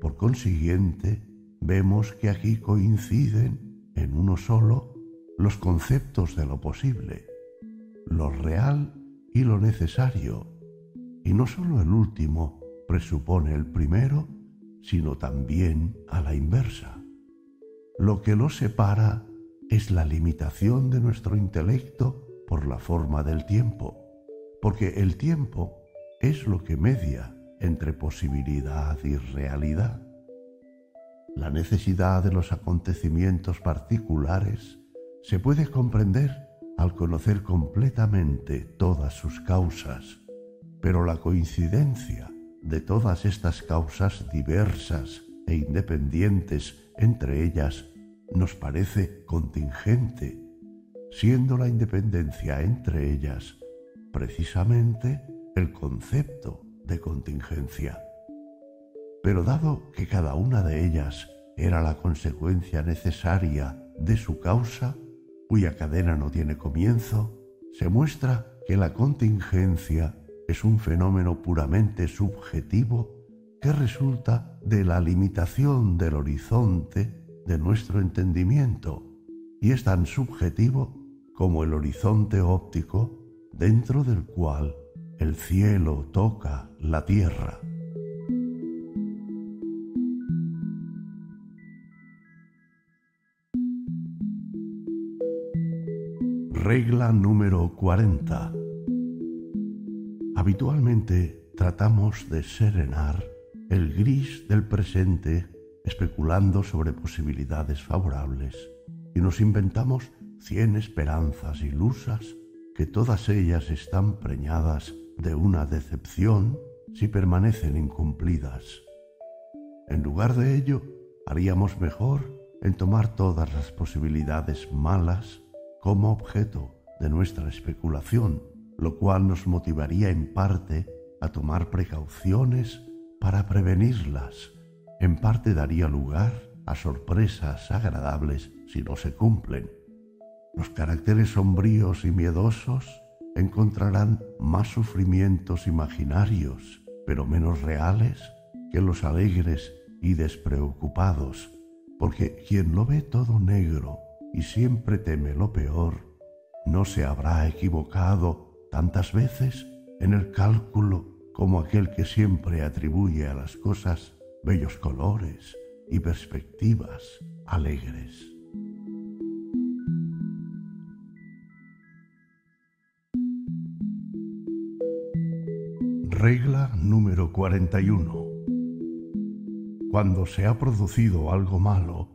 Por consiguiente, vemos que aquí coinciden en uno solo los conceptos de lo posible, lo real y lo necesario, y no sólo el último presupone el primero, sino también a la inversa. Lo que lo separa es la limitación de nuestro intelecto por la forma del tiempo, porque el tiempo es lo que media entre posibilidad y realidad. La necesidad de los acontecimientos particulares se puede comprender al conocer completamente todas sus causas, pero la coincidencia de todas estas causas diversas e independientes entre ellas nos parece contingente, siendo la independencia entre ellas precisamente el concepto de contingencia. Pero dado que cada una de ellas era la consecuencia necesaria de su causa, cuya cadena no tiene comienzo, se muestra que la contingencia es un fenómeno puramente subjetivo que resulta de la limitación del horizonte de nuestro entendimiento y es tan subjetivo como el horizonte óptico dentro del cual el cielo toca la tierra. Regla número 40. Habitualmente tratamos de serenar el gris del presente especulando sobre posibilidades favorables y nos inventamos cien esperanzas ilusas que todas ellas están preñadas de una decepción si permanecen incumplidas. En lugar de ello, haríamos mejor en tomar todas las posibilidades malas como objeto de nuestra especulación, lo cual nos motivaría en parte a tomar precauciones para prevenirlas. En parte daría lugar a sorpresas agradables si no se cumplen. Los caracteres sombríos y miedosos encontrarán más sufrimientos imaginarios, pero menos reales, que los alegres y despreocupados, porque quien lo ve todo negro y siempre teme lo peor, no se habrá equivocado tantas veces en el cálculo como aquel que siempre atribuye a las cosas bellos colores y perspectivas alegres. Regla número 41. Cuando se ha producido algo malo,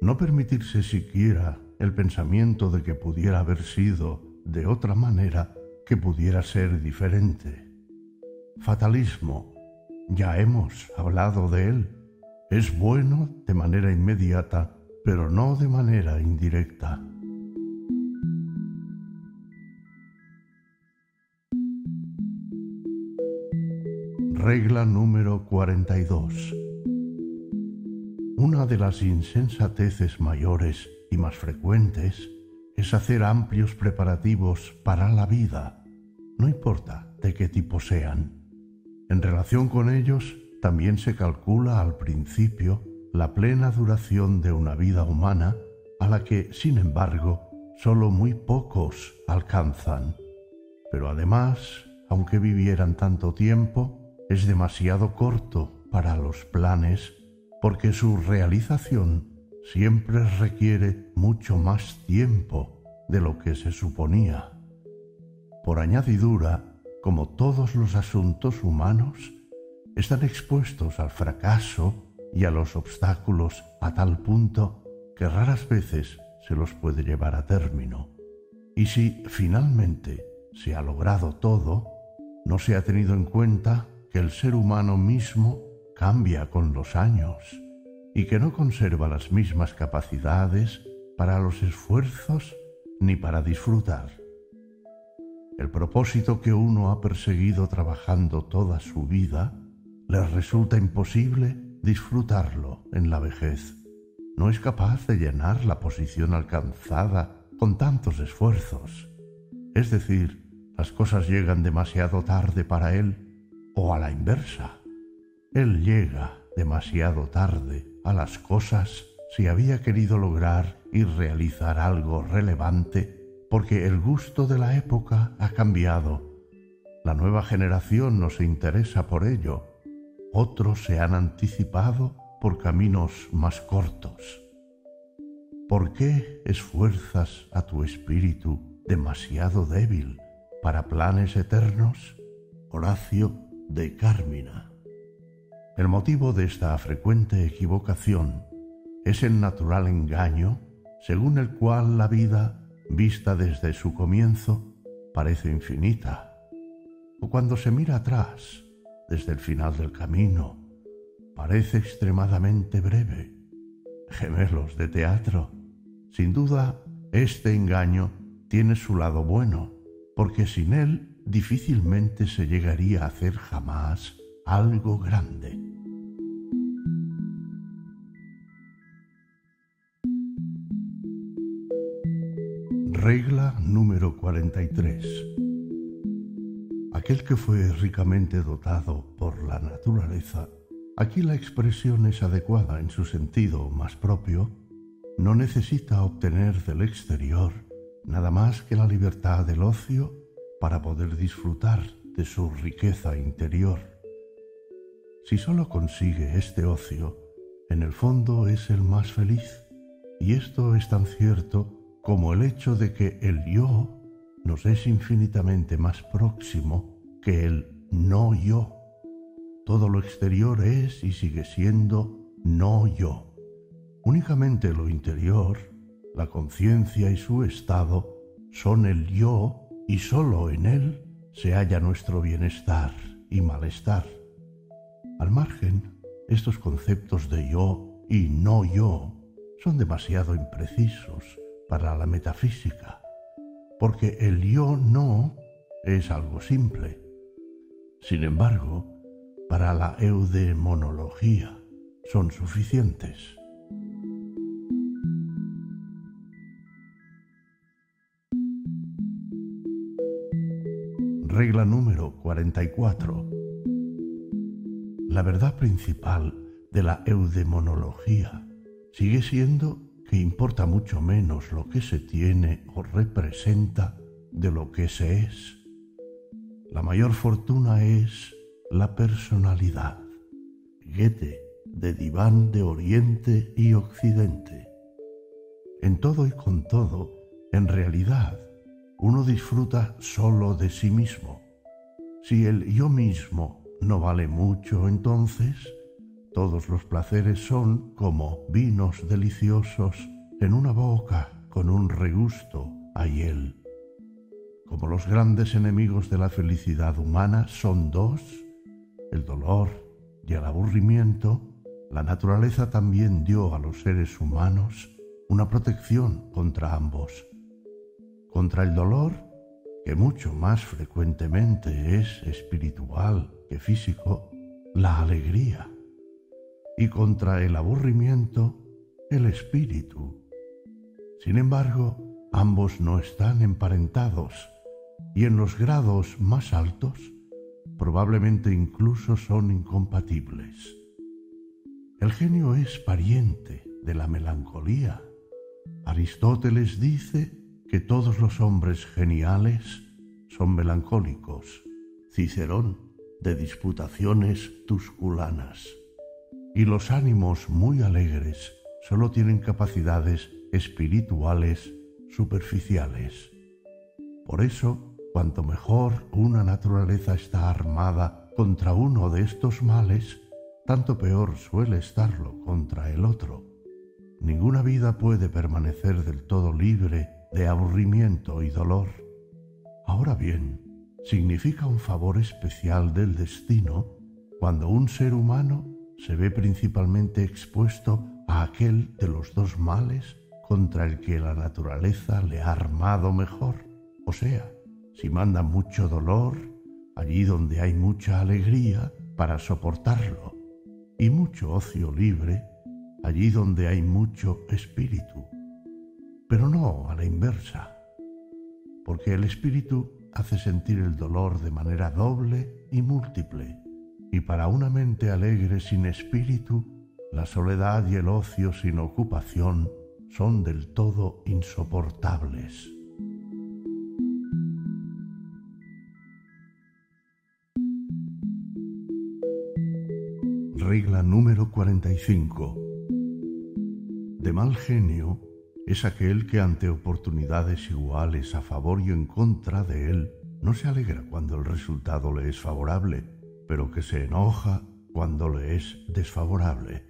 no permitirse siquiera el pensamiento de que pudiera haber sido de otra manera que pudiera ser diferente. Fatalismo, ya hemos hablado de él, es bueno de manera inmediata, pero no de manera indirecta. Regla número 42. Una de las insensateces mayores más frecuentes es hacer amplios preparativos para la vida, no importa de qué tipo sean. En relación con ellos, también se calcula al principio la plena duración de una vida humana a la que, sin embargo, solo muy pocos alcanzan. Pero además, aunque vivieran tanto tiempo, es demasiado corto para los planes porque su realización siempre requiere mucho más tiempo de lo que se suponía. Por añadidura, como todos los asuntos humanos, están expuestos al fracaso y a los obstáculos a tal punto que raras veces se los puede llevar a término. Y si finalmente se ha logrado todo, no se ha tenido en cuenta que el ser humano mismo cambia con los años y que no conserva las mismas capacidades para los esfuerzos ni para disfrutar. El propósito que uno ha perseguido trabajando toda su vida le resulta imposible disfrutarlo en la vejez. No es capaz de llenar la posición alcanzada con tantos esfuerzos. Es decir, las cosas llegan demasiado tarde para él o a la inversa. Él llega demasiado tarde a las cosas si había querido lograr y realizar algo relevante porque el gusto de la época ha cambiado. La nueva generación no se interesa por ello. Otros se han anticipado por caminos más cortos. ¿Por qué esfuerzas a tu espíritu demasiado débil para planes eternos? Horacio de Cármina. El motivo de esta frecuente equivocación es el natural engaño según el cual la vida, vista desde su comienzo, parece infinita, o cuando se mira atrás, desde el final del camino, parece extremadamente breve. Gemelos de teatro. Sin duda, este engaño tiene su lado bueno, porque sin él difícilmente se llegaría a hacer jamás algo grande. Regla número 43. Aquel que fue ricamente dotado por la naturaleza, aquí la expresión es adecuada en su sentido más propio, no necesita obtener del exterior nada más que la libertad del ocio para poder disfrutar de su riqueza interior. Si solo consigue este ocio, en el fondo es el más feliz, y esto es tan cierto como el hecho de que el yo nos es infinitamente más próximo que el no yo. Todo lo exterior es y sigue siendo no yo. Únicamente lo interior, la conciencia y su estado son el yo y sólo en él se halla nuestro bienestar y malestar. Al margen, estos conceptos de yo y no yo son demasiado imprecisos para la metafísica, porque el yo no es algo simple. Sin embargo, para la eudemonología son suficientes. Regla número 44. La verdad principal de la eudemonología sigue siendo que importa mucho menos lo que se tiene o representa de lo que se es. La mayor fortuna es la personalidad. Goethe, de diván de Oriente y Occidente. En todo y con todo, en realidad, uno disfruta solo de sí mismo. Si el yo mismo no vale mucho, entonces todos los placeres son como vinos deliciosos en una boca con un regusto a hiel. Como los grandes enemigos de la felicidad humana son dos, el dolor y el aburrimiento, la naturaleza también dio a los seres humanos una protección contra ambos. Contra el dolor, que mucho más frecuentemente es espiritual que físico, la alegría. Y contra el aburrimiento, el espíritu. Sin embargo, ambos no están emparentados y en los grados más altos probablemente incluso son incompatibles. El genio es pariente de la melancolía. Aristóteles dice que todos los hombres geniales son melancólicos. Cicerón de disputaciones tusculanas. Y los ánimos muy alegres solo tienen capacidades espirituales superficiales. Por eso, cuanto mejor una naturaleza está armada contra uno de estos males, tanto peor suele estarlo contra el otro. Ninguna vida puede permanecer del todo libre de aburrimiento y dolor. Ahora bien, significa un favor especial del destino cuando un ser humano se ve principalmente expuesto a aquel de los dos males contra el que la naturaleza le ha armado mejor. O sea, si manda mucho dolor, allí donde hay mucha alegría para soportarlo, y mucho ocio libre, allí donde hay mucho espíritu. Pero no a la inversa, porque el espíritu hace sentir el dolor de manera doble y múltiple, y para una mente alegre sin espíritu, la soledad y el ocio sin ocupación son del todo insoportables. Regla número 45. De mal genio es aquel que ante oportunidades iguales a favor y en contra de él, no se alegra cuando el resultado le es favorable, pero que se enoja cuando le es desfavorable.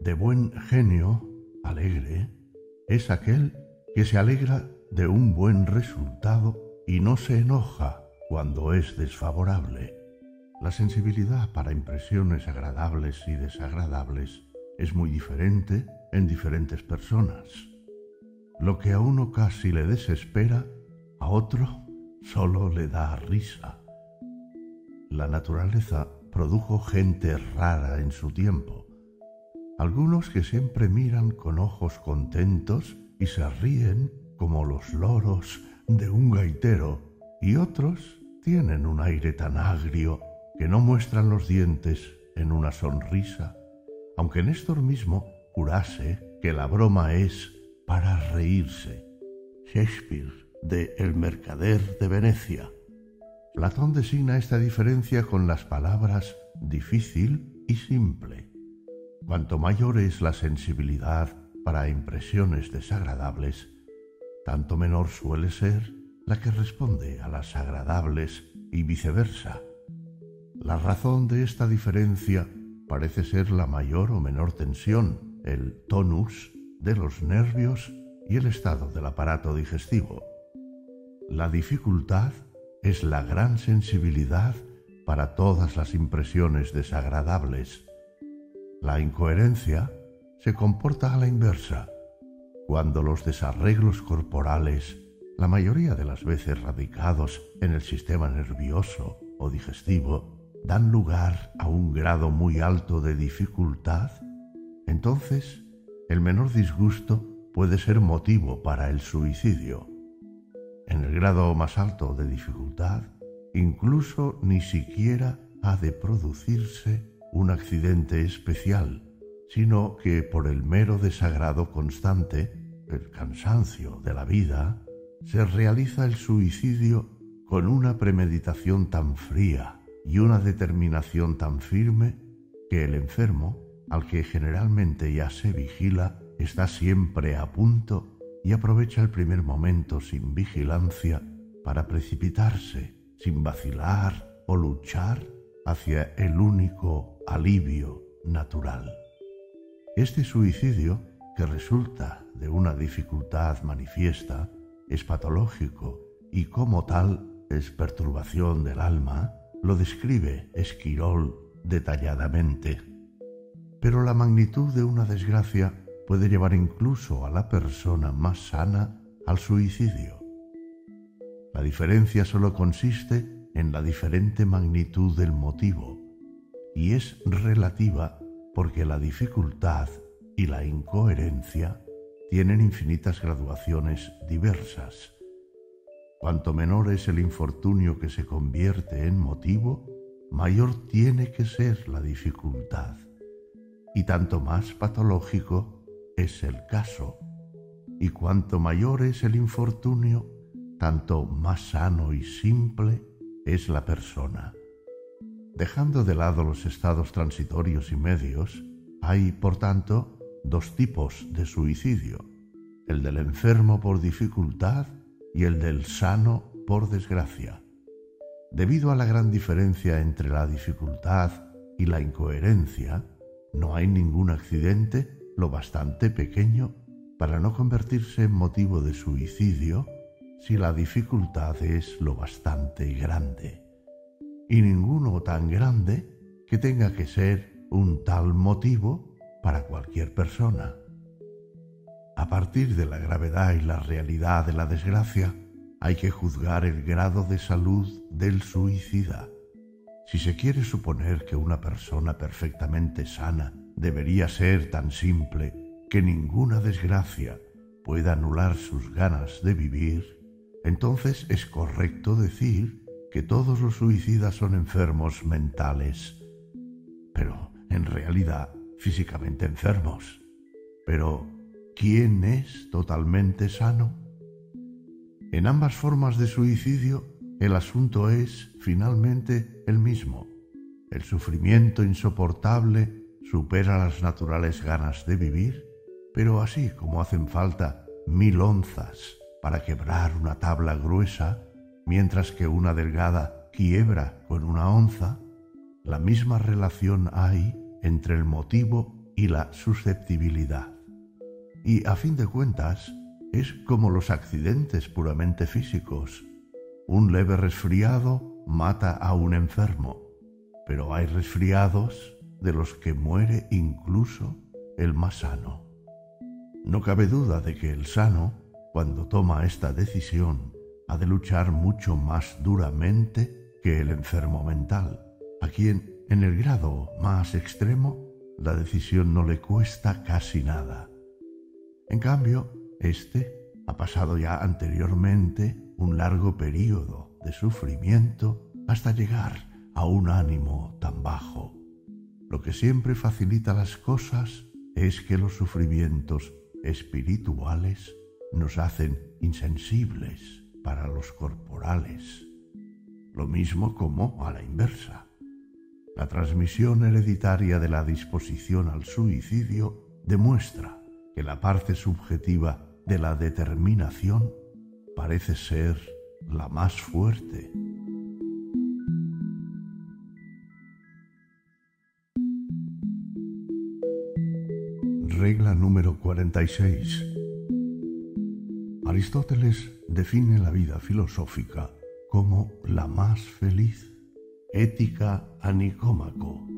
De buen genio, alegre, es aquel que se alegra de un buen resultado y no se enoja cuando es desfavorable. La sensibilidad para impresiones agradables y desagradables es muy diferente en diferentes personas. Lo que a uno casi le desespera, a otro solo le da risa. La naturaleza produjo gente rara en su tiempo. Algunos que siempre miran con ojos contentos y se ríen como los loros de un gaitero, y otros tienen un aire tan agrio que no muestran los dientes en una sonrisa, aunque Néstor mismo jurase que la broma es para reírse. Shakespeare, de El Mercader de Venecia. Platón designa esta diferencia con las palabras difícil y simple. Cuanto mayor es la sensibilidad para impresiones desagradables, tanto menor suele ser la que responde a las agradables y viceversa. La razón de esta diferencia parece ser la mayor o menor tensión, el tonus de los nervios y el estado del aparato digestivo. La dificultad es la gran sensibilidad para todas las impresiones desagradables. La incoherencia se comporta a la inversa, cuando los desarreglos corporales, la mayoría de las veces radicados en el sistema nervioso o digestivo, dan lugar a un grado muy alto de dificultad, entonces el menor disgusto puede ser motivo para el suicidio. En el grado más alto de dificultad, incluso ni siquiera ha de producirse un accidente especial, sino que por el mero desagrado constante, el cansancio de la vida, se realiza el suicidio con una premeditación tan fría y una determinación tan firme que el enfermo, al que generalmente ya se vigila, está siempre a punto y aprovecha el primer momento sin vigilancia para precipitarse, sin vacilar o luchar, hacia el único alivio natural. Este suicidio, que resulta de una dificultad manifiesta, es patológico y como tal es perturbación del alma, lo describe Esquirol detalladamente. Pero la magnitud de una desgracia puede llevar incluso a la persona más sana al suicidio. La diferencia solo consiste en la diferente magnitud del motivo y es relativa porque la dificultad y la incoherencia tienen infinitas graduaciones diversas. Cuanto menor es el infortunio que se convierte en motivo, mayor tiene que ser la dificultad, y tanto más patológico es el caso, y cuanto mayor es el infortunio, tanto más sano y simple es la persona. Dejando de lado los estados transitorios y medios, hay, por tanto, dos tipos de suicidio, el del enfermo por dificultad y el del sano por desgracia. Debido a la gran diferencia entre la dificultad y la incoherencia, no hay ningún accidente lo bastante pequeño para no convertirse en motivo de suicidio si la dificultad es lo bastante grande, y ninguno tan grande que tenga que ser un tal motivo para cualquier persona. A partir de la gravedad y la realidad de la desgracia, hay que juzgar el grado de salud del suicida. Si se quiere suponer que una persona perfectamente sana debería ser tan simple que ninguna desgracia pueda anular sus ganas de vivir, entonces es correcto decir que todos los suicidas son enfermos mentales, pero en realidad físicamente enfermos. Pero ¿quién es totalmente sano? En ambas formas de suicidio, el asunto es finalmente el mismo. El sufrimiento insoportable supera las naturales ganas de vivir, pero así como hacen falta mil onzas para quebrar una tabla gruesa, mientras que una delgada quiebra con una onza, la misma relación hay entre el motivo y la susceptibilidad y a fin de cuentas es como los accidentes puramente físicos. Un leve resfriado mata a un enfermo, pero hay resfriados de los que muere incluso el más sano. No cabe duda de que el sano, cuando toma esta decisión, ha de luchar mucho más duramente que el enfermo mental, a quien, en el grado más extremo, la decisión no le cuesta casi nada en cambio, éste ha pasado ya anteriormente un largo período de sufrimiento hasta llegar a un ánimo tan bajo. Lo que siempre facilita las cosas es que los sufrimientos espirituales nos hacen insensibles para los corporales, lo mismo como a la inversa. La transmisión hereditaria de la disposición al suicidio demuestra que la parte subjetiva de la determinación parece ser la más fuerte. Regla número 46. Aristóteles define la vida filosófica como la más feliz, ética a Nicómaco.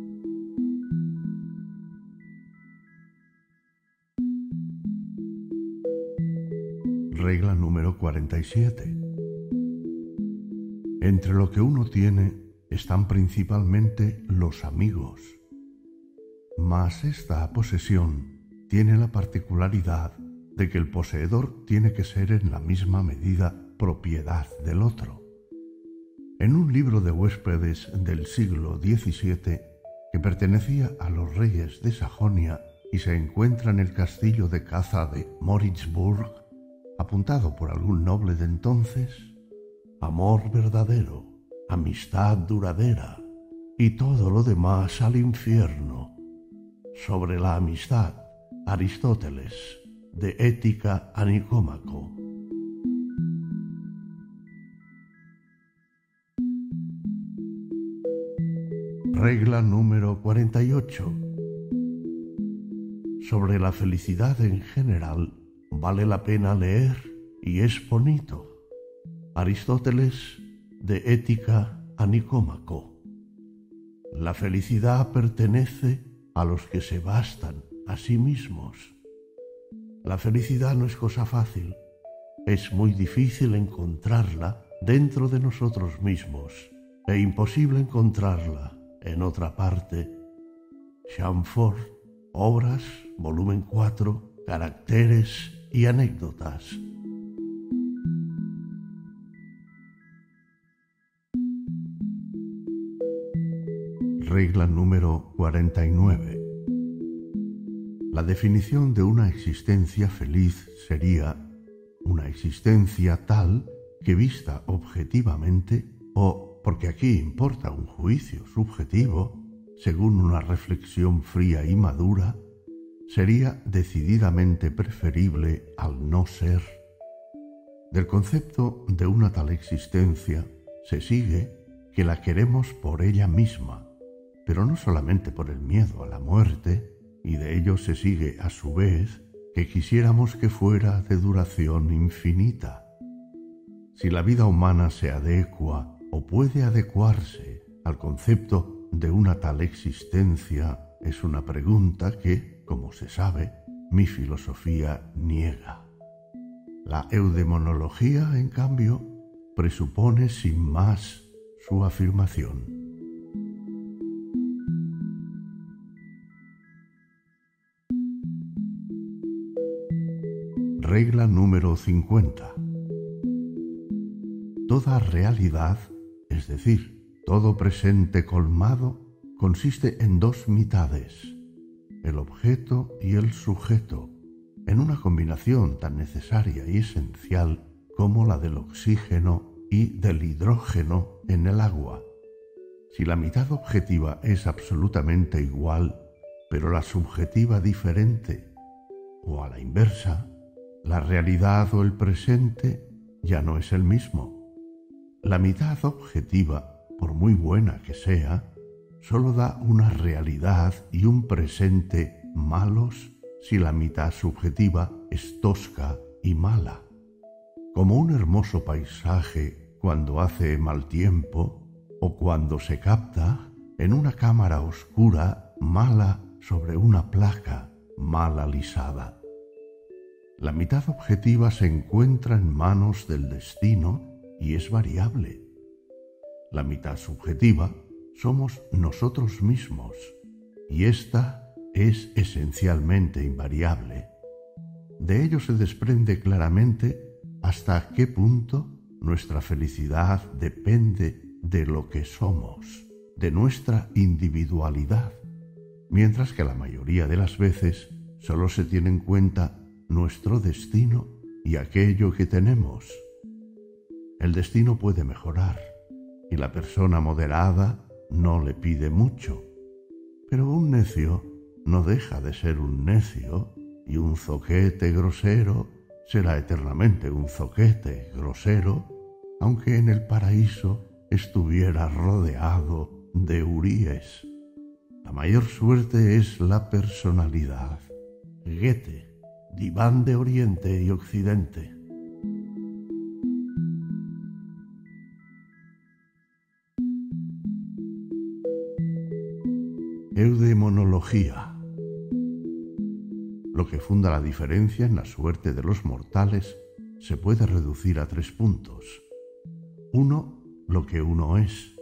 Regla número 47. Entre lo que uno tiene están principalmente los amigos, mas esta posesión tiene la particularidad de que el poseedor tiene que ser en la misma medida propiedad del otro. En un libro de huéspedes del siglo XVII que pertenecía a los reyes de Sajonia y se encuentra en el castillo de caza de Moritzburg, apuntado por algún noble de entonces, amor verdadero, amistad duradera y todo lo demás al infierno. Sobre la amistad Aristóteles, de Ética a Nicómaco. Regla número 48. Sobre la felicidad en general vale la pena leer y es bonito. Aristóteles, de Ética a Nicómaco. La felicidad pertenece a los que se bastan a sí mismos. La felicidad no es cosa fácil, es muy difícil encontrarla dentro de nosotros mismos e imposible encontrarla en otra parte. Chamfort, Obras, volumen 4, Caracteres y Anécdotas. Regla número 49. La definición de una existencia feliz sería una existencia tal que vista objetivamente o, porque aquí importa un juicio subjetivo, según una reflexión fría y madura, sería decididamente preferible al no ser. Del concepto de una tal existencia se sigue que la queremos por ella misma, pero no solamente por el miedo a la muerte, y de ello se sigue a su vez que quisiéramos que fuera de duración infinita. Si la vida humana se adecua o puede adecuarse al concepto de una tal existencia es una pregunta que, como se sabe, mi filosofía niega. La eudemonología, en cambio, presupone sin más su afirmación. Regla número 50. Toda realidad, es decir, todo presente colmado, consiste en dos mitades, el objeto y el sujeto, en una combinación tan necesaria y esencial como la del oxígeno y del hidrógeno en el agua. Si la mitad objetiva es absolutamente igual, pero la subjetiva diferente, o a la inversa, la realidad o el presente ya no es el mismo. La mitad objetiva, por muy buena que sea, solo da una realidad y un presente malos si la mitad subjetiva es tosca y mala. Como un hermoso paisaje cuando hace mal tiempo o cuando se capta en una cámara oscura mala sobre una placa mal alisada. La mitad objetiva se encuentra en manos del destino y es variable. La mitad subjetiva somos nosotros mismos y esta es esencialmente invariable. De ello se desprende claramente hasta qué punto nuestra felicidad depende de lo que somos, de nuestra individualidad, mientras que la mayoría de las veces solo se tiene en cuenta nuestro destino y aquello que tenemos. El destino puede mejorar y la persona moderada no le pide mucho, pero un necio no deja de ser un necio y un zoquete grosero será eternamente un zoquete grosero aunque en el paraíso estuviera rodeado de uríes. La mayor suerte es la personalidad. Goethe, diván de Oriente y Occidente. Eudemonología. Lo que funda la diferencia en la suerte de los mortales se puede reducir a tres puntos. Uno, lo que uno es,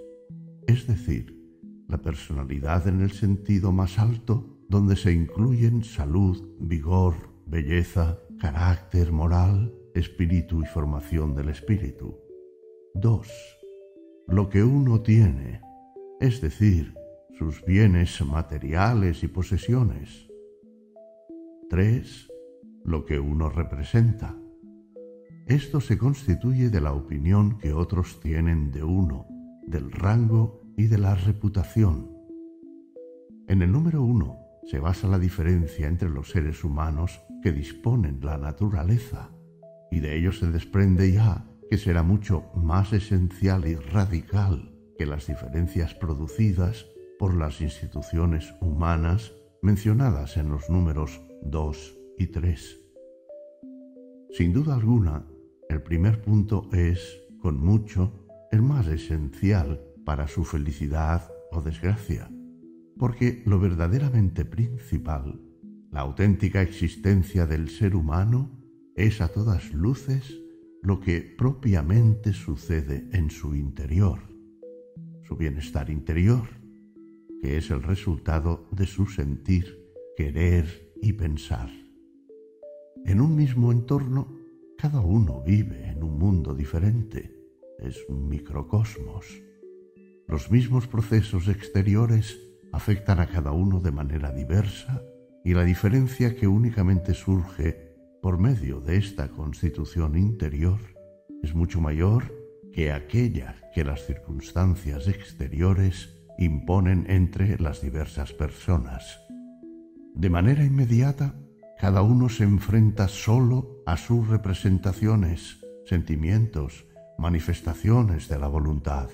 es decir, la personalidad en el sentido más alto, donde se incluyen salud, vigor, belleza, carácter, moral, espíritu y formación del espíritu. Dos, lo que uno tiene, es decir, sus bienes materiales y posesiones. 3. Lo que uno representa. Esto se constituye de la opinión que otros tienen de uno, del rango y de la reputación. En el número uno se basa la diferencia entre los seres humanos que disponen la naturaleza, y de ello se desprende ya que será mucho más esencial y radical que las diferencias producidas por las instituciones humanas mencionadas en los números 2 y 3. Sin duda alguna, el primer punto es, con mucho, el más esencial para su felicidad o desgracia, porque lo verdaderamente principal, la auténtica existencia del ser humano, es a todas luces lo que propiamente sucede en su interior, su bienestar interior, que es el resultado de su sentir, querer y pensar. En un mismo entorno, cada uno vive en un mundo diferente, es un microcosmos. Los mismos procesos exteriores afectan a cada uno de manera diversa y la diferencia que únicamente surge por medio de esta constitución interior es mucho mayor que aquella que las circunstancias exteriores imponen entre las diversas personas. De manera inmediata, cada uno se enfrenta solo a sus representaciones, sentimientos, manifestaciones de la voluntad.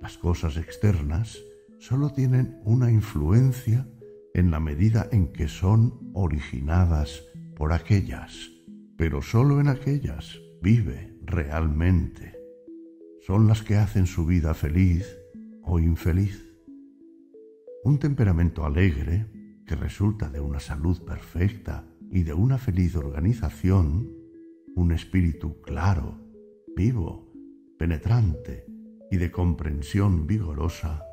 Las cosas externas solo tienen una influencia en la medida en que son originadas por aquellas, pero solo en aquellas vive realmente. Son las que hacen su vida feliz o infeliz. Un temperamento alegre, que resulta de una salud perfecta y de una feliz organización, un espíritu claro, vivo, penetrante y de comprensión vigorosa,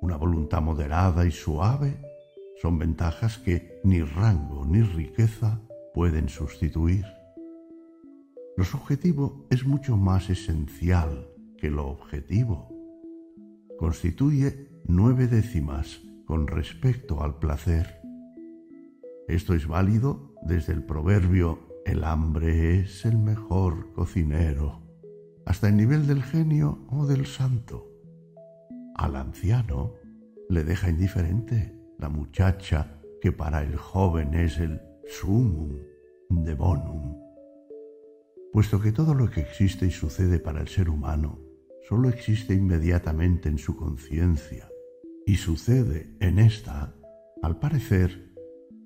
una voluntad moderada y suave, son ventajas que ni rango ni riqueza pueden sustituir. Lo subjetivo es mucho más esencial que lo objetivo constituye nueve décimas con respecto al placer. Esto es válido desde el proverbio el hambre es el mejor cocinero, hasta el nivel del genio o del santo. Al anciano le deja indiferente la muchacha que para el joven es el sumum de bonum. Puesto que todo lo que existe y sucede para el ser humano solo existe inmediatamente en su conciencia y sucede en esta, al parecer,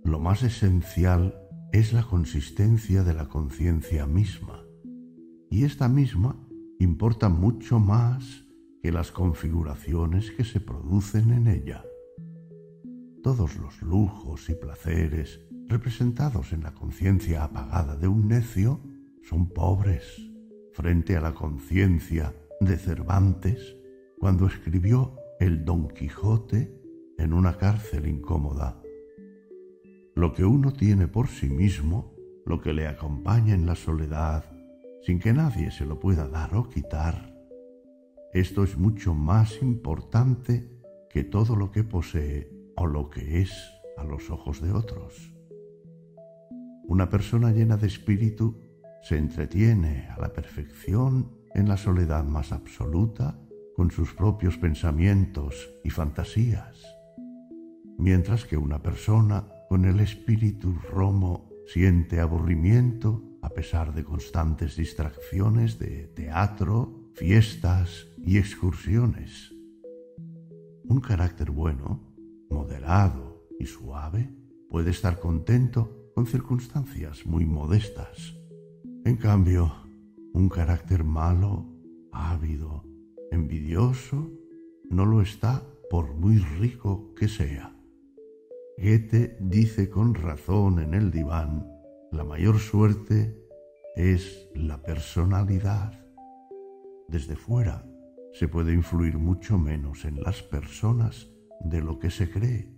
lo más esencial es la consistencia de la conciencia misma, y esta misma importa mucho más que las configuraciones que se producen en ella. Todos los lujos y placeres representados en la conciencia apagada de un necio son pobres frente a la conciencia de Cervantes cuando escribió el Don Quijote en una cárcel incómoda. Lo que uno tiene por sí mismo, lo que le acompaña en la soledad, sin que nadie se lo pueda dar o quitar, esto es mucho más importante que todo lo que posee o lo que es a los ojos de otros. Una persona llena de espíritu se entretiene a la perfección en la soledad más absoluta con sus propios pensamientos y fantasías, mientras que una persona con el espíritu romo siente aburrimiento a pesar de constantes distracciones de teatro, fiestas y excursiones. Un carácter bueno, moderado y suave puede estar contento con circunstancias muy modestas. En cambio, un carácter malo, ávido, envidioso, no lo está por muy rico que sea. Goethe dice con razón en el diván, la mayor suerte es la personalidad. Desde fuera se puede influir mucho menos en las personas de lo que se cree.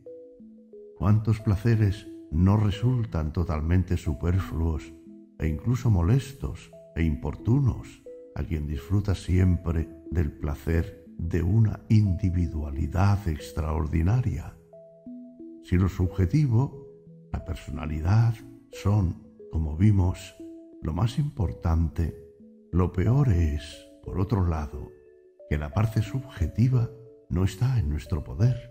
¿Cuántos placeres no resultan totalmente superfluos e incluso molestos e importunos a quien disfruta siempre del placer de una individualidad extraordinaria? Si lo subjetivo, la personalidad, son, como vimos, lo más importante, lo peor es, por otro lado, que la parte subjetiva no está en nuestro poder,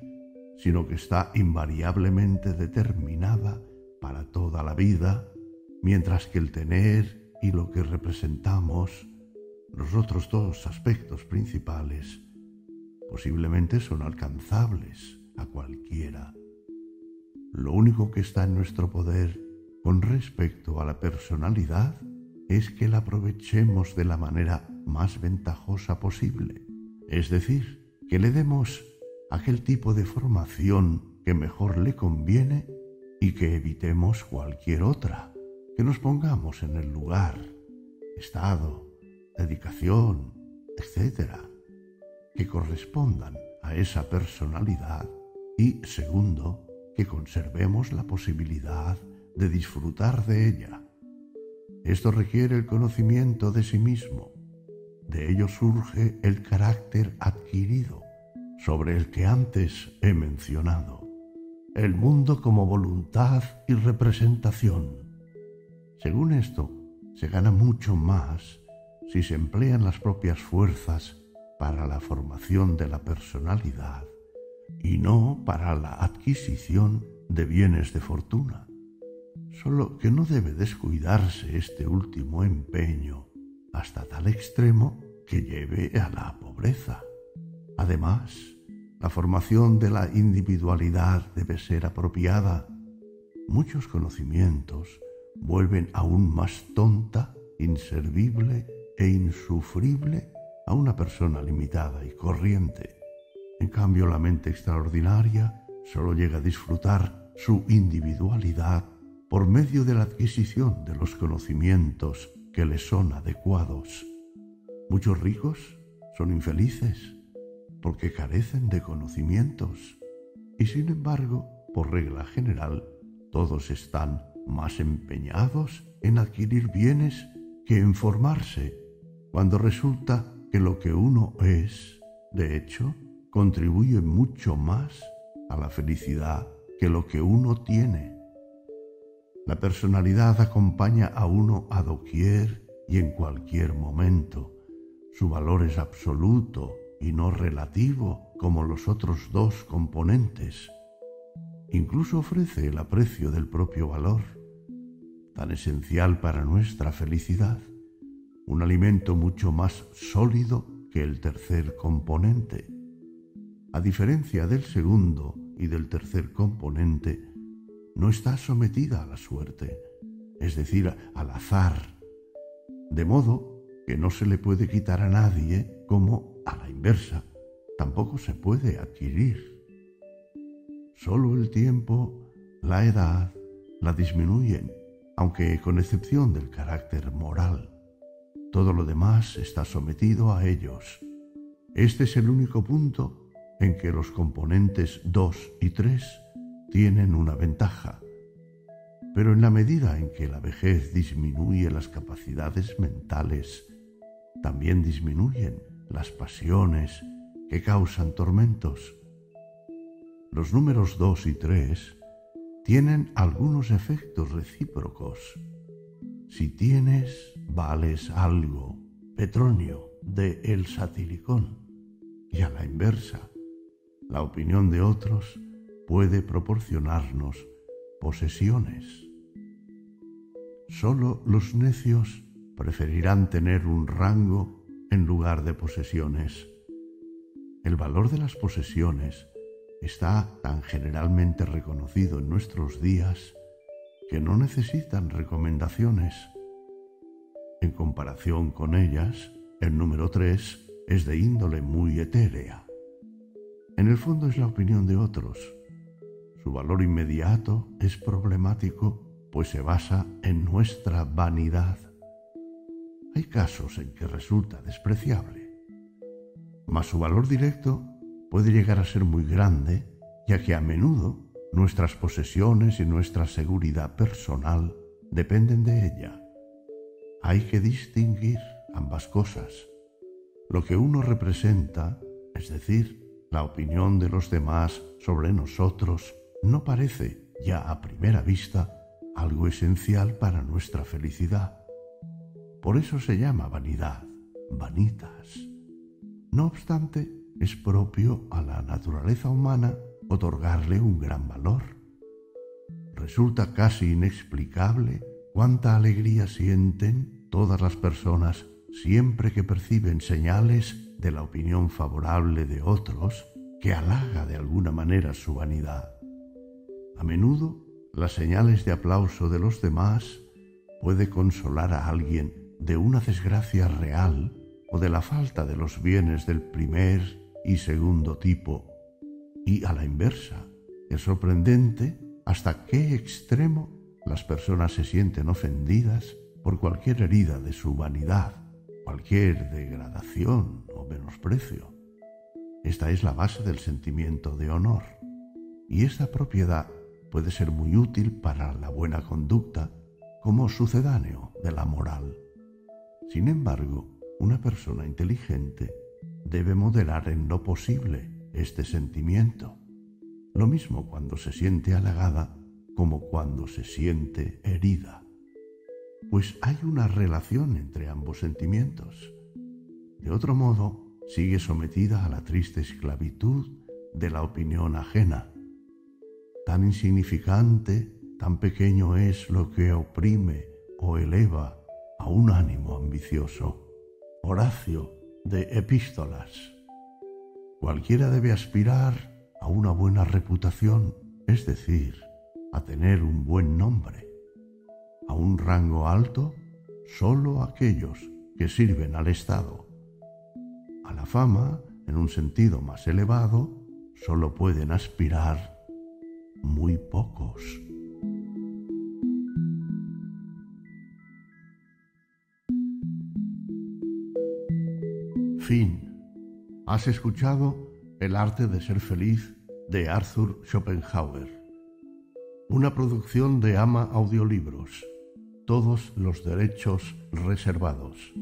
sino que está invariablemente determinada para toda la vida, mientras que el tener y lo que representamos, los otros dos aspectos principales, posiblemente son alcanzables a cualquiera. Lo único que está en nuestro poder con respecto a la personalidad es que la aprovechemos de la manera más ventajosa posible, es decir, que le demos aquel tipo de formación que mejor le conviene y que evitemos cualquier otra, que nos pongamos en el lugar, estado, dedicación, etc., que correspondan a esa personalidad y, segundo, que conservemos la posibilidad de disfrutar de ella. Esto requiere el conocimiento de sí mismo. De ello surge el carácter adquirido, sobre el que antes he mencionado. El mundo como voluntad y representación. Según esto, se gana mucho más si se emplean las propias fuerzas para la formación de la personalidad y no para la adquisición de bienes de fortuna solo que no debe descuidarse este último empeño hasta tal extremo que lleve a la pobreza. Además, la formación de la individualidad debe ser apropiada. Muchos conocimientos vuelven aún más tonta, inservible e insufrible a una persona limitada y corriente. En cambio, la mente extraordinaria solo llega a disfrutar su individualidad por medio de la adquisición de los conocimientos que les son adecuados. Muchos ricos son infelices porque carecen de conocimientos y sin embargo, por regla general, todos están más empeñados en adquirir bienes que en formarse, cuando resulta que lo que uno es, de hecho, contribuye mucho más a la felicidad que lo que uno tiene. La personalidad acompaña a uno a doquier y en cualquier momento. Su valor es absoluto y no relativo como los otros dos componentes. Incluso ofrece el aprecio del propio valor, tan esencial para nuestra felicidad, un alimento mucho más sólido que el tercer componente. A diferencia del segundo y del tercer componente, no está sometida a la suerte, es decir, al azar, de modo que no se le puede quitar a nadie como a la inversa, tampoco se puede adquirir. Solo el tiempo, la edad, la disminuyen, aunque con excepción del carácter moral. Todo lo demás está sometido a ellos. Este es el único punto en que los componentes 2 y 3 tienen una ventaja, pero en la medida en que la vejez disminuye las capacidades mentales, también disminuyen las pasiones que causan tormentos. Los números 2 y 3 tienen algunos efectos recíprocos. Si tienes, vales algo, Petronio, de el satilicón, y a la inversa, la opinión de otros puede proporcionarnos posesiones. Solo los necios preferirán tener un rango en lugar de posesiones. El valor de las posesiones está tan generalmente reconocido en nuestros días que no necesitan recomendaciones. En comparación con ellas, el número tres es de índole muy etérea. En el fondo es la opinión de otros. Su valor inmediato es problemático, pues se basa en nuestra vanidad. Hay casos en que resulta despreciable, mas su valor directo puede llegar a ser muy grande, ya que a menudo nuestras posesiones y nuestra seguridad personal dependen de ella. Hay que distinguir ambas cosas. Lo que uno representa, es decir, la opinión de los demás sobre nosotros, no parece, ya a primera vista, algo esencial para nuestra felicidad. Por eso se llama vanidad, vanitas. No obstante, es propio a la naturaleza humana otorgarle un gran valor. Resulta casi inexplicable cuánta alegría sienten todas las personas siempre que perciben señales de la opinión favorable de otros que halaga de alguna manera su vanidad. A menudo, las señales de aplauso de los demás puede consolar a alguien de una desgracia real o de la falta de los bienes del primer y segundo tipo. Y a la inversa, es sorprendente hasta qué extremo las personas se sienten ofendidas por cualquier herida de su vanidad, cualquier degradación o menosprecio. Esta es la base del sentimiento de honor, y esta propiedad puede ser muy útil para la buena conducta como sucedáneo de la moral. Sin embargo, una persona inteligente debe moderar en lo posible este sentimiento, lo mismo cuando se siente halagada como cuando se siente herida, pues hay una relación entre ambos sentimientos. De otro modo, sigue sometida a la triste esclavitud de la opinión ajena. Tan insignificante, tan pequeño es lo que oprime o eleva a un ánimo ambicioso. Horacio de Epístolas. Cualquiera debe aspirar a una buena reputación, es decir, a tener un buen nombre. A un rango alto, solo aquellos que sirven al Estado. A la fama, en un sentido más elevado, solo pueden aspirar muy pocos. Fin. Has escuchado El arte de ser feliz de Arthur Schopenhauer. Una producción de Ama Audiolibros. Todos los derechos reservados.